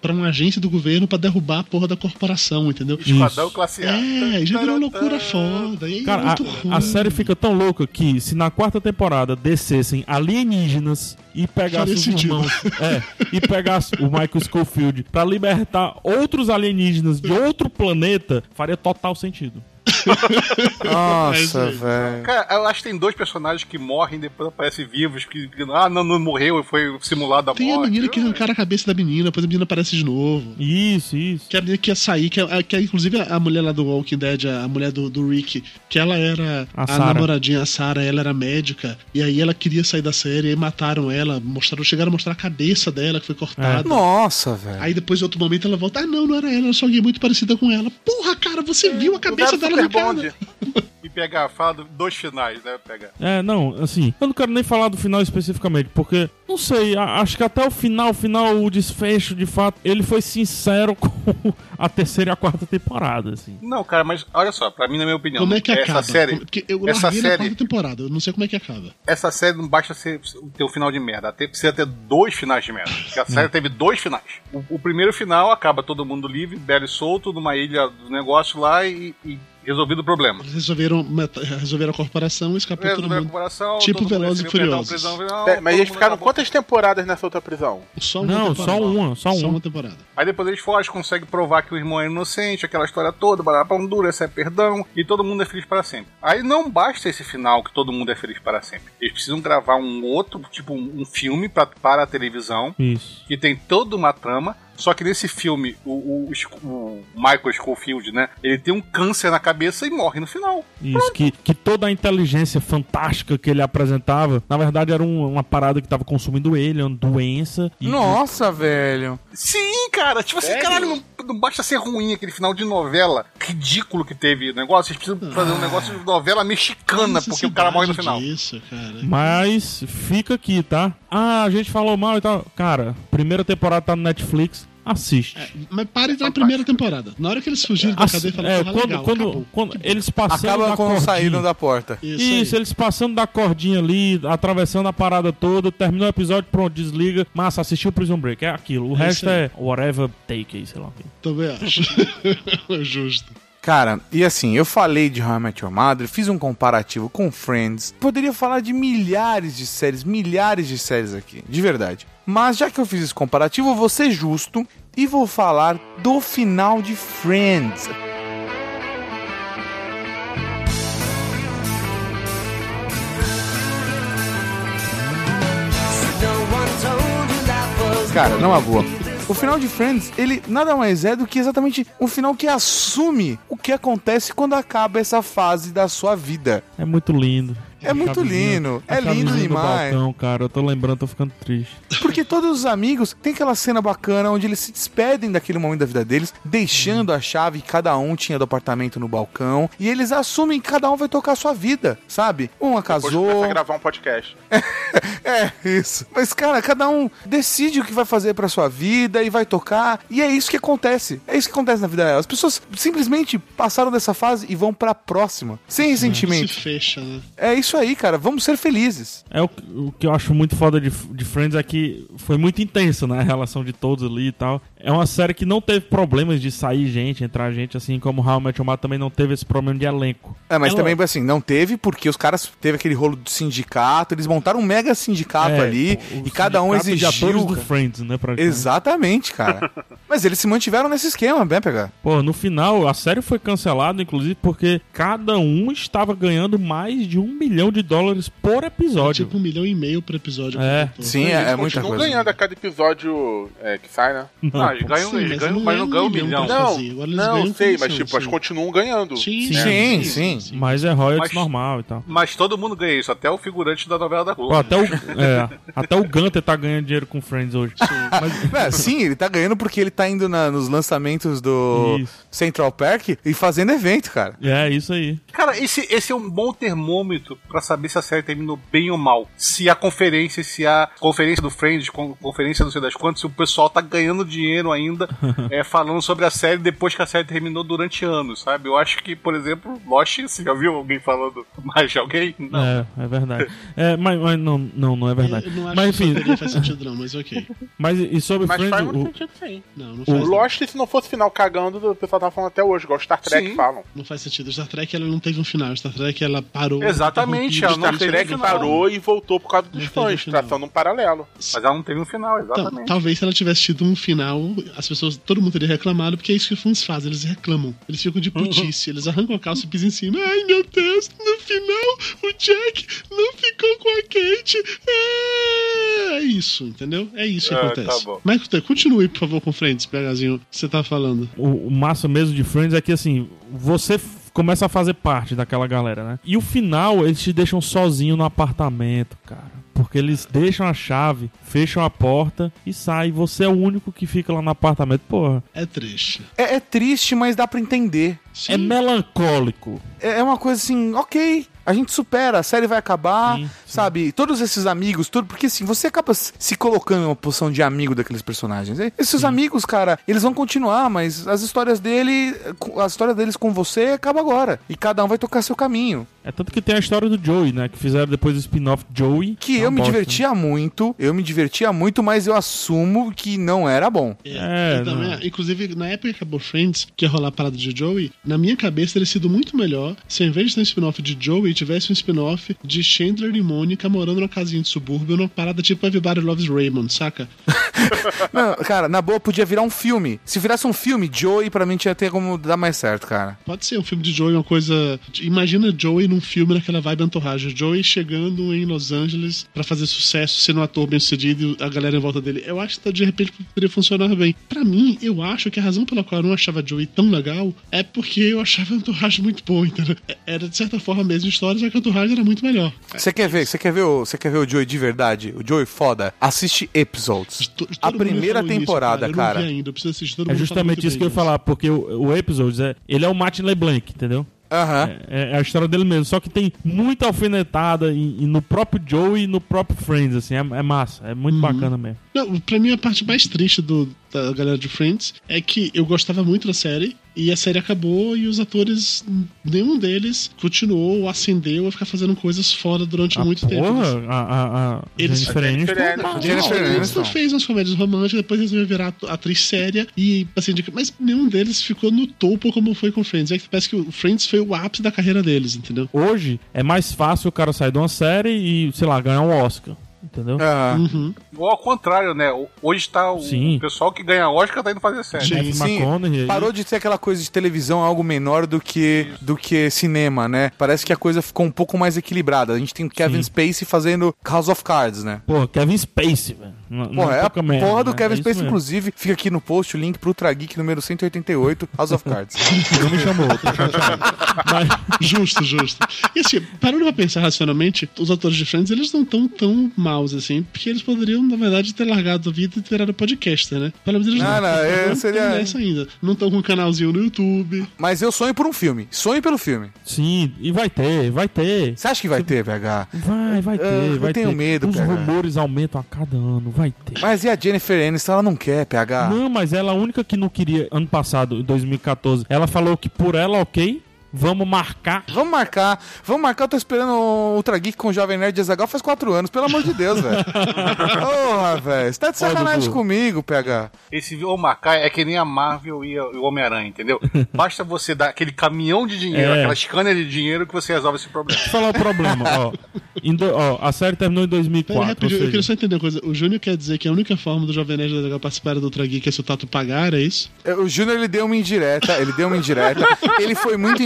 pra uma agência do governo pra derrubar a porra da corporação, entendeu? Esquadrão classe A. É, já virou uma loucura foda. E é Cara, muito a, ruim. a série fica tão louca que se na quarta temporada descessem alienígenas e pegassem Faria os sentido. irmãos. É, e pegasse o Michael Schofield pra libertar outros alienígenas de outro planeta, faria total sentido. É Nossa, velho. Cara, eu acho que tem dois personagens que morrem e depois aparecem vivos, que, que, ah, não, não morreu, foi simulado a Tem a morte. menina que arrancaram a cabeça da menina, depois a menina aparece de novo. Isso, isso. Que a menina que ia sair, que é, que é inclusive a mulher lá do Walking Dead, a mulher do, do Rick, que ela era A a, Sarah. namoradinha, a Sarah, ela era médica, e aí ela queria sair da série, aí mataram ela, mostraram, chegaram a mostrar a cabeça dela que foi cortada. Nossa, velho. Aí depois, em outro momento, ela volta, ah, não, não era ela, era só alguém muito parecida com ela. Porra, cara, você viu a cabeça Lugar dela Bond. E pegar, fala do- dois finais, né? Pegar. É, não, assim, eu não quero nem falar do final especificamente, porque, não sei, a- acho que até o final, o final, o desfecho, de fato, ele foi sincero com a terceira e a quarta temporada, assim. Não, cara, mas olha só, pra mim, na minha opinião, Como é que essa acaba? série. Porque eu essa série, quarta temporada, eu não sei como é que acaba. essa série não basta ser, ter um final de merda, até precisa ter dois finais de merda. Porque a série teve dois finais. O, o primeiro final acaba todo mundo livre, belo e solto, numa ilha do negócio lá e, e resolvido o problema. Eles resolveram, resolveram a corporação e escapou todo mundo. corporação, Tipo todo Velozes e Furiosos. prisão, não, É, mas eles ficaram quantas temporadas nessa outra prisão? Só Não, só uma, só Só uma. uma temporada. Aí depois eles fogem, conseguem provar que o irmão é inocente, aquela história toda, pra Honduras, é perdão, e todo mundo é feliz para sempre. Aí não basta esse final que todo mundo é feliz para sempre. Eles precisam gravar um outro, tipo um, um filme pra, para a televisão, Isso. que tem toda uma trama. Só que nesse filme, o, o, o Michael Schofield, né? Ele tem um câncer na cabeça e morre no final. Isso, que, que toda a inteligência fantástica que ele apresentava, na verdade era um- uma parada que tava consumindo ele, uma doença. E, Nossa, velho. Sim, cara. Tipo assim, caralho, não, não basta ser ruim aquele final de novela ridículo que teve o negócio. Eles precisam fazer um negócio de novela mexicana, porque o cara morre no final. Isso, cara. Mas fica aqui, tá? Ah, a gente falou mal e tal. Cara, primeira temporada tá no Netflix. Assiste. Mas pare na primeira temporada. Na hora que eles fugiram da cadeia e falaram, é, quando, legal, quando, acabou. quando eles passando Acaba da quando saíram da porta. Isso, Isso, eles passando da cordinha ali, atravessando a parada toda, terminou o episódio, pronto, desliga. Massa, assistiu o Prison Break, é aquilo. O É resto é whatever take aí, sei lá. Também acho. Justo. Cara, e assim, eu falei de How I Met Your Mother, fiz um comparativo com Friends. Poderia falar de milhares de séries, milhares de séries aqui, de verdade. Mas já que eu fiz esse comparativo, vou ser justo e vou falar do final de Friends. Cara, não é boa. O final de Friends, ele nada mais é do que exatamente um final que assume o que acontece quando acaba essa fase da sua vida. É muito lindo. É muito lindo, a é lindo demais. balcão, cara, eu tô lembrando, tô ficando triste. Porque todos os amigos têm aquela cena bacana onde eles se despedem daquele momento da vida deles, deixando a chave que cada um tinha do apartamento no balcão, e eles assumem que cada um vai tocar a sua vida, sabe? Uma Depois casou. começa a gravar um podcast. É, isso. Mas, cara, cada um decide o que vai fazer pra sua vida e vai tocar. E é isso que acontece. É isso que acontece na vida real. As pessoas simplesmente passaram dessa fase e vão pra próxima. Sem ressentimento. Se fecha, né? É isso aí, cara. Vamos ser felizes. É o, o que eu acho muito foda de, de Friends é que foi muito intenso, né? A relação de todos ali e tal. É uma série que não teve problemas de sair gente, entrar gente, assim como How I Met Your Mother também não teve esse problema de elenco. É, mas Ela- também, assim, não teve porque os caras teve aquele rolo do sindicato, eles montaram um mega sindicato É, ali e cada um de exigiu. atores do. Friends, né? Exatamente, cara. mas eles se mantiveram nesse esquema, bem pegar. Pô, no final, a série foi cancelada, inclusive, porque cada um estava ganhando mais de um milhão de dólares por episódio. Tipo um milhão e meio por episódio. É. Sim, é, é muita coisa. ganhando a cada episódio é, que sai, né? Não, eles ganham, Sim, eles mas ganham, não mas não um ganham um milhão Não, eles não, sei, mas tipo, sim. continuam ganhando. Sim, Sim, sim. Mas é royalties Mas- normal e tal. Mas todo mundo ganha isso, até o figurante da novela da Globo. Até, o, é, até o Gunter tá ganhando dinheiro com Friends hoje. Mas- É, sim, ele tá ganhando porque ele tá indo na- nos lançamentos do Isso. Central Park e fazendo evento, cara. é, isso aí. Cara, esse, esse é um bom termômetro pra saber se a série terminou bem ou mal. Se a conferência, se a conferência do Friends, con- conferência não sei das quantas, se o pessoal tá ganhando dinheiro ainda é, falando sobre a série depois que a série terminou durante anos, sabe? Eu acho que, por exemplo, Lost, você já viu alguém falando mais de alguém? Não. É, é verdade. É, mas, mas não, não, não é verdade. Eu não acho Mas que enfim, teoria faz sentido não, mas ok. mas e sobre Mas Friends, faz muito o, sentido sim. Não, não O faz, Lost, se não fosse final cagando, o pessoal tá falando até hoje, igual Star Trek Sim. falam. não faz sentido. Star Trek ela não teve um final. Star Trek ela parou. Exatamente, ela Star Trek parou e voltou por causa dos Não fãs, final. traçando um paralelo. Mas ela não teve um final, Então, exatamente. talvez se ela tivesse tido um final, as pessoas, todo mundo teria reclamado, porque é isso que os fãs fazem, eles reclamam. Eles ficam de putice, eles arrancam a calça e pisam em cima. Ai meu Deus, no final o Jack não ficou com a Kate. É, é isso, entendeu? É isso que Ah, acontece. tá bom. Mas continue, por favor, com Friends, PHzinho, que você tá falando. o, o massa mesmo de Friends é que assim, você começa a fazer parte daquela galera, né? E o final, eles te deixam sozinho no apartamento, cara. Porque eles deixam a chave, fecham a porta e saem. Você é o único que fica lá no apartamento. Porra, É triste. É, é triste, mas dá pra entender. Sim. é melancólico. É é uma coisa assim, ok. A gente supera, a série vai acabar, sim. Sabe? Todos esses amigos, tudo, porque assim, você acaba se colocando em uma posição de amigo daqueles personagens. E Esses amigos, cara, eles vão continuar, mas as histórias dele, a história deles com você acaba agora. E cada um vai tocar seu caminho. É tanto que tem a história do Joey, né? Que fizeram depois o spin-off Joey. Que Uma eu me bosta, divertia muito, eu me divertia muito, mas eu assumo que não era bom. É, também- não. inclusive, na época que acabou Friends, que ia rolar a parada de Joey, na minha cabeça teria sido muito melhor se ao invés de ter um spin-off de Joey, tivesse um spin-off de Chandler e Mônica morando numa casinha de subúrbio, numa parada tipo Everybody Loves Raymond, saca? Não, cara, na boa podia virar um filme. Se virasse um filme, Joey pra mim tinha ter como dar mais certo, cara. Pode ser um filme de Joey, uma coisa. Imagina Joey num filme naquela vibe entorragem. Joey chegando em Los Angeles pra fazer sucesso, sendo um ator bem sucedido e a galera em volta dele. Eu acho que de repente poderia funcionar bem. Pra mim, eu acho que a razão pela qual eu não achava Joey tão legal é porque eu achava a entorragem muito boa, entendeu? Era de certa forma a mesma história, só que a entorragem era muito melhor. Você quer ver? Você quer ver o, você quer ver o Joey de verdade? O Joey foda? Assiste episodes. A Todo mundo primeira isso, temporada, Eu não cara. vi ainda, eu preciso assistir. É justamente isso que eu ia falar, porque o, o Episodes, é, ele é o Martin LeBlanc, entendeu? Aham. É, é a história dele mesmo, só que tem muita alfinetada e, e no próprio Joe e no próprio Friends, assim, é, é massa, é muito bacana mesmo. Não, pra mim a parte mais triste do, da galera de Friends é que eu gostava muito da série e a série acabou e os atores, nenhum deles continuou ou ascendeu a ficar fazendo coisas fora durante muito tempo. Porra, a, a, a Eles- Jennifer A Aniston, Eles fez umas comédias românticas, depois resolveu virar atriz séria e assim, mas nenhum deles ficou no topo como foi com Friends. É que parece que o Friends foi o ápice da carreira deles, entendeu? Hoje é mais fácil o cara sair de uma série e, sei lá, ganhar um Oscar. Entendeu? Aham. Uhum. Ou ao contrário, né? Hoje tá o Sim. pessoal que ganha Oscar tá indo fazer série. Sim. Sim, McConaughey parou de ser aquela coisa de televisão algo menor do que, do que cinema, né? Parece que a coisa ficou um pouco mais equilibrada. A gente tem o Kevin Sim. Spacey fazendo House of Cards, né? Pô, Kevin Spacey, velho. Não- não Porra, é a merda, porra do né? Kevin É mesmo. inclusive. Fica aqui no post o link pro Ultra Geek número 188, House of Cards. Não me chamou, tô. Mas, Justo, justo. E assim, parando pra pensar racionalmente, os atores de Friends, eles não estão tão maus assim, porque eles poderiam, na verdade, ter largado a vida e ter virado podcaster, né? Pelo menos eles Não, não, eu tão seria- nessa ainda. Não estão com um canalzinho no YouTube. Mas eu sonho por um filme. Sonho pelo filme. sim, e vai ter, vai ter. Você acha que vai ter, VH? Vai, vai ter, eu vai tenho ter. medo, Os PH. rumores aumentam a cada ano, vai ter. Mas e a Jennifer Aniston? Ela não quer, PH. Não, mas ela é a única que não queria ano passado, em 2014. Ela falou que por ela, ok, vamos marcar. Vamos marcar. Vamos marcar. Eu tô esperando o Ultra Geek com o Jovem Nerd de Azagal faz quatro anos. Pelo amor de Deus, velho. Porra, velho. Você tá de sacanagem comigo, PH. Esse ou marcar é que nem a Marvel e, o Homem-Aranha, entendeu? Basta você dar aquele caminhão de dinheiro, É. aquela scanner de dinheiro que você resolve esse problema. Deixa eu falar o problema, ó. Do- ó, A série terminou em Pera, 2004. rapidinho, ou eu queria seja, só entender uma coisa. O Júnior quer dizer que a única forma do Jovem Nerd Legal participar do Ultra Geek é se o Tato pagar, é isso? O Júnior, ele deu uma indireta, ele deu uma indireta, ele foi muito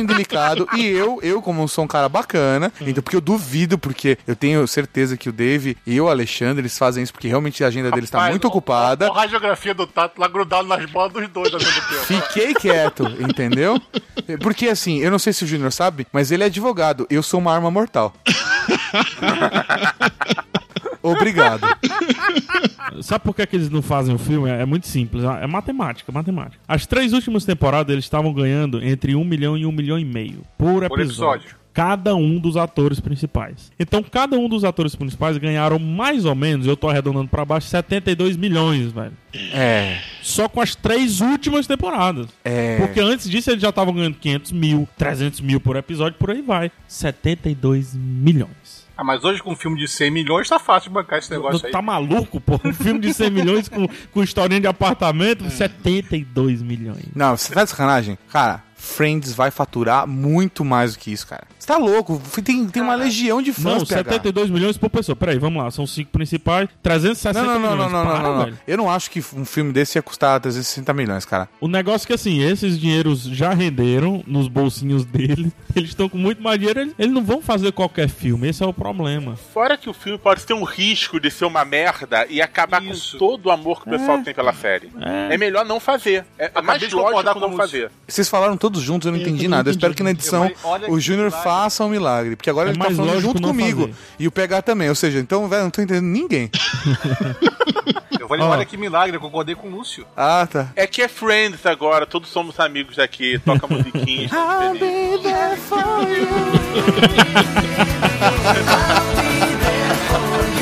e eu, eu como sou um cara bacana, então, porque eu duvido, porque eu tenho certeza que o Dave e o Alexandre, eles fazem isso porque realmente a agenda deles tá Rapaz, muito ocupada. A radiografia do Tato lá grudado nas bolas dos dois ao mesmo tempo. Fiquei quieto, entendeu? Porque assim, eu não sei se o Júnior sabe, mas ele é advogado, eu sou uma arma mortal. Obrigado. Sabe por que, que eles não fazem o filme? É, é muito simples. É matemática, matemática. As três últimas temporadas eles estavam ganhando entre um milhão e um milhão e meio por episódio. episódio. Cada um dos atores principais. Então, cada um dos atores principais ganharam mais ou menos, eu tô arredondando pra baixo, 72 milhões, velho. É, Só com as três últimas temporadas. é. Porque antes disso eles já estavam ganhando 500 mil, 300 mil por episódio, por aí vai. 72 milhões. Ah, mas hoje com um filme de 100 milhões tá fácil de bancar esse negócio aí. Tá maluco, pô? Um filme de 100 milhões com, com historinha de apartamento, 72 milhões. Não, você tá de sacanagem? Cara, Friends vai faturar muito mais do que isso, cara. Você tá louco? Tem, tem uma legião de fãs, Não, PH. 72 milhões por pessoa. Peraí, vamos lá. São cinco principais, 360 Não, não, não, não, milhões. não, não, Para, não, não. velho. Eu não acho que um filme desse ia custar 360 milhões, cara. O negócio é que assim, esses dinheiros já renderam nos bolsinhos dele. Eles estão com muito mais dinheiro. Eles, eles não vão fazer qualquer filme. Esse é o problema. Fora que o filme pode ter um risco de ser uma merda e acabar Isso. com todo o amor que o pessoal tem pela série. É, melhor não fazer. É Acabei mais lógico não fazer. Vocês falaram todos juntos, eu não entendi nada. Eu entendi. espero que na edição falei, o Júnior faça um milagre. Porque agora É ele tá falando junto comigo. fazer. E o PH também. Ou seja, então, velho, não tô entendendo ninguém. Eu falei, olha que milagre, eu concordei com o Lúcio. Ah, tá. É que é Friends agora, todos somos amigos daqui, toca musiquinha. estamos felizes.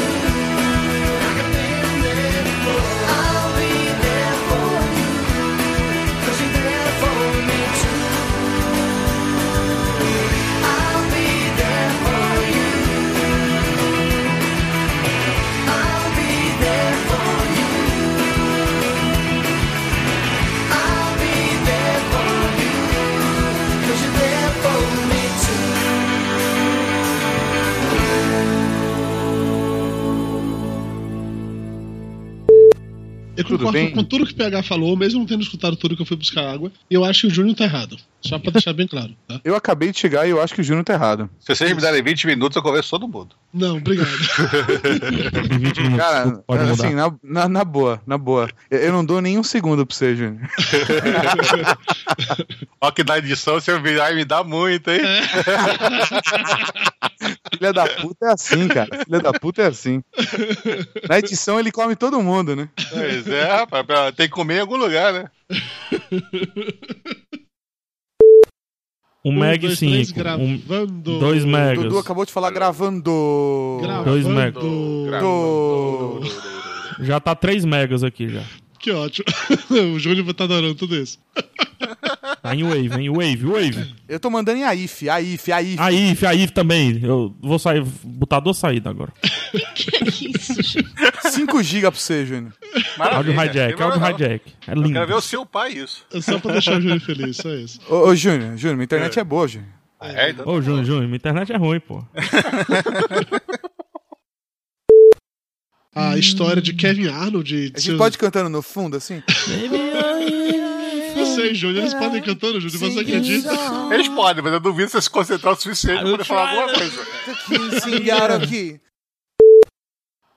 Eu Tudo concordo bem? com tudo que o PH falou, mesmo não tendo escutado tudo que eu fui buscar água. Eu acho que o Júnior tá errado. Só pra deixar bem claro, tá? Eu acabei de chegar e eu acho que o Júnior tá errado. Se vocês me darem 20 minutos, eu converso todo mundo. Não, obrigado. Cara, pode mudar. assim, na, na, na boa, na boa. Eu, eu não dou nem um segundo pra você, Júnior. Ó, que na edição você virar e me dá muito, hein? Filha da puta é assim, cara. Filha da puta é assim. Na edição ele come todo mundo, né? Pois é, rapaz, pra- tem que comer em algum lugar, né? Um Um, Meg dois, três, 5. gravando. Um, dois megas. Dudu acabou de falar gravando. Gravando. Dois megas. Do... Já tá 3 megas aqui já. Que ótimo. o Júnior vai estar adorando tudo isso. Tá em Wave, hein? Wave, Wave. Eu tô mandando em AIF, AIF, AIF. A IF, a IF também. Eu vou sair, botar duas saídas agora. Que isso, gente? 5 GB pra você, Júnior. Áudio hijack, áudio hijack. É Eu lindo. quero ver o seu pai isso. É só pra deixar o Júnior feliz, só isso. Ô, ô Júnior, Júnior, minha internet é, boa, Júnior. É, então- Ô, Júnior, Júnior, minha internet é ruim, pô. A história de Kevin Arnold. De, A gente pode ir cantando no fundo, assim? Eles podem cantando, Júnior. Você acredita? Eles podem, mas eu duvido você se concentrar o suficiente pra poder falar alguma coisa. Aqui.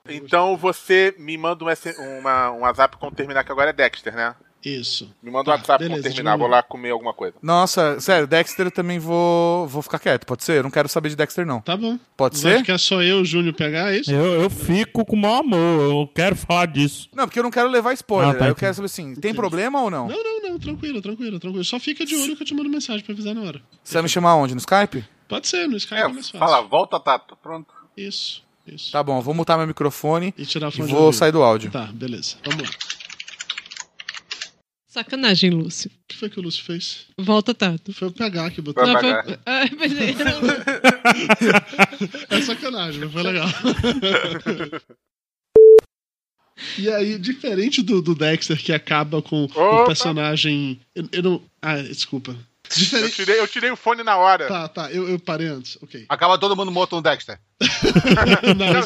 Então você me manda um, uma, um WhatsApp quando terminar, que agora é Dexter, né? Isso. Me manda um WhatsApp beleza, terminar, vou lá comer alguma coisa. Nossa, sério, Dexter eu também vou, vou ficar quieto, pode ser? Eu não quero saber de Dexter, não. Tá bom. Pode Vai ser? ficar só eu e o Júnior pegar é isso? Eu, eu fico com o maior amor, eu quero falar disso. Não, porque eu não quero levar spoiler. Ah, tá, aí eu quero saber assim, tem problema ou não? Não, não, não. Tranquilo, tranquilo, tranquilo. Só fica de olho que eu te mando mensagem pra avisar na hora. Você vai me chamar onde? No Skype? Pode ser, no Skype é, mais fácil. Fala, volta, Tato. Pronto. Isso, isso. Tá bom, vou mutar meu microfone E tirar e vou sair do áudio. Tá, beleza. Vamos lá. Sacanagem, Lúcio. O que foi que o Lúcio fez? Volta, Tato. Foi o PH que botou. Não, foi... Ah, mas é- É sacanagem, mas foi legal. E aí, diferente do, do Dexter, que acaba com o Opa! personagem. Eu, eu não. Ah, desculpa. Eu Diferente. tirei, eu tirei o fone na hora. Tá, tá, eu, eu parei antes. Ok. Acaba todo mundo morto no Dexter. não, Não, é é.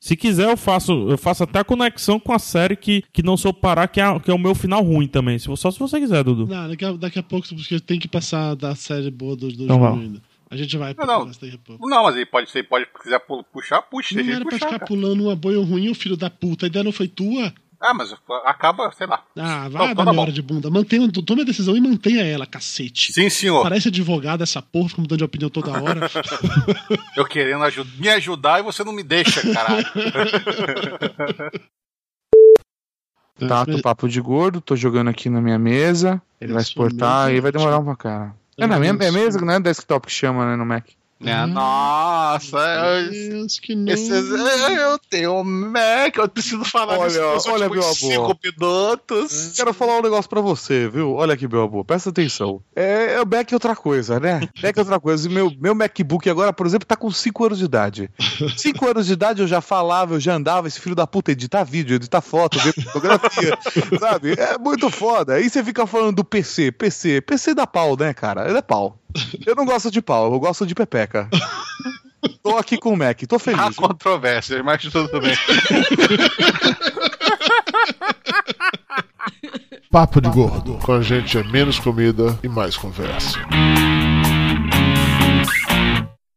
Se quiser, eu faço, eu faço até a conexão com a série que, que não sou parar, que é, que é o meu final ruim também. Se, só se você quiser, Dudu. Não, daqui a, daqui a pouco, porque tem que passar da série boa do, do Então ainda. A gente vai Não, não. daqui a pouco. Não, mas ele pode ser, pode, se quiser pu- puxar, puxa. Não era ele pra puxar, ficar cara. pulando uma boia ruim, ô filho da puta. A ideia não foi tua. Ah, mas acaba, sei lá. Ah, Não, vai então dar tá minha bom. hora de bunda. Mantenha, tome a decisão e mantenha ela, cacete. Sim, senhor. Parece advogado essa porra, fica mudando de opinião toda hora. Eu querendo aju- me ajudar e você não me deixa, caralho. Tato, papo de gordo, tô jogando aqui na minha mesa. Ele vai exportar mesmo. e vai demorar uma cara. É na minha é mesa, não é desktop que chama, né, no Mac. Né? Nossa, eu, Deus, que não. esses- eu tenho um Mac, eu preciso falar Olha, disso nos olha, últimos meu amor. cinco minutos. Quero falar um negócio pra você, viu? Olha aqui, meu amor, presta atenção. É, é o Mac é outra coisa, né? Mac é outra coisa. E Meu, meu MacBook agora, por exemplo, tá com 5 anos de idade. 5 anos de idade eu já falava, eu já andava, esse filho da puta editar vídeo, editar foto, ver fotografia, sabe? É muito foda. Aí você fica falando do PC, PC, PC dá pau, né, cara? Ele é pau. Eu não gosto de pau, eu gosto de pepeca. Tô aqui com o Mac, tô Há feliz. controvérsias, mas tudo bem. Papo de Gordo. Com a gente é menos comida e mais conversa.